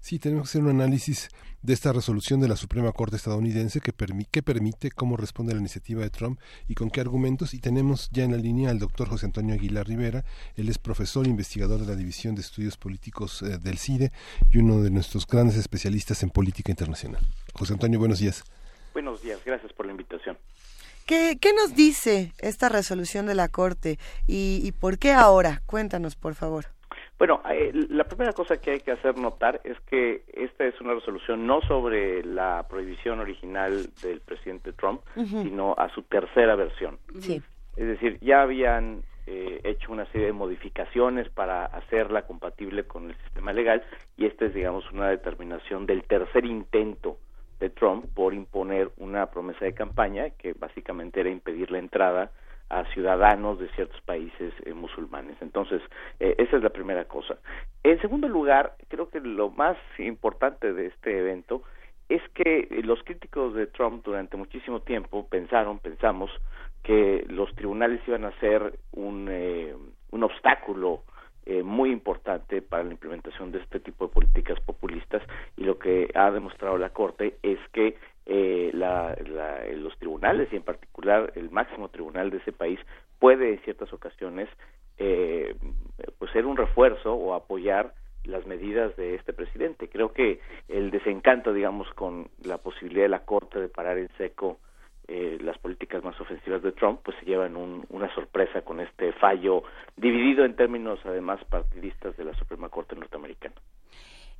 Sí, tenemos que hacer un análisis de esta resolución de la Suprema Corte estadounidense que, permi- que permite cómo responde la iniciativa de Trump y con qué argumentos. Y tenemos ya en la línea al doctor José Antonio Aguilar Rivera. Él es profesor e investigador de la División de Estudios Políticos eh, del CIDE y uno de nuestros grandes especialistas en política internacional. José Antonio, buenos días. Buenos días, gracias por la invitación. ¿Qué, qué nos dice esta resolución de la Corte y, y por qué ahora? Cuéntanos, por favor. Bueno, eh, la primera cosa que hay que hacer notar es que esta es una resolución no sobre la prohibición original del presidente Trump, sino a su tercera versión. Sí. Es decir, ya habían eh, hecho una serie de modificaciones para hacerla compatible con el sistema legal y esta es, digamos, una determinación del tercer intento de Trump por imponer una promesa de campaña que básicamente era impedir la entrada a ciudadanos de ciertos países eh, musulmanes. Entonces, eh, esa es la primera cosa. En segundo lugar, creo que lo más importante de este evento es que eh, los críticos de Trump durante muchísimo tiempo pensaron, pensamos, que los tribunales iban a ser un, eh, un obstáculo eh, muy importante para la implementación de este tipo de políticas populistas y lo que ha demostrado la Corte es que eh, la, la, los tribunales y en particular el máximo tribunal de ese país puede en ciertas ocasiones eh, pues ser un refuerzo o apoyar las medidas de este presidente. Creo que el desencanto, digamos, con la posibilidad de la Corte de parar en seco eh, las políticas más ofensivas de Trump, pues se llevan un, una sorpresa con este fallo dividido en términos además partidistas de la Suprema Corte norteamericana.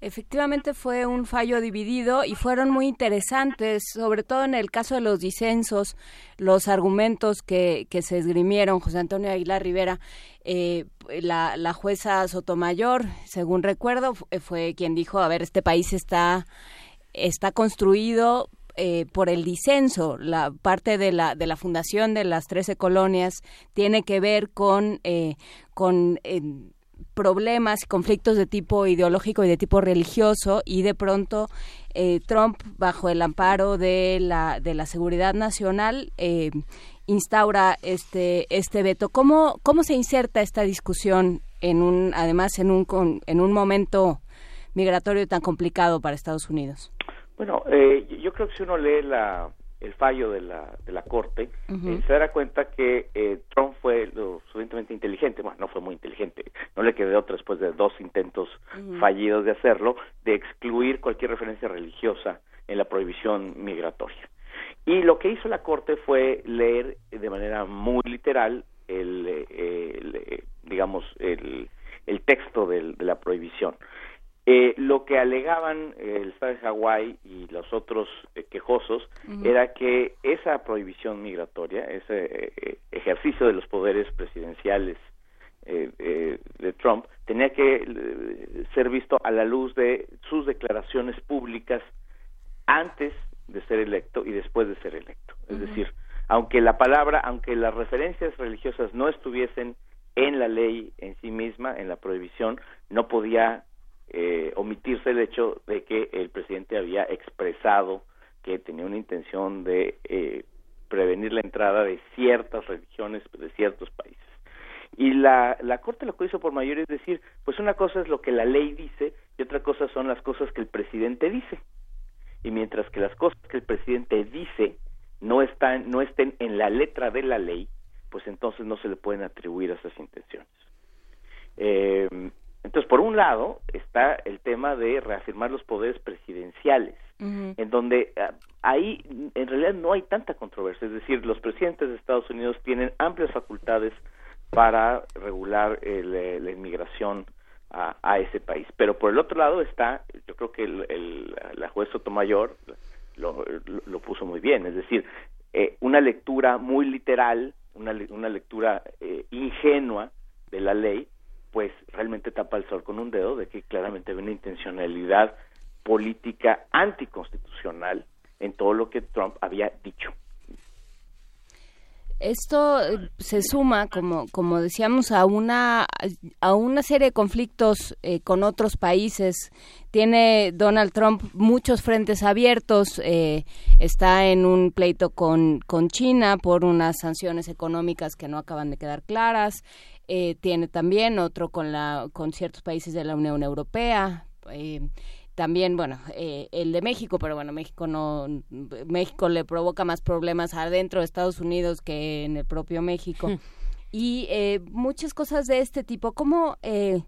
Efectivamente fue un fallo dividido y fueron muy interesantes, sobre todo en el caso de los disensos, los argumentos que, que se esgrimieron. José Antonio Aguilar Rivera, eh, la, la jueza Sotomayor, según recuerdo, fue quien dijo, a ver, este país está, está construido eh, por el disenso, la parte de la, de la fundación de las 13 colonias tiene que ver con, eh, con eh, problemas, conflictos de tipo ideológico y de tipo religioso y de pronto eh, Trump, bajo el amparo de la, de la seguridad nacional, eh, instaura este, este veto. ¿Cómo, ¿Cómo se inserta esta discusión en un, además en un, en un momento migratorio tan complicado para Estados Unidos? Bueno, eh, yo creo que si uno lee la, el fallo de la, de la Corte, eh, se dará cuenta que eh, Trump fue lo suficientemente inteligente, bueno, no fue muy inteligente, no le quedó otra después de dos intentos fallidos de hacerlo, de excluir cualquier referencia religiosa en la prohibición migratoria. Y lo que hizo la Corte fue leer de manera muy literal el, eh, el, eh, digamos, el, el texto del- de la prohibición. Eh, lo que alegaban eh, el Estado de Hawái y los otros eh, quejosos era que esa prohibición migratoria, ese eh, ejercicio de los poderes presidenciales eh, eh, de Trump, tenía que eh, ser visto a la luz de sus declaraciones públicas antes de ser electo y después de ser electo. Es decir, aunque la palabra, aunque las referencias religiosas no estuviesen en la ley en sí misma, en la prohibición, no podía eh, omitirse el hecho de que el presidente había expresado que tenía una intención de eh, prevenir la entrada de ciertas religiones de ciertos países. Y la, la Corte lo que hizo por mayor es decir, pues una cosa es lo que la ley dice y otra cosa son las cosas que el presidente dice. Y mientras que las cosas que el presidente dice no están no estén en la letra de la ley, pues entonces no se le pueden atribuir esas intenciones. Eh, entonces, por un lado está el tema de reafirmar los poderes presidenciales, en donde ah, ahí en realidad no hay tanta controversia, es decir, los presidentes de Estados Unidos tienen amplias facultades para regular el, eh, la inmigración a, a ese país. Pero por el otro lado está, yo creo que el, el- la juez Sotomayor lo, lo, lo puso muy bien, es decir, eh, una lectura muy literal, una, una lectura eh, ingenua de la ley, pues realmente tapa el sol con un dedo de que claramente hay una intencionalidad política anticonstitucional en todo lo que Trump había dicho. Esto eh, se suma, como, como decíamos, a una, a una serie de conflictos eh, con otros países. Tiene Donald Trump muchos frentes abiertos. eh, está en un pleito con, con China por unas sanciones económicas que no acaban de quedar claras. Eh, tiene también otro con, la, con ciertos países de la Unión Europea. eh, también, bueno, eh, el de México, pero bueno, México no, México le provoca más problemas adentro de Estados Unidos que en el propio México. y eh, muchas cosas de este tipo. ¿Cómo eh,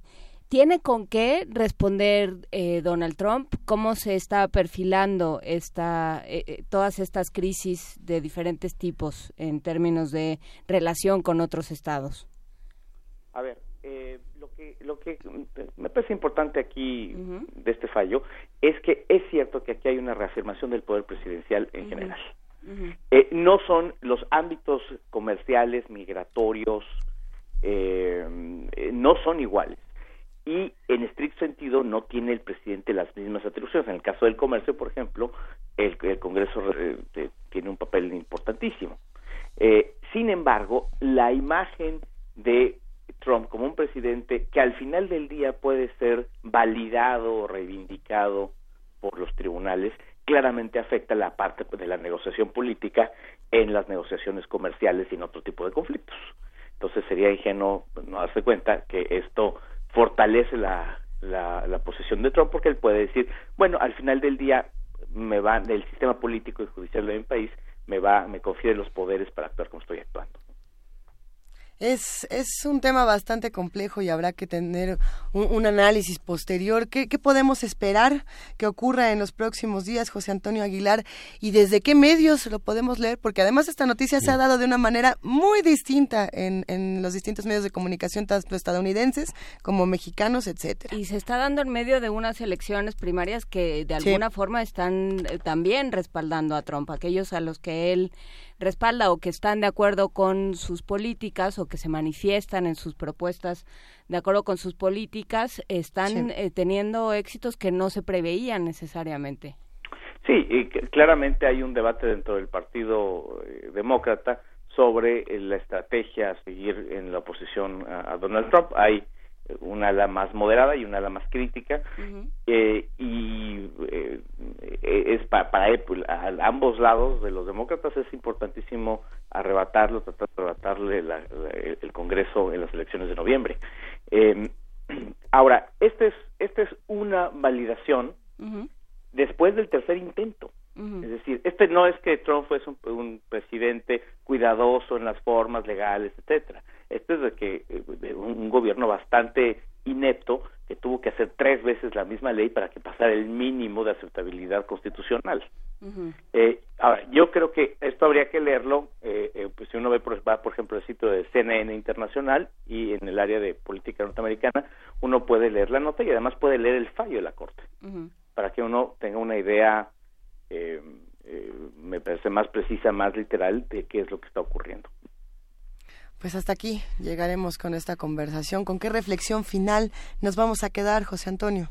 tiene con qué responder eh, Donald Trump? ¿Cómo se está perfilando esta, eh, eh, todas estas crisis de diferentes tipos en términos de relación con otros estados? A ver, eh, que lo que me parece importante aquí de este fallo es que es cierto que aquí hay una reafirmación del poder presidencial en general. Eh, no son los ámbitos comerciales, migratorios, eh, eh, no son iguales. Y en estricto sentido no tiene el presidente las mismas atribuciones. En el caso del comercio, por ejemplo, el, el Congreso eh, tiene un papel importantísimo. Eh, sin embargo, la imagen de Trump como un presidente que al final del día puede ser validado o reivindicado por los tribunales, claramente afecta la parte de la negociación política en las negociaciones comerciales y en otro tipo de conflictos. Entonces sería ingenuo no darse cuenta que esto fortalece la, la, la posición de Trump porque él puede decir, bueno, al final del día me va el sistema político y judicial de mi país me va me confiere los poderes para actuar como estoy actuando. Es, es un tema bastante complejo y habrá que tener un, análisis posterior. ¿Qué, ¿Qué, podemos esperar que ocurra en los próximos días, José Antonio Aguilar? ¿Y desde qué medios lo podemos leer? Porque además esta noticia se ha dado de una manera muy distinta en, en los distintos medios de comunicación, tanto estadounidenses como mexicanos, etcétera. Y se está dando en medio de unas elecciones primarias que de alguna forma están eh, también respaldando a Trump, aquellos a los que él respalda o que están de acuerdo con sus políticas o que se manifiestan en sus propuestas de acuerdo con sus políticas están eh, teniendo éxitos que no se preveían necesariamente. Sí, y claramente hay un debate dentro del Partido eh, Demócrata sobre eh, la estrategia a seguir en la oposición a Donald Trump. Hay una ala más moderada y una ala más crítica eh, y eh, es para, para a ambos lados de los demócratas es importantísimo arrebatarlo tratar de arrebatarle el Congreso en las elecciones de noviembre. Eh, ahora este es esta es una validación después del tercer intento. Es decir, este no es que Trump fuese un, presidente cuidadoso en las formas legales, etcétera. Este es de que eh, un, gobierno bastante inepto que tuvo que hacer tres veces la misma ley para que pasara el mínimo de aceptabilidad constitucional. eh, ahora, yo creo que esto habría que leerlo, eh, eh, pues si uno ve, por, va por ejemplo el sitio de CNN Internacional y en el área de política norteamericana, uno puede leer la nota y además puede leer el fallo de la Corte, para que uno tenga una idea eh, eh, me parece más precisa, más literal de qué es lo que está ocurriendo. Pues hasta aquí llegaremos con esta conversación. ¿Con qué reflexión final nos vamos a quedar, José Antonio?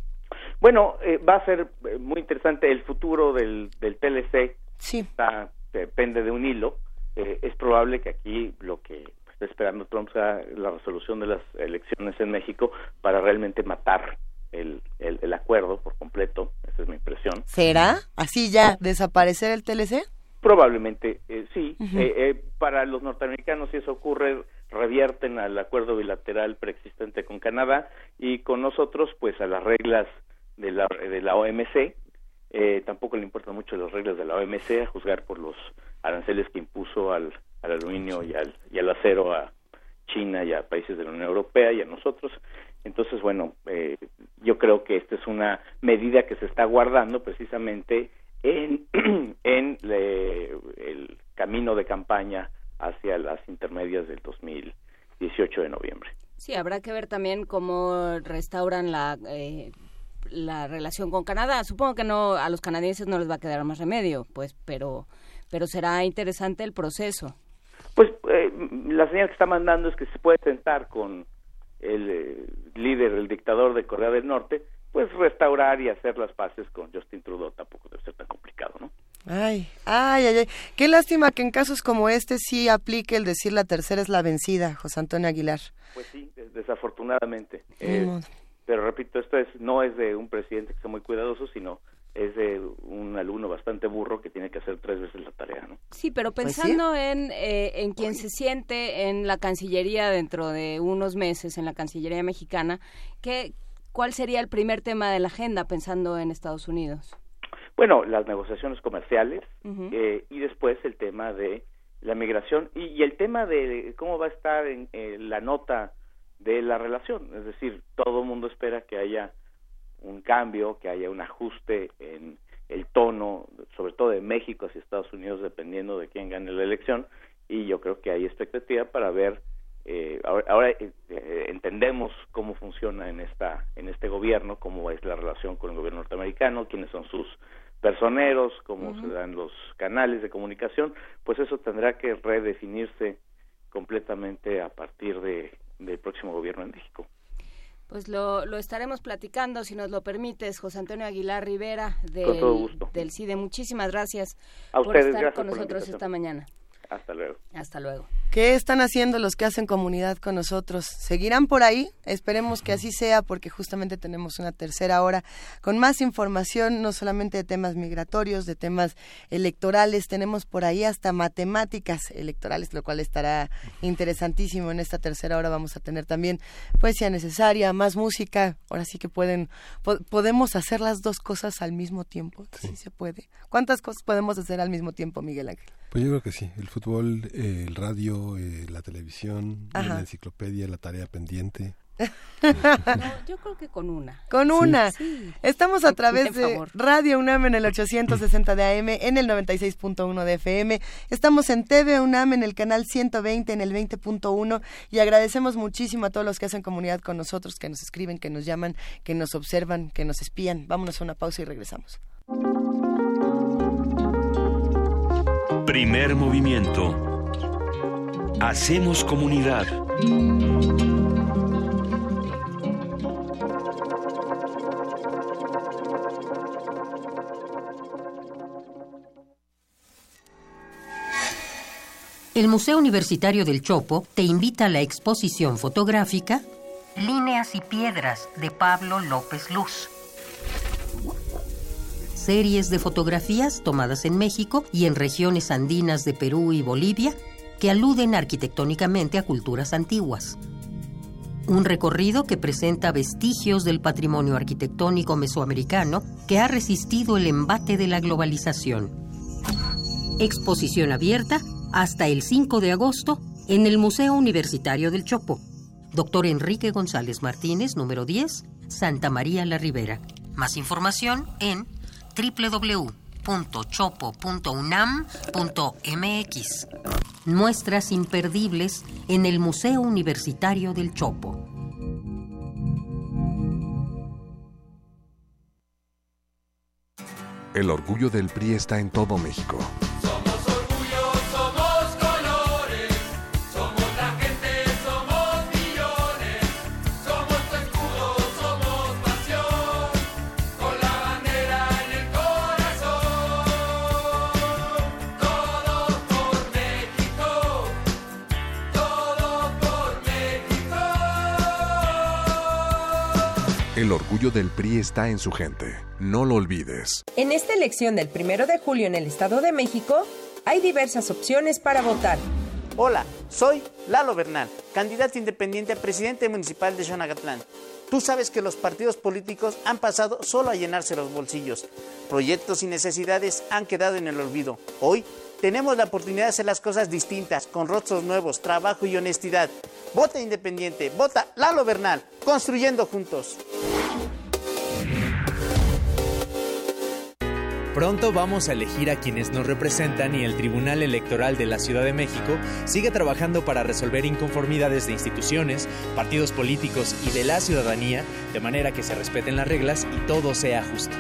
Bueno, eh, va a ser eh, muy interesante el futuro del, del TLC. Sí. Está, depende de un hilo. es probable que aquí lo que está esperando Trump sea la resolución de las elecciones en México para realmente matar el, el, acuerdo por completo, esa es mi impresión. ¿Será? ¿Así ya desaparecer el TLC? Probablemente eh, sí. Eh, eh, para los norteamericanos, si eso ocurre, revierten al acuerdo bilateral preexistente con Canadá y con nosotros, pues a las reglas de la, de la OMC. tampoco le importan mucho las reglas de la OMC, a juzgar por los aranceles que impuso al, al aluminio y al, y al acero a China y a países de la Unión Europea y a nosotros. Entonces, bueno, eh, yo creo que esta es una medida que se está guardando precisamente en, en el camino de campaña hacia las intermedias del 2018 de noviembre. Sí, habrá que ver también cómo restauran la eh, la relación con Canadá. Supongo que no a los canadienses no les va a quedar más remedio, pues, pero pero será interesante el proceso. Pues eh, la señal que está mandando es que se puede sentar con el eh, líder, el dictador de Corea del Norte, pues restaurar y hacer las paces con Justin Trudeau tampoco debe ser tan complicado, ¿no? Ay, ay, ay, Qué lástima que en casos como este sí aplique el decir la tercera es la vencida, José Antonio Aguilar. Pues sí, desafortunadamente. Eh, pero repito, esto es no es de un presidente que sea muy cuidadoso, sino es de un alumno bastante burro que tiene que hacer tres veces la tarea, ¿no? Sí, pero pues pensando en, eh, en quien se siente en la Cancillería dentro de unos meses, en la Cancillería mexicana, ¿qué, ¿cuál sería el primer tema de la agenda pensando en Estados Unidos? Bueno, las negociaciones comerciales eh, y después el tema de la migración y, el tema de cómo va a estar en la nota de la relación. Es decir, todo el mundo espera que haya un cambio, que haya un ajuste en el tono, sobre todo de México hacia Estados Unidos, dependiendo de quién gane la elección, y yo creo que hay expectativa para ver eh, ahora, eh, entendemos cómo funciona en esta en este gobierno cómo es la relación con el gobierno norteamericano quiénes son sus personeros cómo se dan los canales de comunicación pues eso tendrá que redefinirse completamente a partir de del próximo gobierno en México pues lo, lo estaremos platicando, si nos lo permites, José Antonio Aguilar Rivera del, del CIDE. Muchísimas gracias por estar con nosotros esta mañana. Hasta luego. Hasta luego. ¿Qué están haciendo los que hacen comunidad con nosotros? ¿Seguirán por ahí? Esperemos que así sea porque justamente tenemos una tercera hora con más información, no solamente de temas migratorios, de temas electorales, tenemos por ahí hasta matemáticas electorales, lo cual estará interesantísimo. En esta tercera hora vamos a tener también poesía necesaria, más música. Ahora sí que pueden, podemos hacer las dos cosas al mismo tiempo. Sí. se puede. ¿Cuántas cosas podemos hacer al mismo tiempo, Miguel Ángel? Pues yo creo que sí, el fútbol, eh, el radio, eh, la televisión, la enciclopedia, la tarea pendiente. yo creo que con una. Con una. Estamos a través de Radio UNAM en el 860 de AM, en el 96.1 de FM. Estamos en TV UNAM en el canal 120, en el 20.1. Y agradecemos muchísimo a todos los que hacen comunidad con nosotros, que nos escriben, que nos llaman, que nos observan, que nos espían. Vámonos a una pausa y regresamos. Primer movimiento. Hacemos comunidad. El Museo Universitario del Chopo te invita a la exposición fotográfica Líneas y Piedras de Pablo López Luz series de fotografías tomadas en México y en regiones andinas de Perú y Bolivia que aluden arquitectónicamente a culturas antiguas. Un recorrido que presenta vestigios del patrimonio arquitectónico mesoamericano que ha resistido el embate de la globalización. Exposición abierta hasta el 5 de agosto en el Museo Universitario del Chopo. Doctor Enrique González Martínez, número 10, Santa María la Ribera. Más información en www.chopo.unam.mx. Muestras imperdibles en el Museo Universitario del Chopo. El orgullo del PRI está en todo México. El orgullo del PRI está en su gente. No lo olvides. En esta elección del primero de julio en el Estado de México, hay diversas opciones para votar. Hola, soy Lalo Bernal, candidato independiente a presidente municipal de Xonagatlán. Tú sabes que los partidos políticos han pasado solo a llenarse los bolsillos. Proyectos y necesidades han quedado en el olvido. Hoy tenemos la oportunidad de hacer las cosas distintas, con rostros nuevos, trabajo y honestidad. Vota independiente, vota Lalo Bernal, construyendo juntos. Pronto vamos a elegir a quienes nos representan y el Tribunal Electoral de la Ciudad de México sigue trabajando para resolver inconformidades de instituciones, partidos políticos y de la ciudadanía de manera que se respeten las reglas y todo sea justo.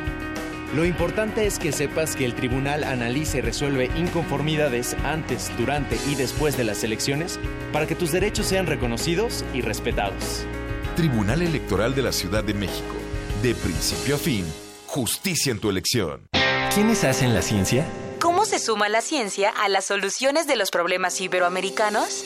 Lo importante es que sepas que el tribunal analiza y resuelve inconformidades antes, durante y después de las elecciones para que tus derechos sean reconocidos y respetados. Tribunal Electoral de la Ciudad de México. De principio a fin, justicia en tu elección. ¿Quiénes hacen la ciencia? ¿Cómo se suma la ciencia a las soluciones de los problemas iberoamericanos?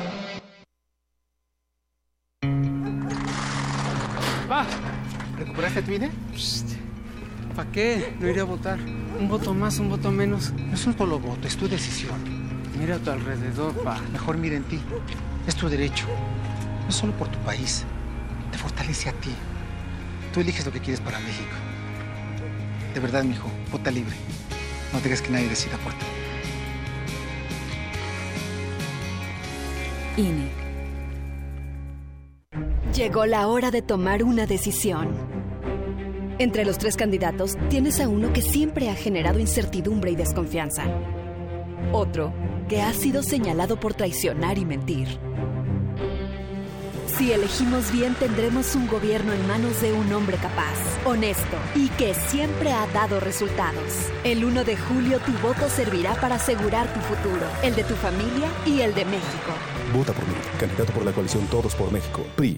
¿Recuperaste tu INE? ¿Para qué? No iré a votar. Un voto más, un voto menos. No es un solo voto, es tu decisión. Mira a tu alrededor, pa. Mejor mira en ti. Es tu derecho. No solo por tu país. Te fortalece a ti. Tú eliges lo que quieres para México. De verdad, mijo, vota libre. No dejes que nadie decida por ti. INE. Llegó la hora de tomar una decisión. Entre los tres candidatos tienes a uno que siempre ha generado incertidumbre y desconfianza. Otro que ha sido señalado por traicionar y mentir. Si elegimos bien, tendremos un gobierno en manos de un hombre capaz, honesto y que siempre ha dado resultados. El 1 de julio tu voto servirá para asegurar tu futuro, el de tu familia y el de México. Vota por mí, candidato por la coalición Todos por México, PRI.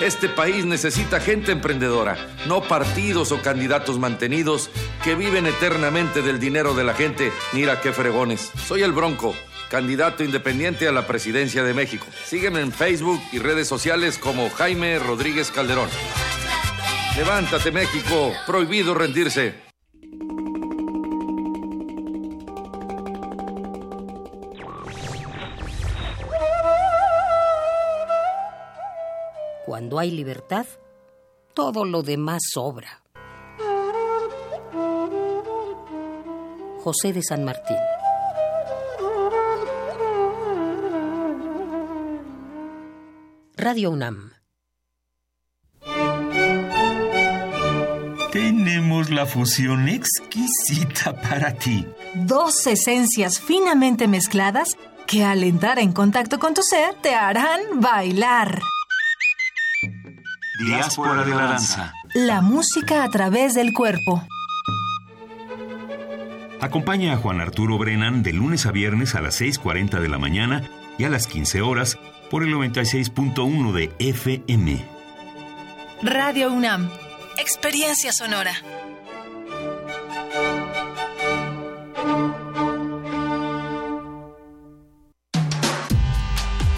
Este país necesita gente emprendedora, no partidos o candidatos mantenidos que viven eternamente del dinero de la gente. Mira qué fregones. Soy el Bronco, candidato independiente a la presidencia de México. Sígueme en Facebook y redes sociales como Jaime Rodríguez Calderón. Levántate México, prohibido rendirse. Cuando hay libertad, todo lo demás sobra. José de San Martín. Radio UNAM. Tenemos la fusión exquisita para ti. Dos esencias finamente mezcladas que al entrar en contacto con tu ser te harán bailar. Diáspora de la danza. La música a través del cuerpo. Acompaña a Juan Arturo Brennan de lunes a viernes a las 6.40 de la mañana y a las 15 horas por el 96.1 de FM. Radio UNAM. Experiencia sonora.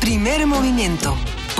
Primer movimiento.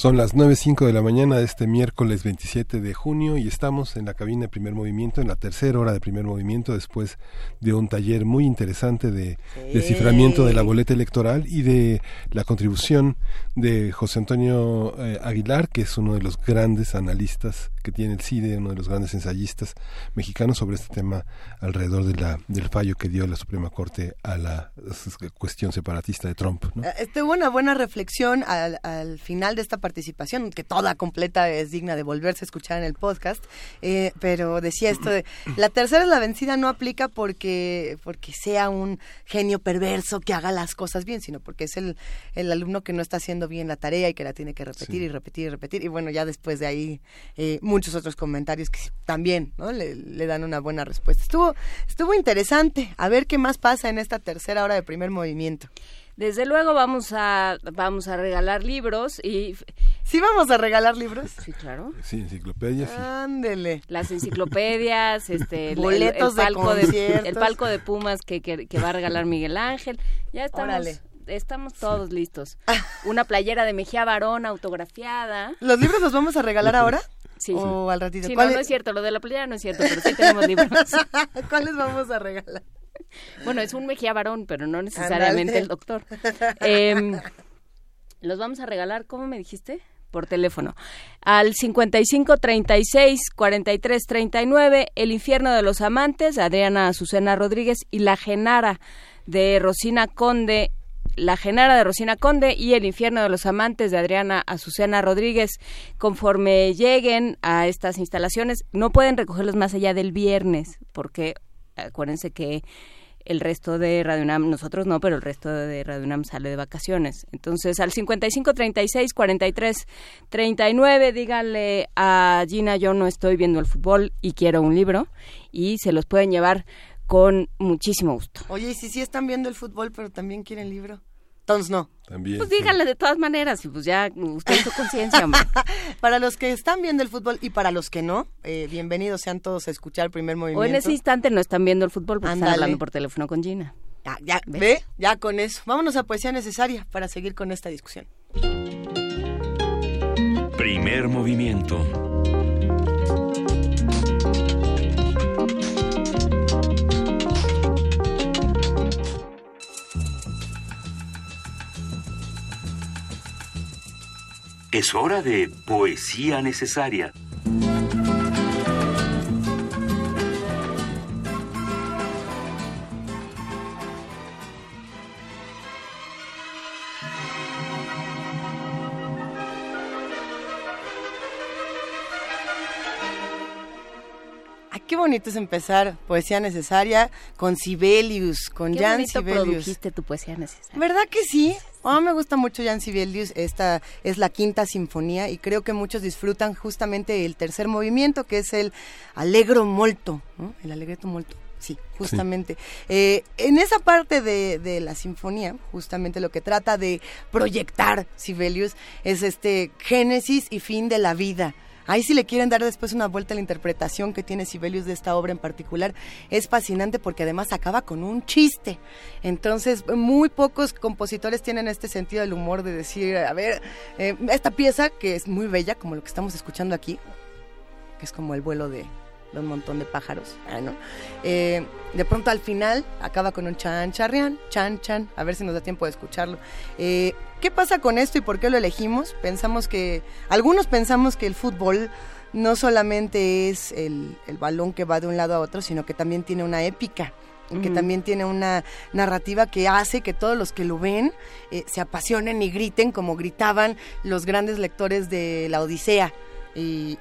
Son las 9.05 de la mañana de este miércoles 27 de junio y estamos en la cabina de primer movimiento, en la tercera hora de primer movimiento, después de un taller muy interesante de desciframiento de la boleta electoral y de la contribución de José Antonio eh, Aguilar, que es uno de los grandes analistas que tiene el CIDE, uno de los grandes ensayistas mexicanos sobre este tema alrededor de la, del fallo que dio la Suprema Corte a la cuestión separatista de Trump. ¿no? Estuvo una buena reflexión al, al final de esta participación, que toda completa es digna de volverse a escuchar en el podcast, eh, pero decía esto de, la tercera es la vencida no aplica porque, porque sea un genio perverso que haga las cosas bien, sino porque es el, el alumno que no está haciendo bien la tarea y que la tiene que repetir Sí. y repetir y repetir. Y bueno, ya después de ahí eh, muchos otros comentarios que también ¿no? le, le dan una buena respuesta. Estuvo, estuvo interesante. A ver qué más pasa en esta tercera hora de primer movimiento. Desde luego vamos a vamos a regalar libros y sí vamos a regalar libros. Sí, claro. Sí, enciclopedias. sí. Ándele. Las enciclopedias, este, el- Boletos el, de palco de, conciertos. el palco de Pumas que, que, que va a regalar Miguel Ángel. Ya estamos Órale. estamos todos listos. Una playera de Mejía Barón autografiada. ¿Los libros los vamos a regalar ahora? Sí. ¿O al ratito? Sí, no, ¿Cuál no es- es cierto, lo de la playera no es cierto, pero sí tenemos libros. ¿Cuáles vamos a regalar? Bueno, es un Mejía Varón, pero no necesariamente el doctor. Em, los vamos a regalar, ¿cómo me dijiste? Por teléfono. Al 55 36 43 39, El infierno de los amantes, Adriana Azucena Rodríguez, y La Genara de Rosina Conde. La Genara de Rosina Conde y El infierno de los amantes de Adriana Azucena Rodríguez. Conforme lleguen a estas instalaciones, no pueden recogerlos más allá del viernes, porque acuérdense que el resto de Radio UNAM, nosotros no, pero el resto de Radio UNAM sale de vacaciones. Entonces, al 55 36 43 39, díganle a Gina, yo no estoy viendo el fútbol y quiero un libro, y se los pueden llevar con muchísimo gusto. Oye, y si sí están viendo el fútbol, pero también quieren libro. Entonces no. También. Pues díganle de todas maneras, y pues ya usted hizo conciencia. Para los que están viendo el fútbol y para los que no, eh, bienvenidos sean todos a escuchar el primer movimiento. O en ese instante no están viendo el fútbol porque Ándale. están hablando por teléfono con Gina. Ya, ya, ¿ve? Ya con eso. Vámonos a poesía necesaria para seguir con esta discusión. Primer movimiento. Es hora de poesía necesaria. Ah, qué bonito es empezar poesía necesaria con Sibelius, con qué Jan bonito produjiste tu poesía necesaria. ¿Verdad que sí? Oh, me gusta mucho Jan Sibelius. Esta es la quinta sinfonía y creo que muchos disfrutan justamente el tercer movimiento, que es el Allegro Molto. ¿no? El Allegretto Molto. Sí, justamente. Eh, en esa parte de, de la sinfonía, justamente lo que trata de proyectar Sibelius es este génesis y fin de la vida. Ahí si le quieren dar después una vuelta a la interpretación que tiene Sibelius de esta obra en particular, es fascinante porque además acaba con un chiste. Entonces, muy pocos compositores tienen este sentido del humor de decir, a ver, eh, esta pieza que es muy bella, como lo que estamos escuchando aquí, que es como el vuelo de, de un montón de pájaros, ah, ¿no? Eh, de pronto al final acaba con un chan charrián, chan chan, a ver si nos da tiempo de escucharlo. Eh, ¿Qué pasa con esto y por qué lo elegimos? Pensamos que, algunos pensamos que el fútbol no solamente es el, el balón que va de un lado a otro, sino que también tiene una épica que también tiene una narrativa que hace que todos los que lo ven eh, se apasionen y griten como gritaban los grandes lectores de la Odisea. Y,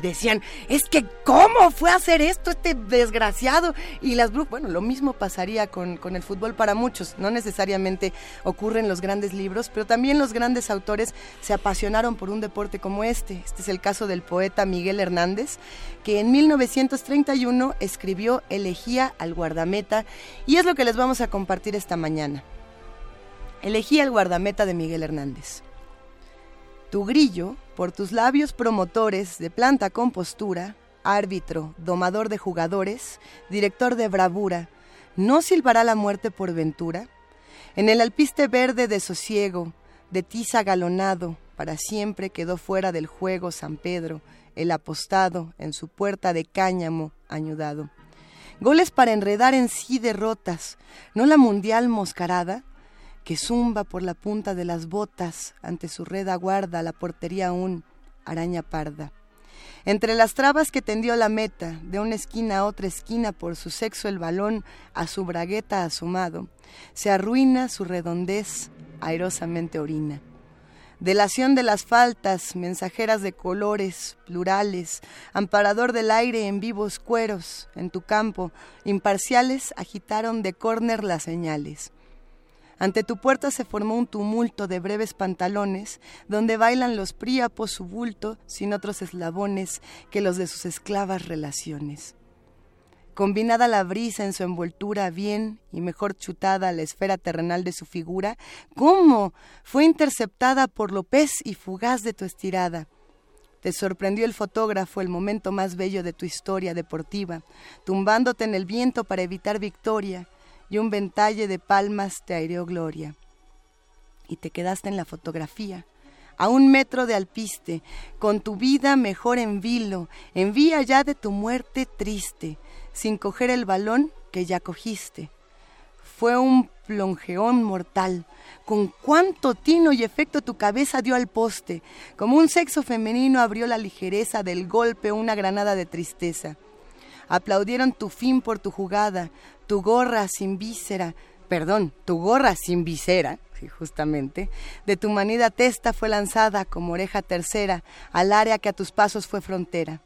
decían, es que ¿cómo fue a hacer esto este desgraciado? Y las brujas, bueno, lo mismo pasaría con, con el fútbol para muchos. No necesariamente ocurren los grandes libros, pero también los grandes autores se apasionaron por un deporte como este. Este es el caso del poeta Miguel Hernández, que en 1931 escribió Elegía al guardameta y es lo que les vamos a compartir esta mañana. Elegía al guardameta de Miguel Hernández. Tu grillo, por tus labios promotores de planta con postura, árbitro, domador de jugadores, director de bravura, ¿no silbará la muerte por ventura? En el alpiste verde de sosiego, de tiza galonado, para siempre quedó fuera del juego San Pedro, el apostado, en su puerta de cáñamo añudado. Goles para enredar en sí derrotas, no la mundial moscarada, que zumba por la punta de las botas, ante su red aguarda la portería aún, araña parda. Entre las trabas que tendió la meta, de una esquina a otra esquina por su sexo el balón, a su bragueta asomado, se arruina su redondez, airosamente orina. Delación de las faltas, mensajeras de colores, plurales, amparador del aire en vivos cueros, en tu campo, imparciales agitaron de córner las señales. Ante tu puerta se formó un tumulto de breves pantalones, donde bailan los príapos su bulto sin otros eslabones que los de sus esclavas relaciones. Combinada la brisa en su envoltura, bien y mejor chutada la esfera terrenal de su figura, ¿cómo? Fue interceptada por lo pez y fugaz de tu estirada. Te sorprendió el fotógrafo el momento más bello de tu historia deportiva, tumbándote en el viento para evitar victoria, y un ventalle de palmas te aireó gloria. Y te quedaste en la fotografía, a un metro de alpiste, con tu vida mejor en vilo, en vía ya de tu muerte triste, sin coger el balón que ya cogiste. Fue un plongeón mortal, con cuánto tino y efecto tu cabeza dio al poste, como un sexo femenino abrió la ligereza del golpe una granada de tristeza. Aplaudieron tu fin por tu jugada, tu gorra sin víscera, perdón, tu gorra sin visera, sí, justamente, de tu manida testa fue lanzada como oreja tercera al área que a tus pasos fue frontera.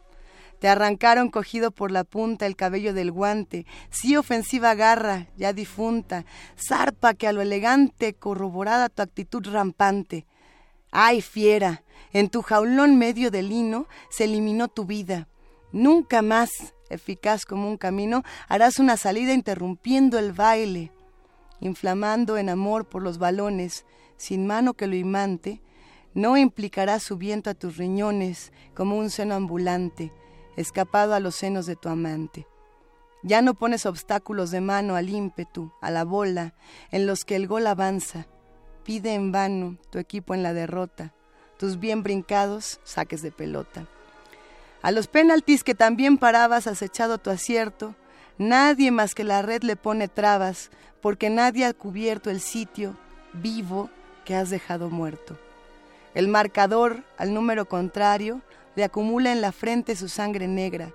Te arrancaron cogido por la punta el cabello del guante, sí ofensiva garra, ya difunta, zarpa que a lo elegante corroborada tu actitud rampante. Ay, fiera, en tu jaulón medio de lino se eliminó tu vida. Nunca más, eficaz como un camino, harás una salida interrumpiendo el baile, inflamando en amor por los balones, sin mano que lo imante, no implicará su viento a tus riñones como un seno ambulante, escapado a los senos de tu amante. Ya no pones obstáculos de mano al ímpetu, a la bola, en los que el gol avanza. Pide en vano tu equipo en la derrota, tus bien brincados saques de pelota. A los penaltis que también parabas acechado tu acierto, nadie más que la red le pone trabas, porque nadie ha cubierto el sitio vivo que has dejado muerto. El marcador, al número contrario, le acumula en la frente su sangre negra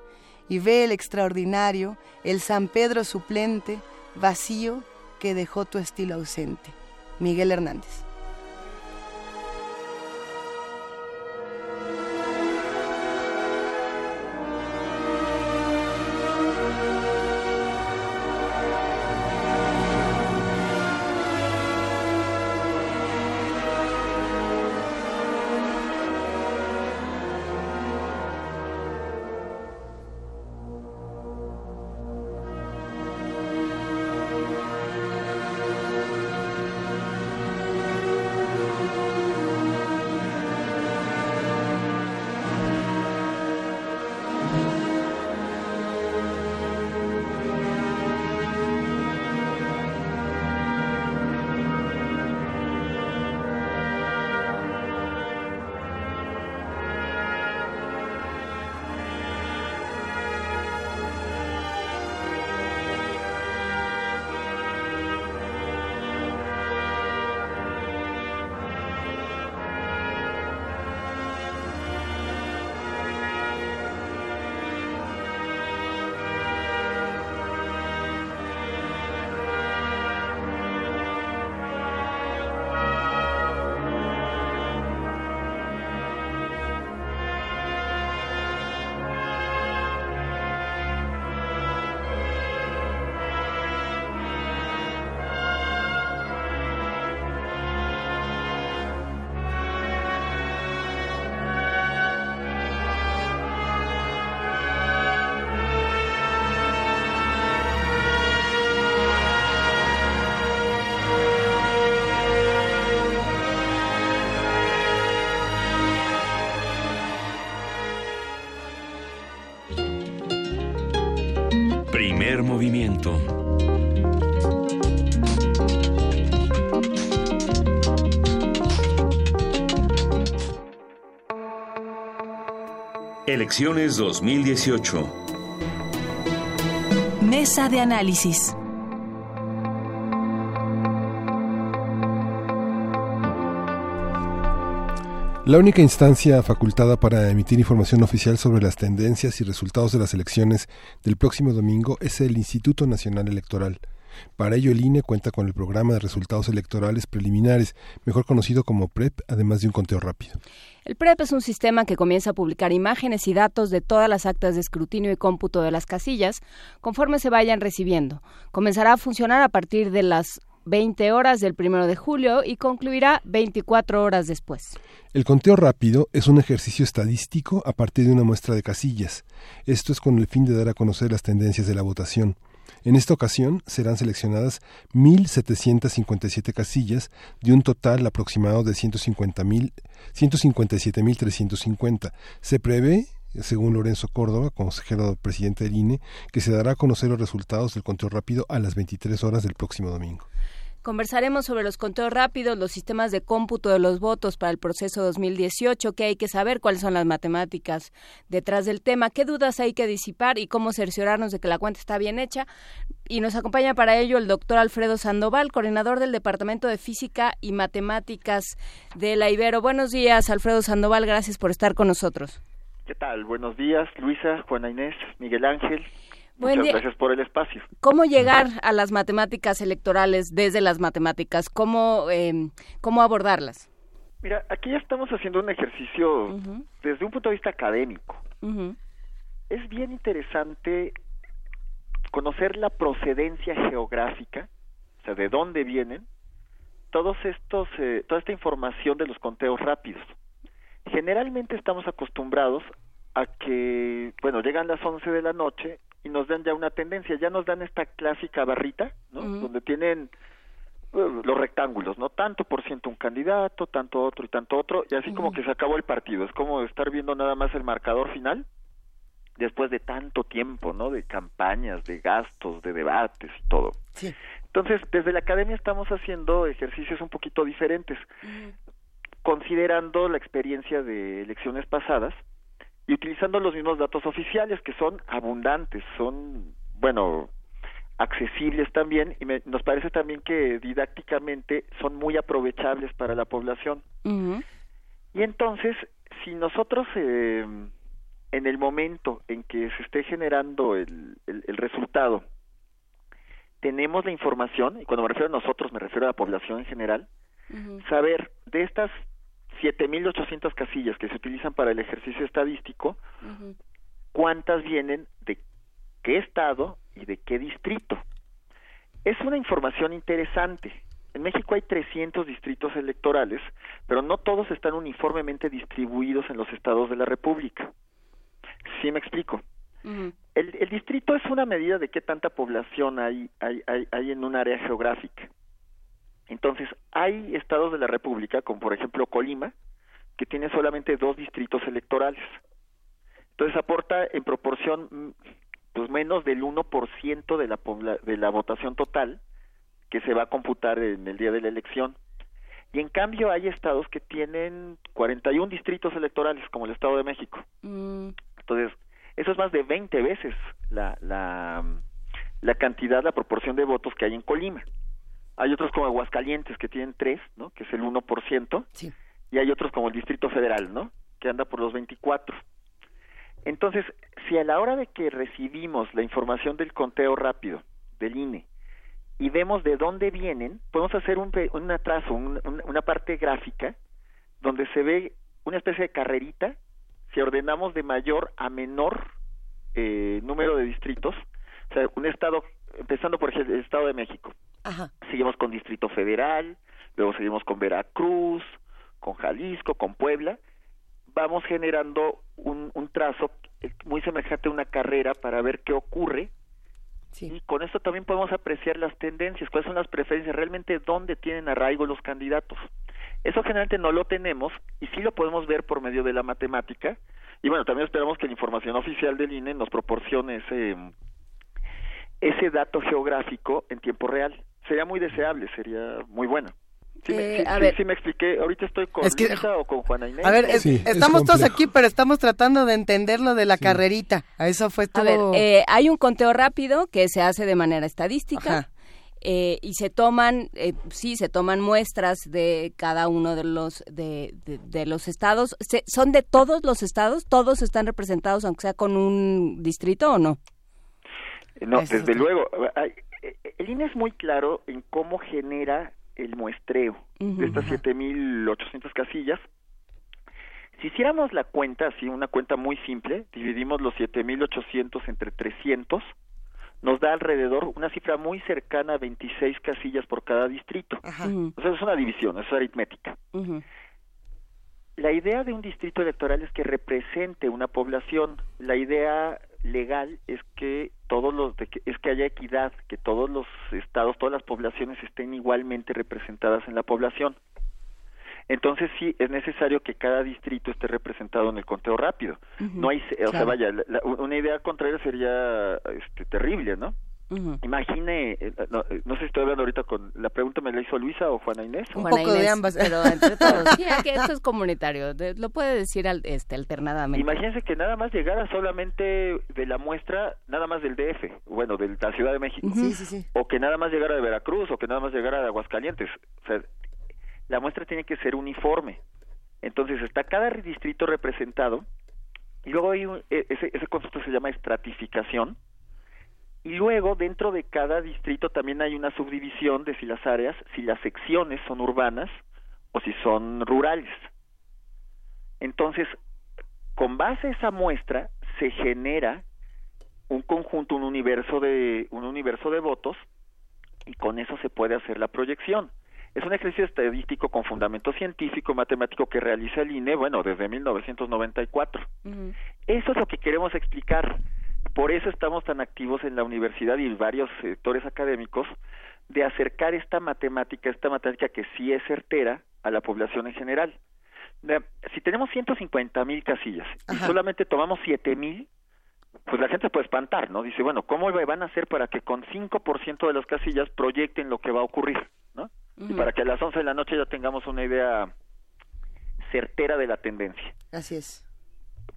y ve el extraordinario, el San Pedro suplente, vacío que dejó tu estilo ausente. Miguel Hernández. Movimiento. Elecciones 2018. Mesa de análisis. La única instancia facultada para emitir información oficial sobre las tendencias y resultados de las elecciones del próximo domingo es el Instituto Nacional Electoral. Para ello, el INE cuenta con el programa de resultados electorales preliminares, mejor conocido como PREP, además de un conteo rápido. El PREP es un sistema que comienza a publicar imágenes y datos de todas las actas de escrutinio y cómputo de las casillas conforme se vayan recibiendo. Comenzará a funcionar a partir de las 20 horas del primero de julio y concluirá 24 horas después. El conteo rápido es un ejercicio estadístico a partir de una muestra de casillas. Esto es con el fin de dar a conocer las tendencias de la votación. En esta ocasión serán seleccionadas 1.757 casillas de un total aproximado de 157.350. Se prevé según Lorenzo Córdoba, consejero presidente del INE, que se dará a conocer los resultados del conteo rápido a las 23 horas del próximo domingo. Conversaremos sobre los conteos rápidos, los sistemas de cómputo de los votos para el proceso 2018, qué hay que saber, cuáles son las matemáticas detrás del tema, qué dudas hay que disipar y cómo cerciorarnos de que la cuenta está bien hecha. Y nos acompaña para ello el doctor Alfredo Sandoval, coordinador del Departamento de Física y Matemáticas de la Ibero. Buenos días, Alfredo Sandoval, gracias por estar con nosotros. ¿Qué tal? Buenos días, Luisa, Juana Inés, Miguel Ángel. Buen Muchas día. gracias por el espacio. ¿Cómo llegar a las matemáticas electorales desde las matemáticas? ¿Cómo, eh, cómo abordarlas? Mira, aquí ya estamos haciendo un ejercicio desde un punto de vista académico. Es bien interesante conocer la procedencia geográfica, o sea, de dónde vienen todos estos, eh, toda esta información de los conteos rápidos. Generalmente estamos acostumbrados a que, bueno, llegan las 11 de la noche y nos dan ya una tendencia, ya nos dan esta clásica barrita, ¿no? Donde tienen eh, los rectángulos, ¿no? Tanto por ciento un candidato, tanto otro y tanto otro, y así como que se acabó el partido. Es como estar viendo nada más el marcador final después de tanto tiempo, ¿no? De campañas, de gastos, de debates y todo. Entonces, desde la academia estamos haciendo ejercicios un poquito diferentes, considerando la experiencia de elecciones pasadas y utilizando los mismos datos oficiales que son abundantes, son, bueno, accesibles también y me- nos parece también que didácticamente son muy aprovechables para la población. Y entonces, si nosotros eh, en el momento en que se esté generando el, el- el resultado, tenemos la información, y cuando me refiero a nosotros me refiero a la población en general, saber de estas 7.800 casillas que se utilizan para el ejercicio estadístico, cuántas vienen de qué estado y de qué distrito. Es una información interesante. En México hay 300 distritos electorales, pero no todos están uniformemente distribuidos en los estados de la República. ¿Sí me explico? El, el distrito es una medida de qué tanta población hay, hay, hay, hay en un área geográfica. Entonces, hay estados de la República, como por ejemplo Colima, que tiene solamente dos distritos electorales. Entonces, aporta en proporción mm, pues menos del 1% de la, de la votación total que se va a computar en el día de la elección. Y en cambio hay estados que tienen 41 distritos electorales, como el Estado de México. Entonces, eso es más de 20 veces la, la, la cantidad, la proporción de votos que hay en Colima. Hay otros como Aguascalientes que tienen 3, ¿no? que es el 1%, y hay otros como el Distrito Federal, ¿no? que anda por los 24. Entonces, si a la hora de que recibimos la información del conteo rápido del INE y vemos de dónde vienen, podemos hacer un, un atraso, un- un- una parte gráfica donde se ve una especie de carrerita si ordenamos de mayor a menor eh, número de distritos, o sea, un estado, empezando por el Estado de México, seguimos con Distrito Federal, luego seguimos con Veracruz, con Jalisco, con Puebla, vamos generando un, un trazo eh, muy semejante a una carrera para ver qué ocurre. Y con esto también podemos apreciar las tendencias, cuáles son las preferencias, realmente dónde tienen arraigo los candidatos. Eso generalmente no lo tenemos y sí lo podemos ver por medio de la matemática. Y bueno, también esperamos que la información oficial del INE nos proporcione ese, ese dato geográfico en tiempo real. Sería muy deseable, sería muy bueno. Sí, me, Eh, sí- a sí- ver. sí me expliqué. Ahorita estoy con Es que- o con Juana Inés. A ver, es- estamos todos aquí, pero estamos tratando de entender lo de la carrerita. A eso fue todo. A ver, eh, hay un conteo rápido que se hace de manera estadística. Ajá. eh, y se toman, eh, sí, se toman muestras de cada uno de los de, de- de los estados. Se- ¿Son de todos los estados? ¿Todos están representados, aunque sea con un distrito o no? No, desde luego. El INE es muy claro en cómo genera el muestreo Ujú. de estas 7.800 casillas. Si hiciéramos la cuenta, así, una cuenta muy simple, dividimos los 7.800 entre 300, nos da alrededor una cifra muy cercana a 26 casillas por cada distrito. O sea, es una división, es aritmética. La idea de un distrito electoral es que represente una población. La idea legal es que todos los de que- es que haya equidad, que todos los estados, todas las poblaciones estén igualmente representadas en la población. Entonces sí es necesario que cada distrito esté representado en el conteo rápido. No hay, o sea, vaya, la- la- una idea contraria sería este, terrible, ¿no? Imagine, eh, no, eh, no sé si estoy hablando ahorita con, la pregunta me la hizo Luisa o Juana Inés. o- Juana Inés, Pero entre todos. Sí, aquí esto es comunitario. de- lo puede decir al- este, alternadamente. Imagínense que nada más llegara solamente de la muestra, nada más del DF, bueno, de la Ciudad de México. Sí, sí, sí. O que nada más llegara de Veracruz, o que nada más llegara de Aguascalientes. O sea, la muestra tiene que ser uniforme. Entonces está cada distrito representado, y luego hay un- e- ese, ese concepto se llama estratificación, y luego dentro de cada distrito también hay una subdivisión de si las áreas, si las secciones son urbanas o si son rurales. Entonces, con base a esa muestra se genera un conjunto, un universo de un universo de votos y con eso se puede hacer la proyección. Es un ejercicio estadístico con fundamento científico, matemático que realiza el INE, bueno, desde 1994. Eso es lo que queremos explicar. Por eso estamos tan activos en la universidad y en varios sectores académicos de acercar esta matemática, esta matemática que sí es certera a la población en general. Si tenemos 150 mil casillas y solamente tomamos 7 mil, pues la gente puede espantar, ¿no? Dice, bueno, ¿cómo van a hacer para que con 5% de las casillas proyecten lo que va a ocurrir, ¿no? Y para que a las 11 de la noche ya tengamos una idea certera de la tendencia. Así es.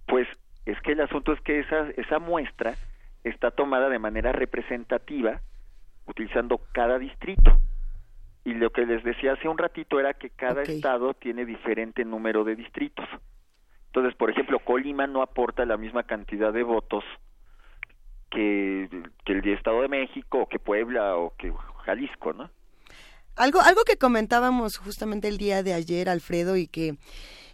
Pues es que el asunto es que esa, esa muestra está tomada de manera representativa utilizando cada distrito. Y lo que les decía hace un ratito era que cada estado tiene diferente número de distritos. Entonces, por ejemplo, Colima no aporta la misma cantidad de votos que, que el Estado de México, o que Puebla, o que Jalisco, ¿no? Algo, algo que comentábamos justamente el día de ayer, Alfredo, y que,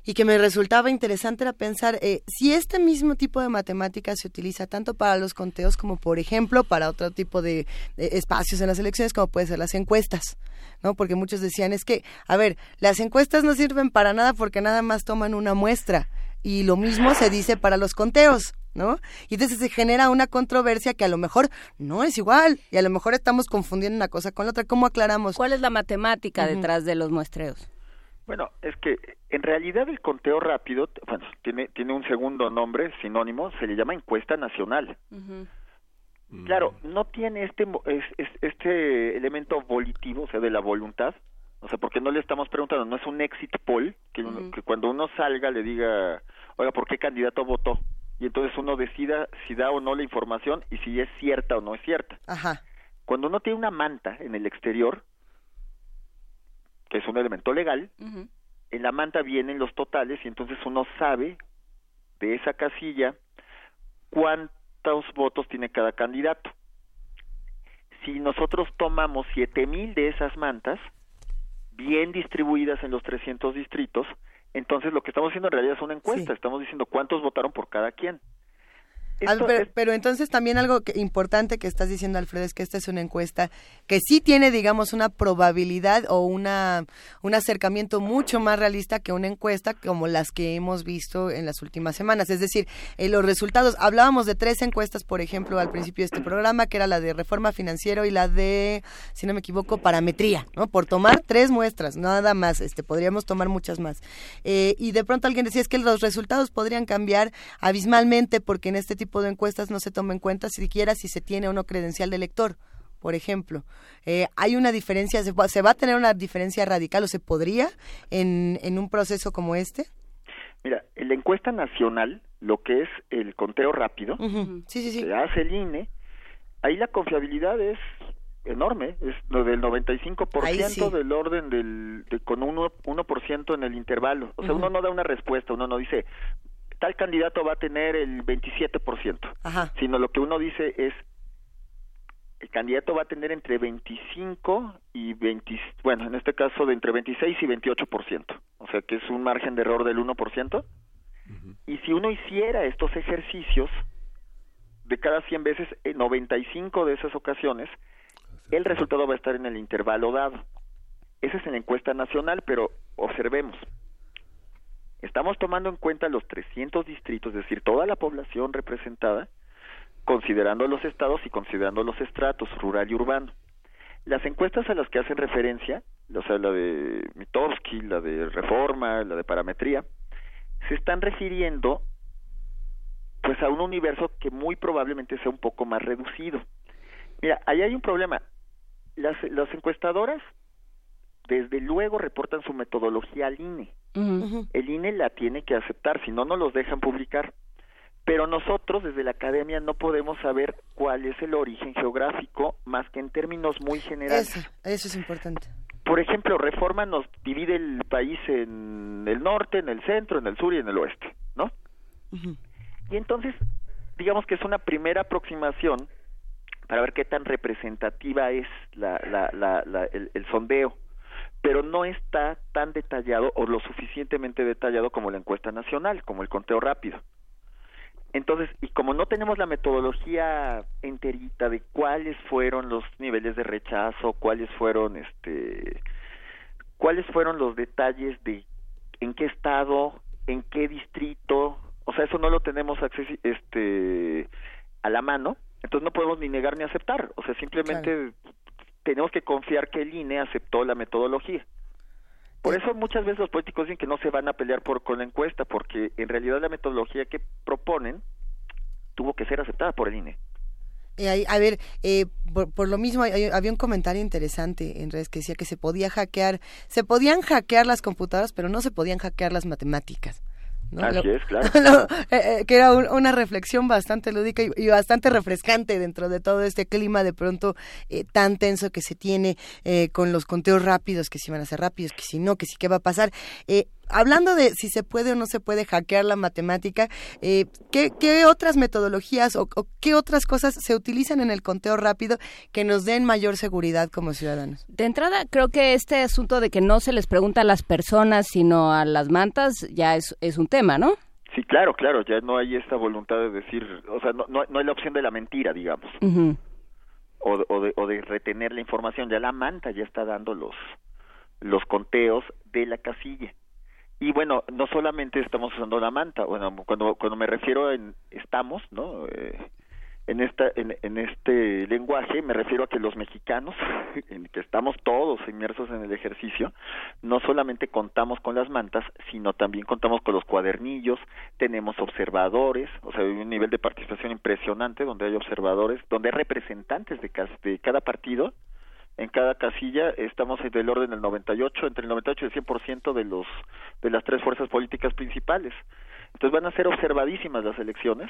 y que me resultaba interesante era pensar eh, si este mismo tipo de matemáticas se utiliza tanto para los conteos como, por ejemplo, para otro tipo de, de espacios en las elecciones, como pueden ser las encuestas, ¿no? Porque muchos decían, es que, a ver, las encuestas no sirven para nada porque nada más toman una muestra. Y lo mismo se dice para los conteos. ¿No? Y entonces se genera una controversia que a lo mejor no es igual y a lo mejor estamos confundiendo una cosa con la otra. ¿Cómo aclaramos? ¿Cuál es la matemática detrás de los muestreos? Bueno, es que en realidad el conteo rápido, bueno, tiene, tiene un segundo nombre sinónimo, se le llama encuesta nacional. Claro, no tiene este, mo- es- es- este elemento volitivo, o sea, de la voluntad, o sea, porque no le estamos preguntando, no es un exit poll, que, uno- que cuando uno salga le diga, oiga, ¿por qué candidato votó? Y entonces uno decida si da o no la información y si es cierta o no es cierta. Ajá. Cuando uno tiene una manta en el exterior, que es un elemento legal, en la manta vienen los totales y entonces uno sabe de esa casilla cuántos votos tiene cada candidato. Si nosotros tomamos 7000 de esas mantas, bien distribuidas en los 300 distritos, entonces lo que estamos haciendo en realidad es una encuesta, estamos diciendo cuántos votaron por cada quien. Esto pero, es- pero entonces también algo que- importante que estás diciendo, Alfredo, es que esta es una encuesta que sí tiene, digamos, una probabilidad o una un acercamiento mucho más realista que una encuesta como las que hemos visto en las últimas semanas. Es decir, eh, los resultados, hablábamos de tres encuestas, por ejemplo, al principio de este programa, que era la de reforma financiero y la de, si no me equivoco, parametría, ¿no? Por tomar tres muestras, nada más, este, podríamos tomar muchas más. Eh, y de pronto alguien decía, es que los resultados podrían cambiar abismalmente porque en este tipo tipo de encuestas no se toma en cuenta siquiera si se tiene o no credencial de elector por ejemplo. Eh, ¿Hay una diferencia, se va, se va, a tener una diferencia radical o se podría en, en un proceso como este? Mira, en la encuesta nacional, lo que es el conteo rápido, sí, sí, sí. que hace el INE, ahí la confiabilidad es enorme, es lo del 95% sí. del orden del, de, con 1%, 1 en el intervalo. O sea, uno no da una respuesta, uno no dice, tal candidato va a tener el 27%, Ajá. sino lo que uno dice es, el candidato va a tener entre 25 y 20, bueno, en este caso de entre 26 y 28%, o sea que es un margen de error del 1%. Y si uno hiciera estos ejercicios, de cada 100 veces, en 95 de esas ocasiones, el resultado va a estar en el intervalo dado. Esa es en la encuesta nacional, pero observemos. Estamos tomando en cuenta los 300 distritos, es decir, toda la población representada, considerando los estados y considerando los estratos rural y urbano. Las encuestas a las que hacen referencia, o sea, la de Mitowski, la de Reforma, la de Parametría, se están refiriendo pues a un universo que muy probablemente sea un poco más reducido. Mira, ahí hay un problema. Las, las encuestadoras desde luego reportan su metodología al INE. El INE la tiene que aceptar, si no, no los dejan publicar. Pero nosotros desde la academia no podemos saber cuál es el origen geográfico más que en términos muy generales. Eso, eso es importante. Por ejemplo, Reforma nos divide el país en el norte, en el centro, en el sur y en el oeste, ¿no? Y entonces, digamos que es una primera aproximación para ver qué tan representativa es la, la, la, la- el, el sondeo, pero no está tan detallado o lo suficientemente detallado como la encuesta nacional, como el conteo rápido. Entonces, y como no tenemos la metodología enterita de cuáles fueron los niveles de rechazo, cuáles fueron este cuáles fueron los detalles de en qué estado, en qué distrito, o sea, eso no lo tenemos accesi- este a la mano, entonces no podemos ni negar ni aceptar, o sea, simplemente tenemos que confiar que el INE aceptó la metodología. Por eso muchas veces los políticos dicen que no se van a pelear por con la encuesta, porque en realidad la metodología que proponen tuvo que ser aceptada por el INE. Eh, a ver, eh, por, por lo mismo, hay- había un comentario interesante en redes que decía que se podía hackear, se podían hackear las computadoras, pero no se podían hackear las matemáticas. ¿No? Así Lo- es, claro. eh, eh, que era un- una reflexión bastante lúdica y, y bastante refrescante dentro de todo este clima de pronto eh, tan tenso que se tiene con los conteos rápidos, que si van a ser rápidos, que si no, que si qué va a pasar. Hablando de si se puede o no se puede hackear la matemática, eh, ¿qué, qué otras metodologías o, o qué otras cosas se utilizan en el conteo rápido que nos den mayor seguridad como ciudadanos? De entrada, creo que este asunto de que no se les pregunta a las personas, sino a las mantas, ya es, es un tema, ¿no? Sí, claro, claro, ya no hay esta voluntad de decir, o sea, no, no, no hay la opción de la mentira, digamos, Ujú. o, de- o, de, o de retener la información, ya la manta ya está dando los, los conteos de la casilla. Y bueno, no solamente estamos usando la manta, bueno, cuando, cuando me refiero en estamos, ¿no? Eh, en esta en, en este lenguaje me refiero a que los mexicanos en que estamos todos inmersos en el ejercicio no solamente contamos con las mantas sino también contamos con los cuadernillos tenemos observadores o sea hay un nivel de participación impresionante donde hay observadores donde hay representantes de, cada partido en cada casilla estamos del orden del 98 entre el 98 y el 100% de los de las tres fuerzas políticas principales entonces van a ser observadísimas las elecciones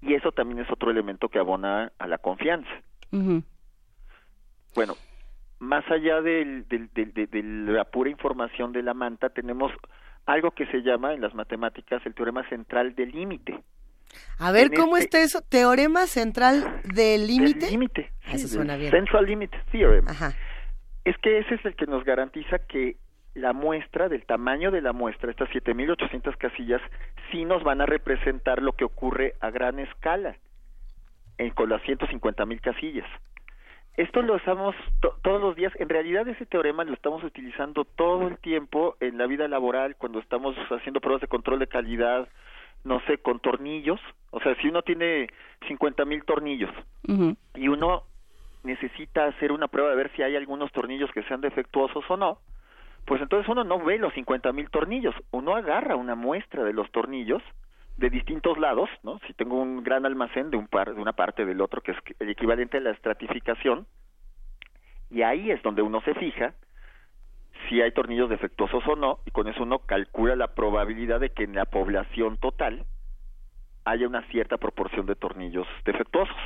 y eso también es otro elemento que abona a la confianza. Ujú. Bueno, más allá del, del- del- de, de la pura información de la manta, tenemos algo que se llama en las matemáticas el teorema central del límite. A ver, ¿cómo este- está eso? ¿Teorema central del límite? límite. Ah, Eso suena bien. Central Limit Theorem. Ajá. Es que ese es el que nos garantiza que la muestra, del tamaño de la muestra, estas 7.800 casillas, sí nos van a representar lo que ocurre a gran escala en, con las 150.000 casillas. Esto lo usamos to- todos los días. En realidad ese teorema lo estamos utilizando todo el tiempo en la vida laboral, cuando estamos haciendo pruebas de control de calidad, no sé, con tornillos. O sea, si uno tiene 50.000 tornillos Ujú. y uno necesita hacer una prueba de ver si hay algunos tornillos que sean defectuosos o no, pues entonces uno no ve los 50.000 tornillos, uno agarra una muestra de los tornillos de distintos lados, ¿no? Si tengo un gran almacén de un par, de una parte del otro, que es el equivalente a la estratificación, y ahí es donde uno se fija si hay tornillos defectuosos o no, y con eso uno calcula la probabilidad de que en la población total haya una cierta proporción de tornillos defectuosos.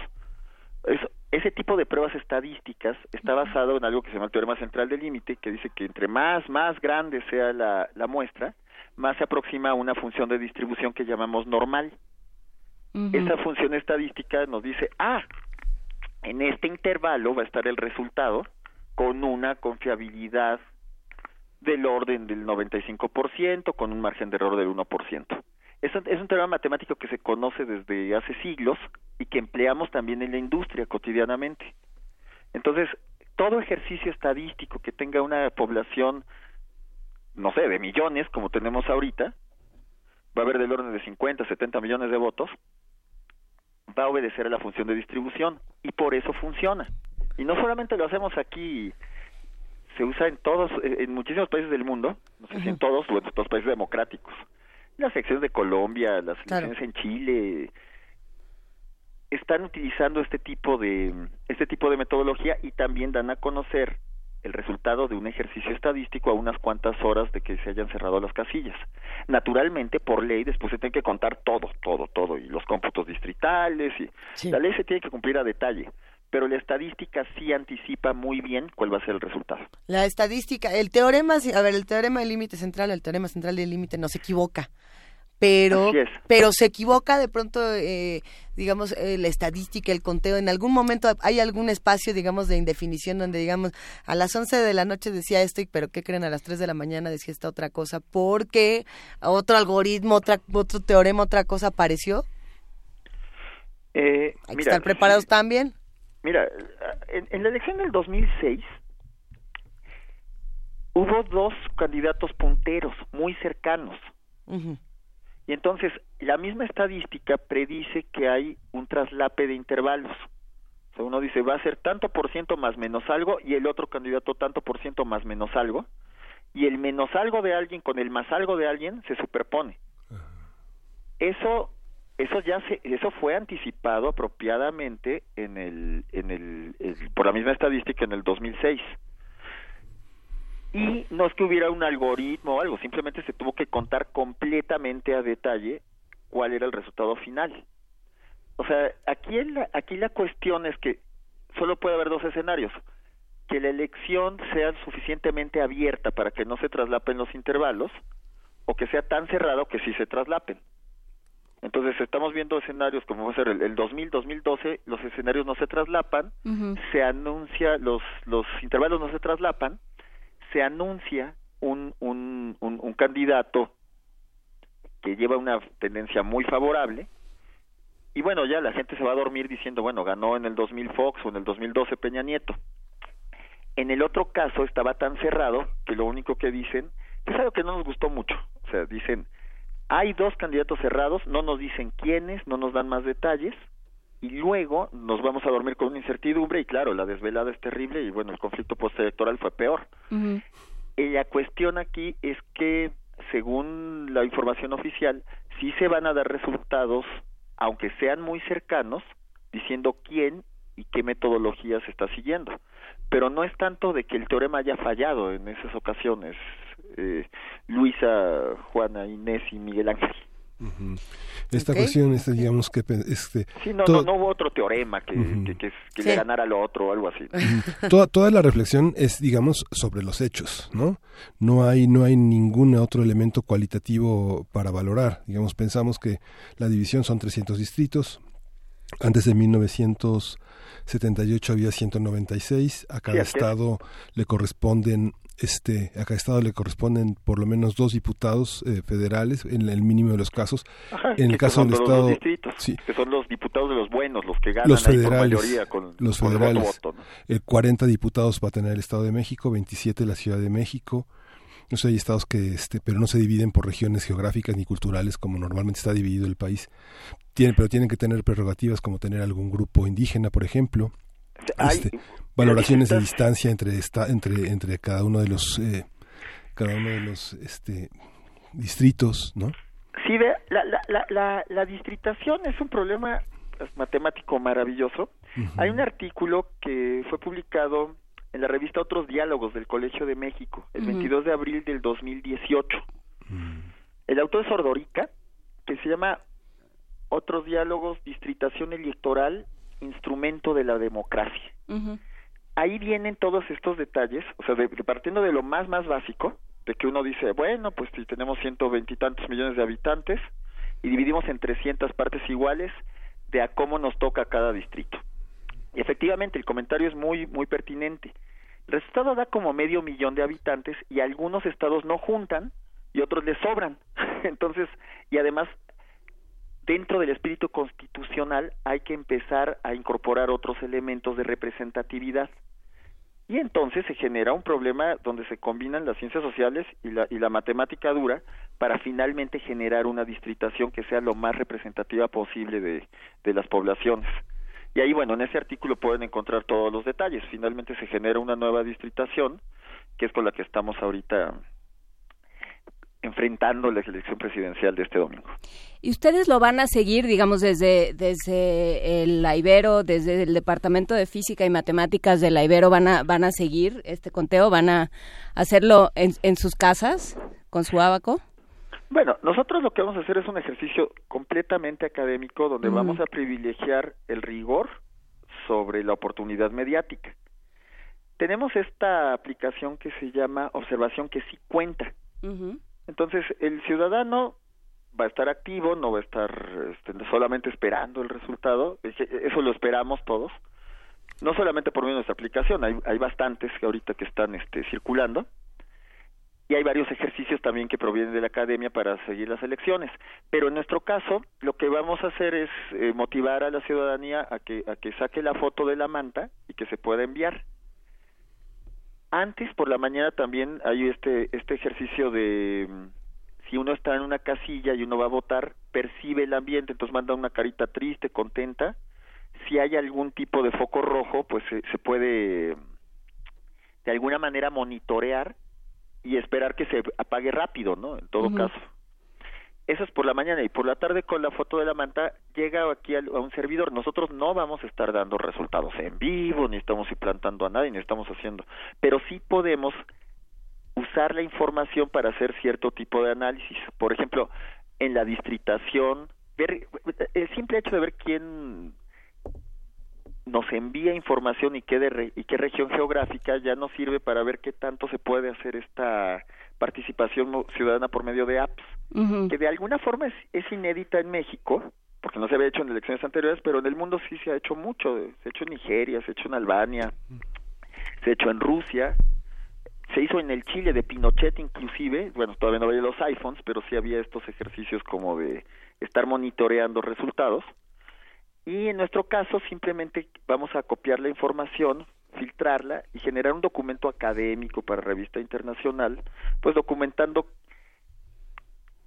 Es- ese tipo de pruebas estadísticas está basado en algo que se llama el teorema central del límite, que dice que entre más, más grande sea la, la muestra, más se aproxima a una función de distribución que llamamos normal. Esa función estadística nos dice, ah, en este intervalo va a estar el resultado con una confiabilidad del orden del 95%, con un margen de error del 1%. Es un, es un teorema matemático que se conoce desde hace siglos y que empleamos también en la industria cotidianamente. Entonces, todo ejercicio estadístico que tenga una población, no sé, de millones, como tenemos ahorita, va a haber del orden de 50, 70 millones de votos, va a obedecer a la función de distribución y por eso funciona. Y no solamente lo hacemos aquí, se usa en todos, eh, en muchísimos países del mundo, no sé si en todos o en todos los países democráticos. Las elecciones de Colombia, las elecciones en Chile, están utilizando este tipo de este tipo de metodología y también dan a conocer el resultado de un ejercicio estadístico a unas cuantas horas de que se hayan cerrado las casillas. Naturalmente, por ley, después se tiene que contar todo, todo, todo, y los cómputos distritales, y la ley se tiene que cumplir a detalle, pero la estadística sí anticipa muy bien cuál va a ser el resultado. La estadística, el teorema, a ver, el teorema del límite central, el teorema central del límite no se equivoca, pero, pero se equivoca de pronto, eh, digamos, eh, la estadística, el conteo. En algún momento hay algún espacio, digamos, de indefinición donde, digamos, a las 11 de la noche decía esto, y pero ¿qué creen? A las 3 de la mañana decía esta otra cosa, porque otro algoritmo, otra, otro teorema, otra cosa apareció. Eh, Hay que mira, estar preparados también. Mira, en, en la elección del 2006 hubo dos candidatos punteros muy cercanos. Y entonces la misma estadística predice que hay un traslape de intervalos. O sea, uno dice va a ser tanto por ciento más menos algo y el otro candidato tanto por ciento más menos algo. Y el menos algo de alguien con el más algo de alguien se superpone. Eso eso ya se, eso fue anticipado apropiadamente en el, en el, por la misma estadística en el 2006 y no es que hubiera un algoritmo o algo simplemente se tuvo que contar completamente a detalle cuál era el resultado final. O sea aquí en la, aquí la cuestión es que solo puede haber dos escenarios que la elección sea suficientemente abierta para que no se traslapen los intervalos o que sea tan cerrado que sí se traslapen entonces estamos viendo escenarios como va a ser el, el 2000, 2012, los escenarios no se traslapan, se anuncia, los, los intervalos no se traslapan, se anuncia un, un, un, un candidato que lleva una tendencia muy favorable y bueno, ya la gente se va a dormir diciendo, bueno, ganó en el 2000 Fox o en el 2012 Peña Nieto. En el otro caso estaba tan cerrado que lo único que dicen es algo que no nos gustó mucho. O sea, dicen, hay dos candidatos cerrados, no nos dicen quiénes, no nos dan más detalles y luego nos vamos a dormir con una incertidumbre y claro, la desvelada es terrible y bueno, el conflicto postelectoral fue peor. Y la cuestión aquí es que, según la información oficial, sí se van a dar resultados, aunque sean muy cercanos, diciendo quién y qué metodología se está siguiendo. Pero no es tanto de que el teorema haya fallado en esas ocasiones, eh, Luisa, Juana, Inés y Miguel Ángel. Esta cuestión, este, digamos que este, Sí, no, no, no hubo otro teorema que, que, que- que le ganara al otro o algo así. toda, toda la reflexión es, digamos, sobre los hechos, ¿no? No hay, no hay ningún otro elemento cualitativo para valorar. Digamos, pensamos que la división son 300 distritos. Antes de 1978 había 196. A cada Sí, así es. estado le corresponden este a cada estado le corresponden por lo menos dos diputados eh, federales en el mínimo de los casos Ajá, en el caso del los estado distritos, que son los diputados de los buenos, los que ganan los ahí por federales, mayoría con, los con el federales, voto, voto, ¿no? eh, 40 diputados va a tener el Estado de México, 27 la Ciudad de México. No sé, hay estados que, este, pero no se dividen por regiones geográficas ni culturales como normalmente está dividido el país. Tienen, pero tienen que tener prerrogativas como tener algún grupo indígena, por ejemplo. hay- Este, valoraciones de distancia entre esta, entre entre cada uno de los eh, cada uno de los este distritos, ¿no? Sí, ve, la, la, la, la, la distritación es un problema pues, matemático maravilloso. Hay un artículo que fue publicado en la revista Otros Diálogos del Colegio de México, el Ujú. 22 de abril del 2018. El autor es Ordorica, que se llama Otros Diálogos, Distritación Electoral, Instrumento de la Democracia. Ahí vienen todos estos detalles, o sea, de- partiendo de lo más, más básico, de que uno dice, bueno, pues si tenemos ciento veintitantos millones de habitantes y dividimos en 300 partes iguales de a cómo nos toca cada distrito. Y efectivamente, el comentario es muy, muy pertinente. El resultado da como medio millón de habitantes y algunos estados no juntan y otros les sobran. Entonces, y además, dentro del espíritu constitucional hay que empezar a incorporar otros elementos de representatividad. Y entonces se genera un problema donde se combinan las ciencias sociales y la, y la matemática dura para finalmente generar una distritación que sea lo más representativa posible de, de las poblaciones. Y ahí, bueno, en ese artículo pueden encontrar todos los detalles. Finalmente se genera una nueva distritación, que es con la que estamos ahorita enfrentando la elección presidencial de este domingo. ¿Y ustedes lo van a seguir, digamos, desde, desde el Ibero, desde el Departamento de Física y Matemáticas de la Ibero, van a, van a seguir este conteo? ¿Van a hacerlo en, en sus casas con su abaco? Bueno, nosotros lo que vamos a hacer es un ejercicio completamente académico donde vamos a privilegiar el rigor sobre la oportunidad mediática. Tenemos esta aplicación que se llama observación que sí cuenta. Entonces, el ciudadano va a estar activo, no va a estar este, solamente esperando el resultado, eso lo esperamos todos, no solamente por medio de nuestra aplicación, hay, hay bastantes que ahorita que están este, circulando, y hay varios ejercicios también que provienen de la academia para seguir las elecciones. Pero en nuestro caso, lo que vamos a hacer es eh, motivar a la ciudadanía a que, a que saque la foto de la manta y que se pueda enviar. Antes, por la mañana, también hay este, este ejercicio de mm, si uno está en una casilla y uno va a votar, percibe el ambiente, entonces manda una carita triste, contenta. Si hay algún tipo de foco rojo, pues se, se puede de alguna manera monitorear y esperar que se apague rápido, ¿no? En todo caso. Eso es por la mañana y por la tarde con la foto de la manta llega aquí a un servidor. Nosotros no vamos a estar dando resultados en vivo, ni estamos implantando a nadie, ni estamos haciendo, pero sí podemos usar la información para hacer cierto tipo de análisis. Por ejemplo, en la distritación, ver el simple hecho de ver quién nos envía información y qué de re- y qué región geográfica ya nos sirve para ver qué tanto se puede hacer esta participación ciudadana por medio de apps que de alguna forma es, es inédita en México porque no se había hecho en elecciones anteriores pero en el mundo sí se ha hecho mucho se ha hecho en Nigeria se ha hecho en Albania se ha hecho en Rusia se hizo en el Chile de Pinochet inclusive, bueno, todavía no había los iPhones, pero sí había estos ejercicios como de estar monitoreando resultados. Y en nuestro caso simplemente vamos a copiar la información, filtrarla y generar un documento académico para revista internacional, pues documentando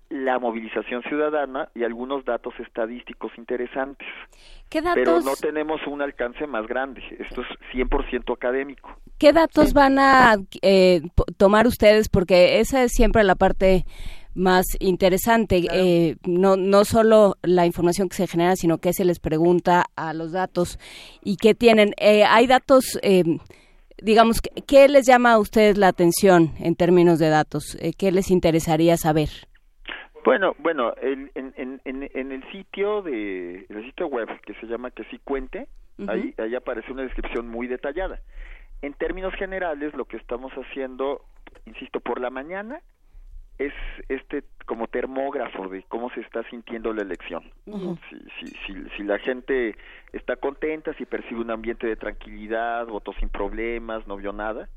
la movilización ciudadana y algunos datos estadísticos interesantes. ¿Qué Pero datos, no tenemos un alcance más grande, esto es 100% académico. ¿qué datos van a eh, tomar ustedes? Porque esa es siempre la parte más interesante. Eh, no, no solo la información que se genera, sino que se les pregunta a los datos y qué tienen. Eh, hay datos, eh, digamos, ¿qué- ¿qué les llama a ustedes la atención en términos de datos? Eh, ¿Qué les interesaría saber? Bueno, bueno, el- en, en, en, en el sitio de el sitio web que se llama que sí cuente, ahí ahí aparece una descripción muy detallada. En términos generales, lo que estamos haciendo, insisto, por la mañana es este como termógrafo de cómo se está sintiendo la elección. Si, si, si, si la gente está contenta, si percibe un ambiente de tranquilidad, votó sin problemas, no vio nada,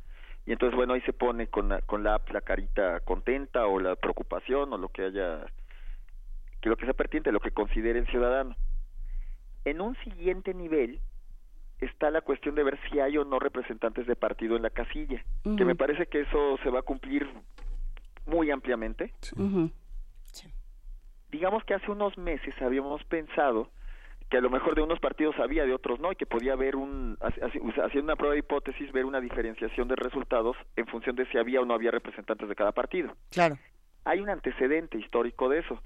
y entonces bueno ahí se pone con la, con la carita contenta o la preocupación o lo que haya que lo que sea pertinente lo que considere el ciudadano. En un siguiente nivel está la cuestión de ver si hay o no representantes de partido en la casilla que me parece que eso se va a cumplir muy ampliamente digamos que hace unos meses habíamos pensado que a lo mejor de unos partidos había, de otros no, y que podía haber un, haci- haci- haciendo una prueba de hipótesis, ver una diferenciación de resultados en función de si había o no había representantes de cada partido. Claro. Hay un antecedente histórico de eso.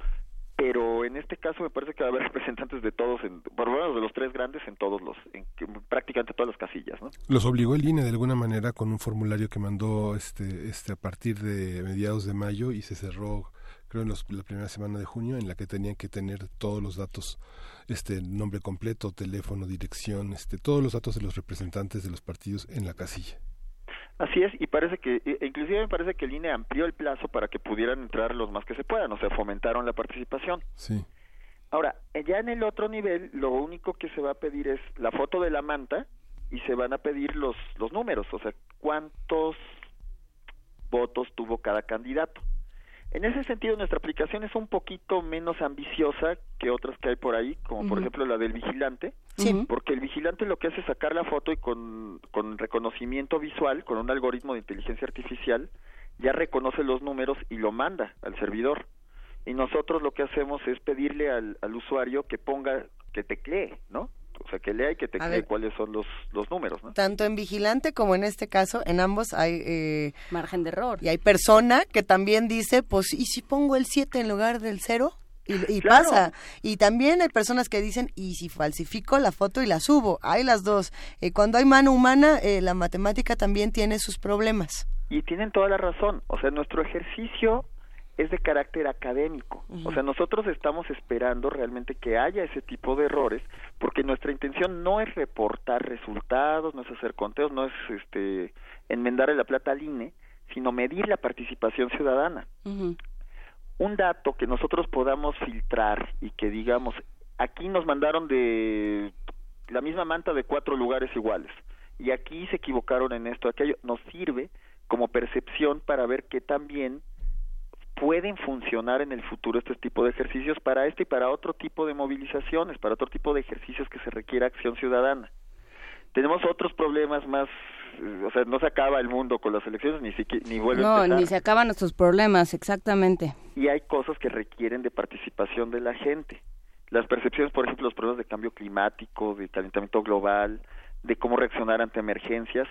Pero en este caso me parece que va a haber representantes de todos, en, por lo menos de los tres grandes en todos los, en, prácticamente todas las casillas, ¿no? Los obligó el INE de alguna manera con un formulario que mandó este, este a partir de mediados de mayo y se cerró creo en la primera semana de junio en la que tenían que tener todos los datos este nombre completo teléfono dirección este todos los datos de los representantes de los partidos en la casilla Así es, y parece que, e, e inclusive me parece que el INE amplió el plazo para que pudieran entrar los más que se puedan, o sea, fomentaron la participación. Sí. Ahora, ya en el otro nivel, lo único que se va a pedir es la foto de la manta y se van a pedir los, los números, o sea, cuántos votos tuvo cada candidato. En ese sentido, nuestra aplicación es un poquito menos ambiciosa que otras que hay por ahí, como por ejemplo la del vigilante, porque el vigilante lo que hace es sacar la foto y con, con reconocimiento visual, con un algoritmo de inteligencia artificial, ya reconoce los números y lo manda al servidor. Y nosotros lo que hacemos es pedirle al, al usuario que ponga, que teclee, ¿no? O sea, que lea y que te cree cuáles son los, los números, ¿no? Tanto en vigilante como en este caso, en ambos hay... Eh, Margen de error. Y hay persona que también dice, pues, ¿y si pongo el 7 en lugar del 0? Y, pasa. Y también hay personas que dicen, ¿y si falsifico la foto y la subo? Hay las dos. Eh, cuando hay mano humana, eh, la matemática también tiene sus problemas. Y tienen toda la razón. O sea, nuestro ejercicio es de carácter académico. O sea, nosotros estamos esperando realmente que haya ese tipo de errores, porque nuestra intención no es reportar resultados, no es hacer conteos, no es este enmendarle la plata al INE, sino medir la participación ciudadana. Un dato que nosotros podamos filtrar y que digamos, aquí nos mandaron de la misma manta de cuatro lugares iguales, y aquí se equivocaron en esto, aquello, nos sirve como percepción para ver que también pueden funcionar en el futuro este tipo de ejercicios para este y para otro tipo de movilizaciones, para otro tipo de ejercicios que se requiera acción ciudadana. Tenemos otros problemas más, o sea, no se acaba el mundo con las elecciones ni siquiera ni vuelve no, a ni se acaban nuestros problemas, exactamente. Y hay cosas que requieren de participación de la gente. Las percepciones, por ejemplo, los problemas de cambio climático, de calentamiento global, de cómo reaccionar ante emergencias,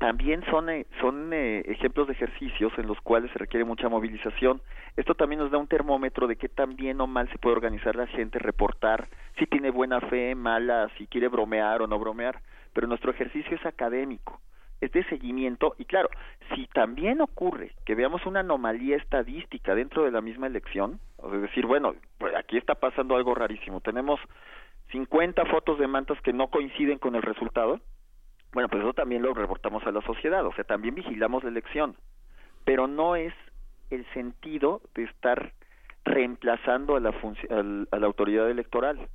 también son, eh, son eh, ejemplos de ejercicios en los cuales se requiere mucha movilización. Esto también nos da un termómetro de qué tan bien o mal se puede organizar la gente, reportar si tiene buena fe, mala, si quiere bromear o no bromear. Pero nuestro ejercicio es académico, es de seguimiento y claro, si también ocurre que veamos una anomalía estadística dentro de la misma elección, es decir, bueno, pues aquí está pasando algo rarísimo, tenemos 50 fotos de mantas que no coinciden con el resultado, bueno, pues eso también lo reportamos a la sociedad, o sea, también vigilamos la elección, pero no es el sentido de estar reemplazando a la, a la autoridad electoral.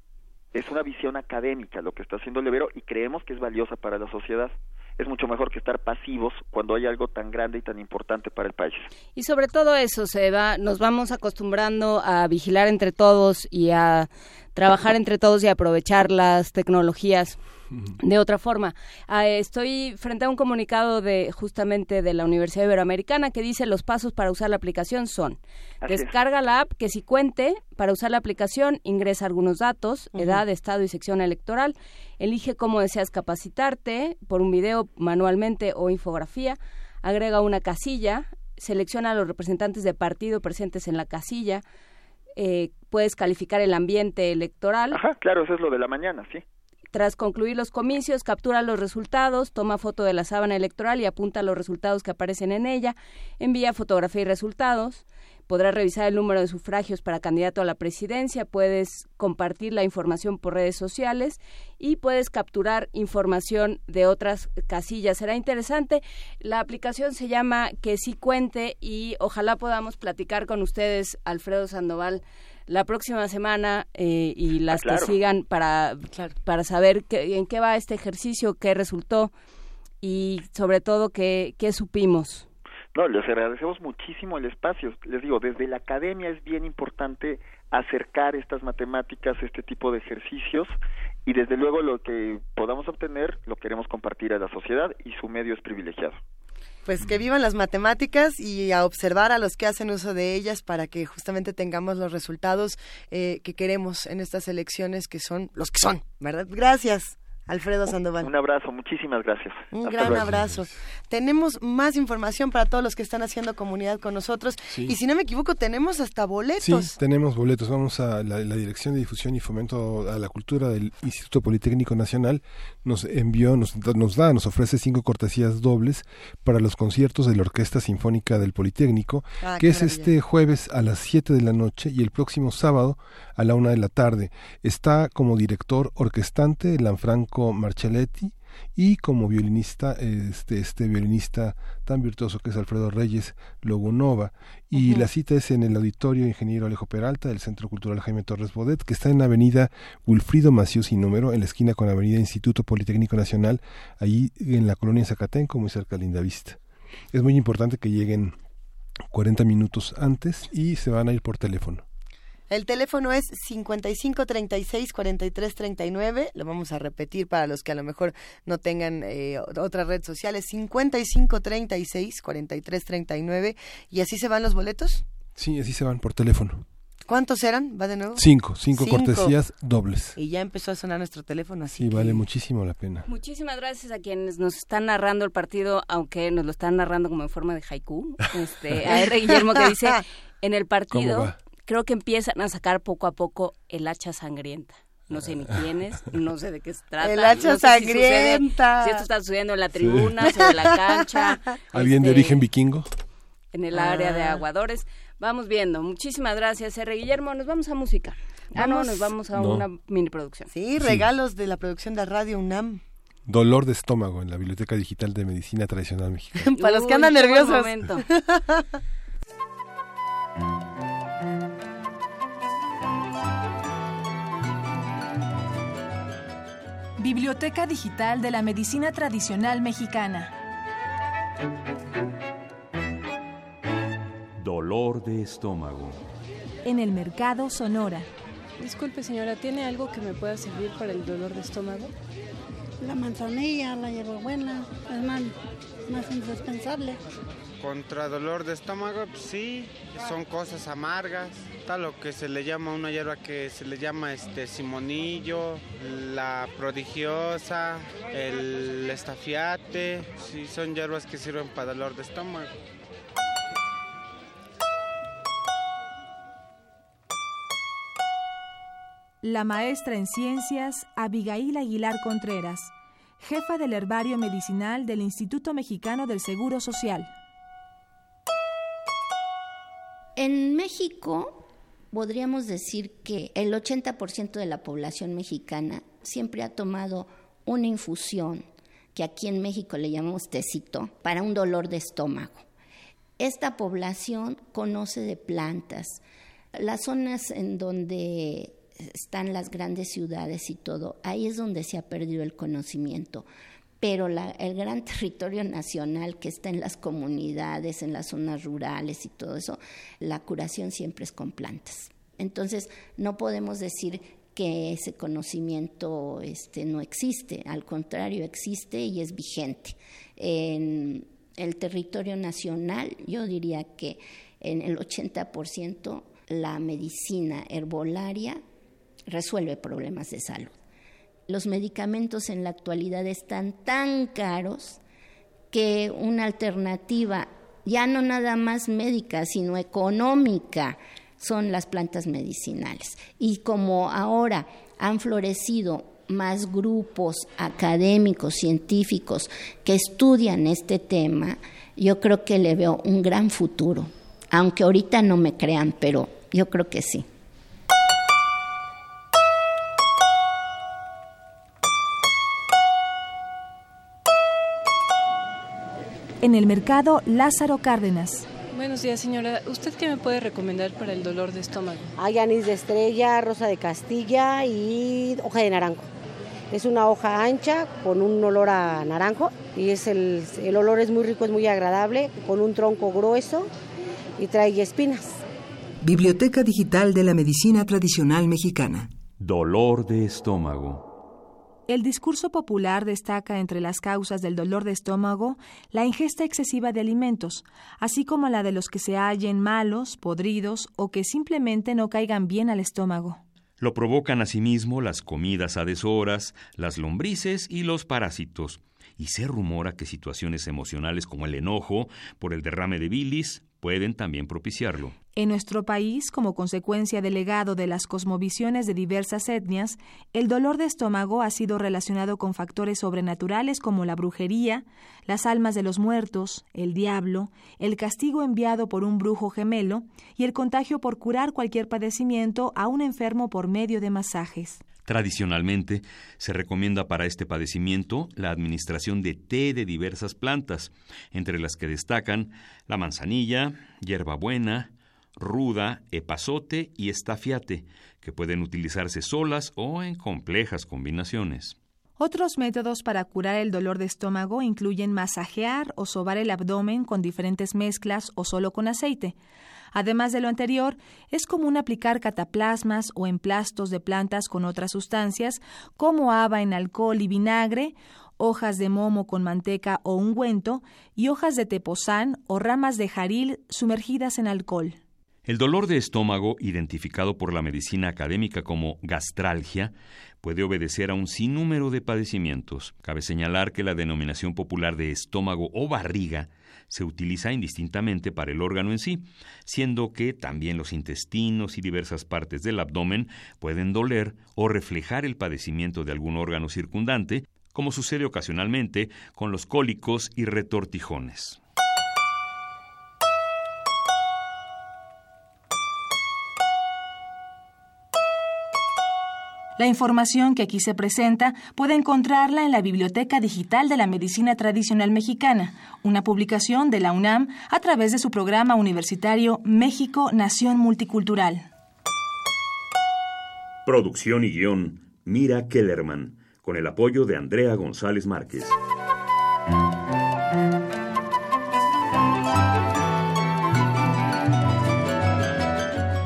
Es una visión académica lo que está haciendo Levero y creemos que es valiosa para la sociedad es mucho mejor que estar pasivos cuando hay algo tan grande y tan importante para el país. Y sobre todo eso, se va, nos vamos acostumbrando a vigilar entre todos y a trabajar entre todos y aprovechar las tecnologías de otra forma. Ah, estoy frente a un comunicado de justamente de la Universidad Iberoamericana que dice los pasos para usar la aplicación son descarga la app que si cuente para usar la aplicación ingresa algunos datos, edad, estado y sección electoral, elige cómo deseas capacitarte por un video manualmente o infografía, agrega una casilla, selecciona a los representantes de partido presentes en la casilla, eh, puedes calificar el ambiente electoral. Ajá, claro, eso es lo de la mañana, sí. Tras concluir los comicios, captura los resultados, toma foto de la sábana electoral y apunta los resultados que aparecen en ella, envía fotografía y resultados, podrás revisar el número de sufragios para candidato a la presidencia, puedes compartir la información por redes sociales y puedes capturar información de otras casillas. Será interesante. La aplicación se llama Que sí cuente y ojalá podamos platicar con ustedes, Alfredo Sandoval, la próxima semana eh, y las ah, que sigan para, para saber en qué va este ejercicio, qué resultó y sobre todo qué, qué supimos. No, les agradecemos muchísimo el espacio. Les digo, desde la academia es bien importante acercar estas matemáticas, este tipo de ejercicios, y desde luego lo que podamos obtener lo queremos compartir a la sociedad y su medio es privilegiado. Pues que vivan las matemáticas y a observar a los que hacen uso de ellas para que justamente tengamos los resultados eh, que queremos en estas elecciones que son los que son, ¿verdad? Gracias. Alfredo Sandoval. Un abrazo, muchísimas gracias. Un Hasta gran luego. abrazo. Tenemos más información para todos los que están haciendo comunidad con nosotros. Sí. Y si no me equivoco, tenemos hasta boletos. Sí, tenemos boletos. Vamos a la, la Dirección de Difusión y Fomento a la Cultura del Instituto Politécnico Nacional. Nos envió, nos, nos da, nos ofrece cinco cortesías dobles para los conciertos de la Orquesta Sinfónica del Politécnico, Ah, que es maravilla. este jueves a las 7 de la noche y el próximo sábado a la una de la tarde. Está como director orquestante Lanfranco Marcelletti y como violinista este este violinista tan virtuoso que es Alfredo Reyes Logunova. Y la cita es en el auditorio Ingeniero Alejo Peralta del Centro Cultural Jaime Torres Bodet que está en la avenida Wilfrido Maciú sin número en la esquina con la avenida Instituto Politécnico Nacional allí en la colonia Zacatenco muy cerca de Lindavista es muy importante que lleguen 40 minutos antes y se van a ir por teléfono El teléfono es 55 36 43 39. Lo vamos a repetir para los que a lo mejor no tengan eh, otras redes sociales. 55 36 43 39. ¿Y así se van los boletos? sí así se van por teléfono ¿Cuántos eran? ¿Va de nuevo? cinco cinco, cortesías dobles Y ya empezó a sonar nuestro teléfono así. sí que- vale muchísimo la pena Muchísimas gracias a quienes nos están narrando el partido, aunque nos lo están narrando como en forma de haiku. Este, a R. Guillermo que dice, en el ¿Cómo partido va? Creo que empiezan a sacar poco a poco el hacha sangrienta. No sé ni quién es, no sé de qué se trata. El hacha no sé si sucede- sangrienta. Si, esto está sucediendo en la tribuna, sobre la cancha. alguien de este, origen vikingo En el área de Ah. aguadores. Vamos viendo. Muchísimas gracias, R. Guillermo. Nos vamos a música. Ah, no, Vamos. nos vamos a No. una mini producción. Sí, regalos de la producción de Radio UNAM. Dolor de estómago en la Biblioteca Digital de Medicina Tradicional Mexicana. Para los que Uy, andan buen nerviosos. Biblioteca Digital de la Medicina Tradicional Mexicana. Dolor de estómago. En el Mercado Sonora. Disculpe, señora, ¿tiene algo que me pueda servir para el dolor de estómago? La manzanilla, la hierbabuena, es más, más indispensable. Contra dolor de estómago, pues sí, son cosas amargas. Está lo que se le llama una hierba que se le llama este simonillo, la prodigiosa, el estafiate. Sí, son hierbas que sirven para dolor de estómago. La maestra en ciencias Abigail Aguilar Contreras, jefa del herbario medicinal del Instituto Mexicano del Seguro Social. En México podríamos decir que el 80% de la población mexicana siempre ha tomado una infusión, que aquí en México le llamamos tecito, para un dolor de estómago. Esta población conoce de plantas. Las zonas en donde están las grandes ciudades y todo, ahí es donde se ha perdido el conocimiento. Pero el gran territorio nacional que está en las comunidades, en las zonas rurales y todo eso, la curación siempre es con plantas. Entonces, no podemos decir que ese conocimiento este, no existe, al contrario, existe y es vigente. En el territorio nacional, yo diría que en el 80% la medicina herbolaria resuelve problemas de salud. Los medicamentos en la actualidad están tan caros que una alternativa, ya no nada más médica, sino económica, son las plantas medicinales. Y como ahora han florecido más grupos académicos, científicos que estudian este tema, yo creo que le veo un gran futuro. Aunque ahorita no me crean, pero yo creo que sí. En el Mercado Lázaro Cárdenas. Buenos días, señora. ¿Usted qué me puede recomendar para el dolor de estómago? Hay anís de estrella, rosa de Castilla y hoja de naranjo. Es una hoja ancha con un olor a naranjo y es el, el olor es muy rico, es muy agradable, con un tronco grueso y trae espinas. Biblioteca Digital de la Medicina Tradicional Mexicana. Dolor de estómago. El discurso popular destaca entre las causas del dolor de estómago la ingesta excesiva de alimentos, así como la de los que se hallen malos, podridos o que simplemente no caigan bien al estómago. Lo provocan asimismo las comidas a deshoras, las lombrices y los parásitos. Y se rumora que situaciones emocionales como el enojo por el derrame de bilis pueden también propiciarlo. En nuestro país, como consecuencia del legado de las cosmovisiones de diversas etnias, el dolor de estómago ha sido relacionado con factores sobrenaturales como la brujería, las almas de los muertos, el diablo, el castigo enviado por un brujo gemelo y el contagio por curar cualquier padecimiento a un enfermo por medio de masajes. Tradicionalmente, se recomienda para este padecimiento la administración de té de diversas plantas, entre las que destacan la manzanilla, hierbabuena, ruda, epazote y estafiate, que pueden utilizarse solas o en complejas combinaciones. Otros métodos para curar el dolor de estómago incluyen masajear o sobar el abdomen con diferentes mezclas o solo con aceite. Además de lo anterior, es común aplicar cataplasmas o emplastos de plantas con otras sustancias, como haba en alcohol y vinagre, hojas de momo con manteca o ungüento, y hojas de tepozán o ramas de jaril sumergidas en alcohol. El dolor de estómago, identificado por la medicina académica como gastralgia, puede obedecer a un sinnúmero de padecimientos. Cabe señalar que la denominación popular de estómago o barriga se utiliza indistintamente para el órgano en sí, siendo que también los intestinos y diversas partes del abdomen pueden doler o reflejar el padecimiento de algún órgano circundante, como sucede ocasionalmente con los cólicos y retortijones. La información que aquí se presenta puede encontrarla en la Biblioteca Digital de la Medicina Tradicional Mexicana, una publicación de la UNAM a través de su programa universitario México Nación Multicultural. Producción y guion Mira Kellerman, con el apoyo de Andrea González Márquez.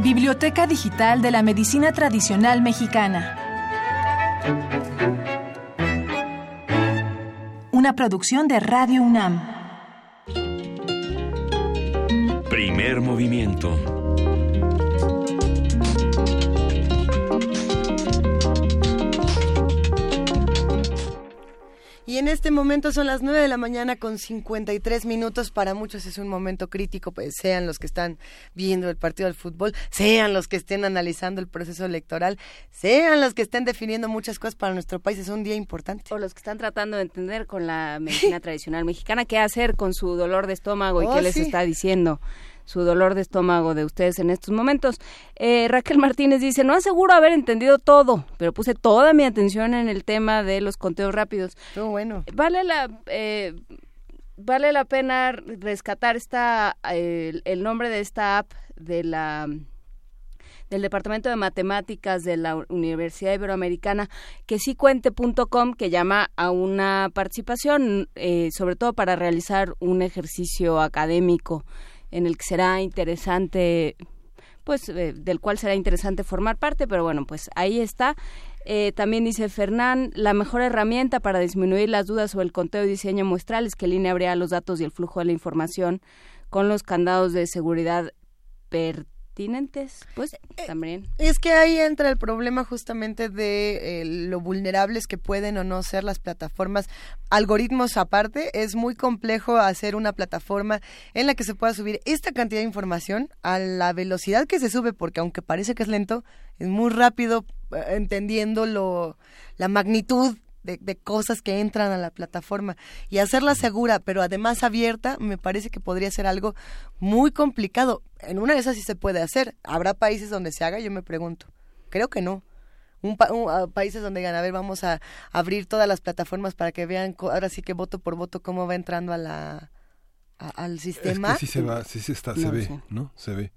Biblioteca Digital de la Medicina Tradicional Mexicana. Una producción de Radio UNAM. Primer movimiento. Y en este momento son las 9 de la mañana con 53 minutos. Para muchos es un momento crítico, pues sean los que están viendo el partido del fútbol, sean los que estén analizando el proceso electoral, sean los que estén definiendo muchas cosas para nuestro país. Es un día importante. O los que están tratando de entender con la medicina tradicional mexicana qué hacer con su dolor de estómago y Oh, qué les está diciendo su dolor de estómago de ustedes en estos momentos. Eh, Raquel Martínez dice, no aseguro haber entendido todo, pero puse toda mi atención en el tema de los conteos rápidos. bueno. Vale la... eh, vale la pena rescatar esta eh, el nombre de esta app de la del Departamento de Matemáticas de la Universidad Iberoamericana, que sí cuente.com, que llama a una participación, eh, sobre todo para realizar un ejercicio académico en el que será interesante, pues eh, del cual será interesante formar parte, pero bueno, pues ahí está. Eh, también dice Fernán, la mejor herramienta para disminuir las dudas sobre el conteo y diseño muestral es que el INE abrirá los datos y el flujo de la información con los candados de seguridad pertinentes, pues también. Es que ahí entra el problema justamente de eh, lo vulnerables que pueden o no ser las plataformas. Algoritmos aparte, es muy complejo hacer una plataforma en la que se pueda subir esta cantidad de información a la velocidad que se sube, porque aunque parece que es lento, es muy rápido eh, entendiendo lo, la magnitud de, de cosas que entran a la plataforma y hacerla segura pero además abierta me parece que podría ser algo muy complicado en una de esas sí se puede hacer habrá países donde se haga yo me pregunto creo que no un, pa- un, ah, países donde digan a ver vamos a abrir todas las plataformas para que vean ahora sí que voto por voto cómo va entrando a la a- al Es sistema que sí se va, sí se está, No se ve. ¿no? Se ve.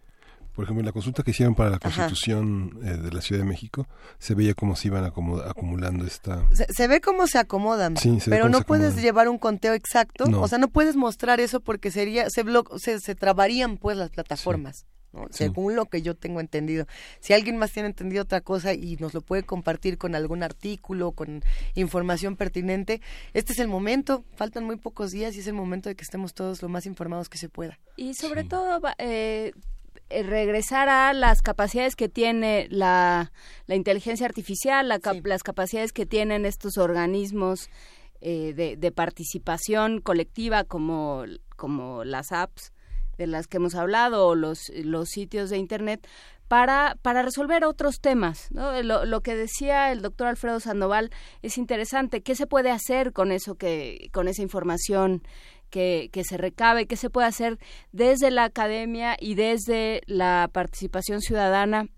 Por ejemplo, en la consulta que hicieron para la. Constitución eh, de la Ciudad de México, se veía cómo se iban acumulando esta... se, se ve cómo se acomodan, Sí, se ve pero no puedes llevar un conteo exacto, No. o sea, no puedes mostrar eso porque sería se blo- se, se trabarían pues las plataformas. ¿no? Sí. Según lo que yo tengo entendido. Si alguien más tiene entendido otra cosa y nos lo puede compartir con algún artículo, con información pertinente, este es el momento, faltan muy pocos días y es el momento de que estemos todos lo más informados que se pueda. Y sobre todo, va- eh, regresar a las capacidades que tiene la, la inteligencia artificial, la las capacidades que tienen estos organismos eh, de, de, participación colectiva como, como las apps de las que hemos hablado o los, los sitios de Internet para, para resolver otros temas. ¿no? Lo, lo, que decía el doctor Alfredo Sandoval es interesante. ¿Qué se puede hacer con eso que, con esa información que, que se recabe? ¿Qué se puede hacer desde la academia y desde la participación ciudadana?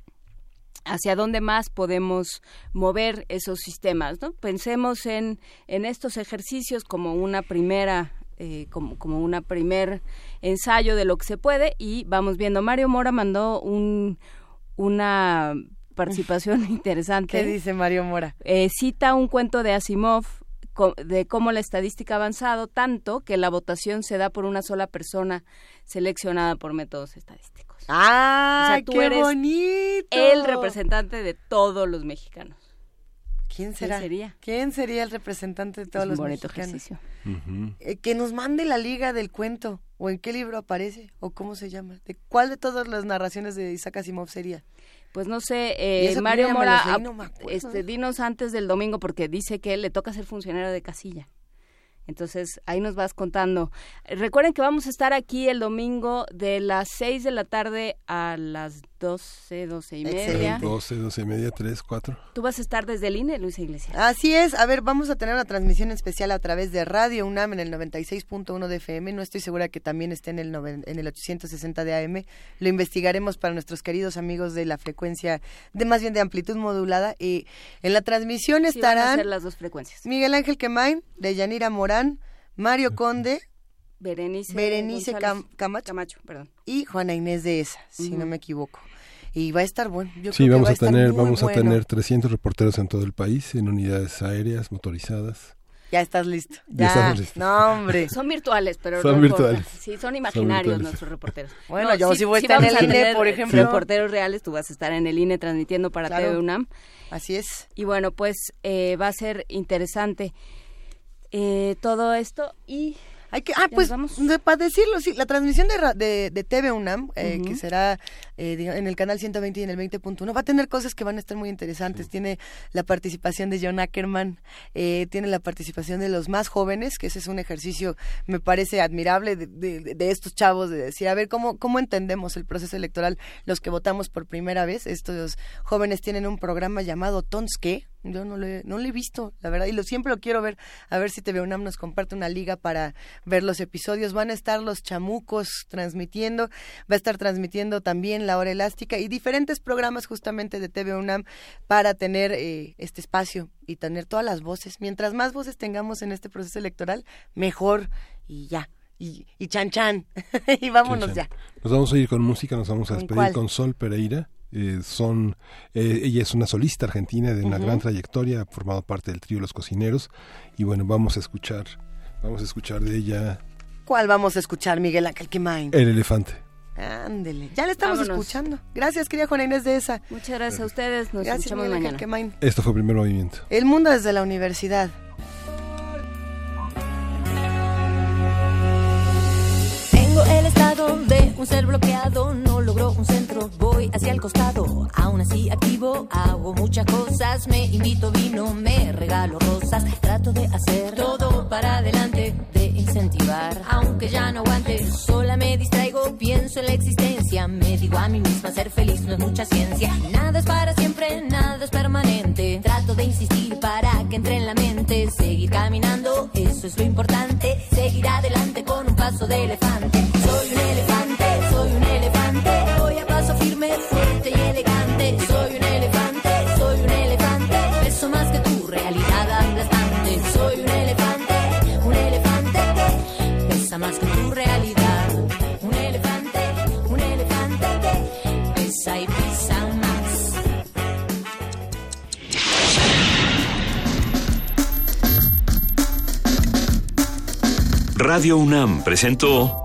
hacia dónde más podemos mover esos sistemas, ¿no? Pensemos en, en estos ejercicios como una primera eh, como, como una primer ensayo de lo que se puede y vamos viendo. Mario Mora mandó un, una participación interesante. ¿Qué dice Mario Mora? Eh, cita un cuento de Asimov de cómo la estadística ha avanzado tanto que la votación se da por una sola persona seleccionada por métodos estadísticos. ¡Ah, qué bonito! El representante de todos los mexicanos. ¿Quién será? ¿Quién sería? ¿Quién sería el representante de todos es un los bonito mexicanos? ejercicio. Eh, que nos mande la liga del cuento o en qué libro aparece o cómo se llama. ¿De cuál de todas las narraciones de Isaac Asimov sería? Pues no sé, eh, Mario Mora, este, dinos antes del domingo porque dice que le toca ser funcionario de casilla. Entonces, ahí nos vas contando. Recuerden que vamos a estar aquí el domingo de las 6 de la tarde a las 12, 12 y media. 12, 12 y media, 3, 4. Tú vas a estar desde el INE, Luisa Iglesias. Así es. A ver, vamos a tener una transmisión especial a través de Radio UNAM en el 96.1 de FM. No estoy segura que también esté en el, en el 860 de AM. Lo investigaremos para nuestros queridos amigos de la frecuencia, de más bien de amplitud modulada. Y en la transmisión sí, estarán... Van a ser las dos frecuencias. Miguel Ángel Quemain, de Yanira Morán, Mario Conde... Berenice, Berenice Cam Camacho, Camacho perdón. y Juana Inés de esa, si no me equivoco y va a estar bueno. Yo sí, creo vamos que va a, tener vamos bueno. a tener 300 reporteros en todo el país en unidades aéreas motorizadas. Ya estás listo. Ya Ya, estamos listos. no hombre. Son virtuales, pero Son no importa. virtuales. Sí, son imaginarios virtuales. nuestros reporteros. Bueno, yo sí voy a estar en el INE, tener por ejemplo. Reporteros reales, tú vas a estar en el INE transmitiendo para Claro. TV UNAM. Así es. Y bueno, pues eh, va a ser interesante eh, todo esto y Hay que, ah, pues, para decirlo, sí, la transmisión de, de, de TV UNAM, eh, que será eh, en el canal 120 y en el 20.1, va a tener cosas que van a estar muy interesantes. Tiene la participación de John Ackerman, eh, tiene la participación de los más jóvenes, que ese es un ejercicio, me parece admirable, de, de- de estos chavos, de decir, a ver, ¿cómo, ¿cómo entendemos el proceso electoral los que votamos por primera vez? Estos jóvenes tienen un programa llamado Tonske, yo no lo, he, no lo he visto, la verdad, y lo, siempre lo quiero ver, a ver si TV UNAM nos comparte una liga para ver los episodios. Van a estar los chamucos transmitiendo, va a estar transmitiendo también La Hora Elástica y diferentes programas justamente de TV UNAM para tener eh, este espacio y tener todas las voces. Mientras más voces tengamos en este proceso electoral, mejor y ya. Y, y chan chan. y vámonos ya. Nos vamos a ir con música, nos vamos a ¿Con despedir cuál? con Sol Pereira. Eh, son eh, ella es una solista argentina de una gran trayectoria, ha formado parte del trío Los Cocineros y bueno, vamos a escuchar vamos a escuchar de ella ¿Cuál vamos a escuchar, Miguel Ángel Quemain? El elefante. Ándele. Ya le estamos Vámonos. escuchando. Gracias, querida Juana Inés de esa. Muchas gracias a ustedes, nos Gracias, escuchamos Miguel Ángel mañana. Quemain. Esto fue Primer Movimiento. El mundo desde la universidad. De un ser bloqueado, no logro un centro, voy hacia el costado. Aún así activo, hago muchas cosas, me invito vino, me regalo rosas, trato de hacer todo para adelante, de incentivar, aunque ya no aguante, sola me distraigo, pienso en la existencia, me digo a mí misma ser feliz no es mucha ciencia, nada es para siempre, nada es permanente, trato de insistir para que entre en la mente, seguir caminando, eso es lo importante, seguir adelante con un paso de elefante. Soy un elefante, soy un elefante, voy a paso firme, fuerte y elegante. Soy un elefante, soy un elefante, peso más que tu realidad. Soy un elefante, un elefante que pesa más que tu realidad. Un elefante, un elefante que pesa y pesa más. Radio UNAM presentó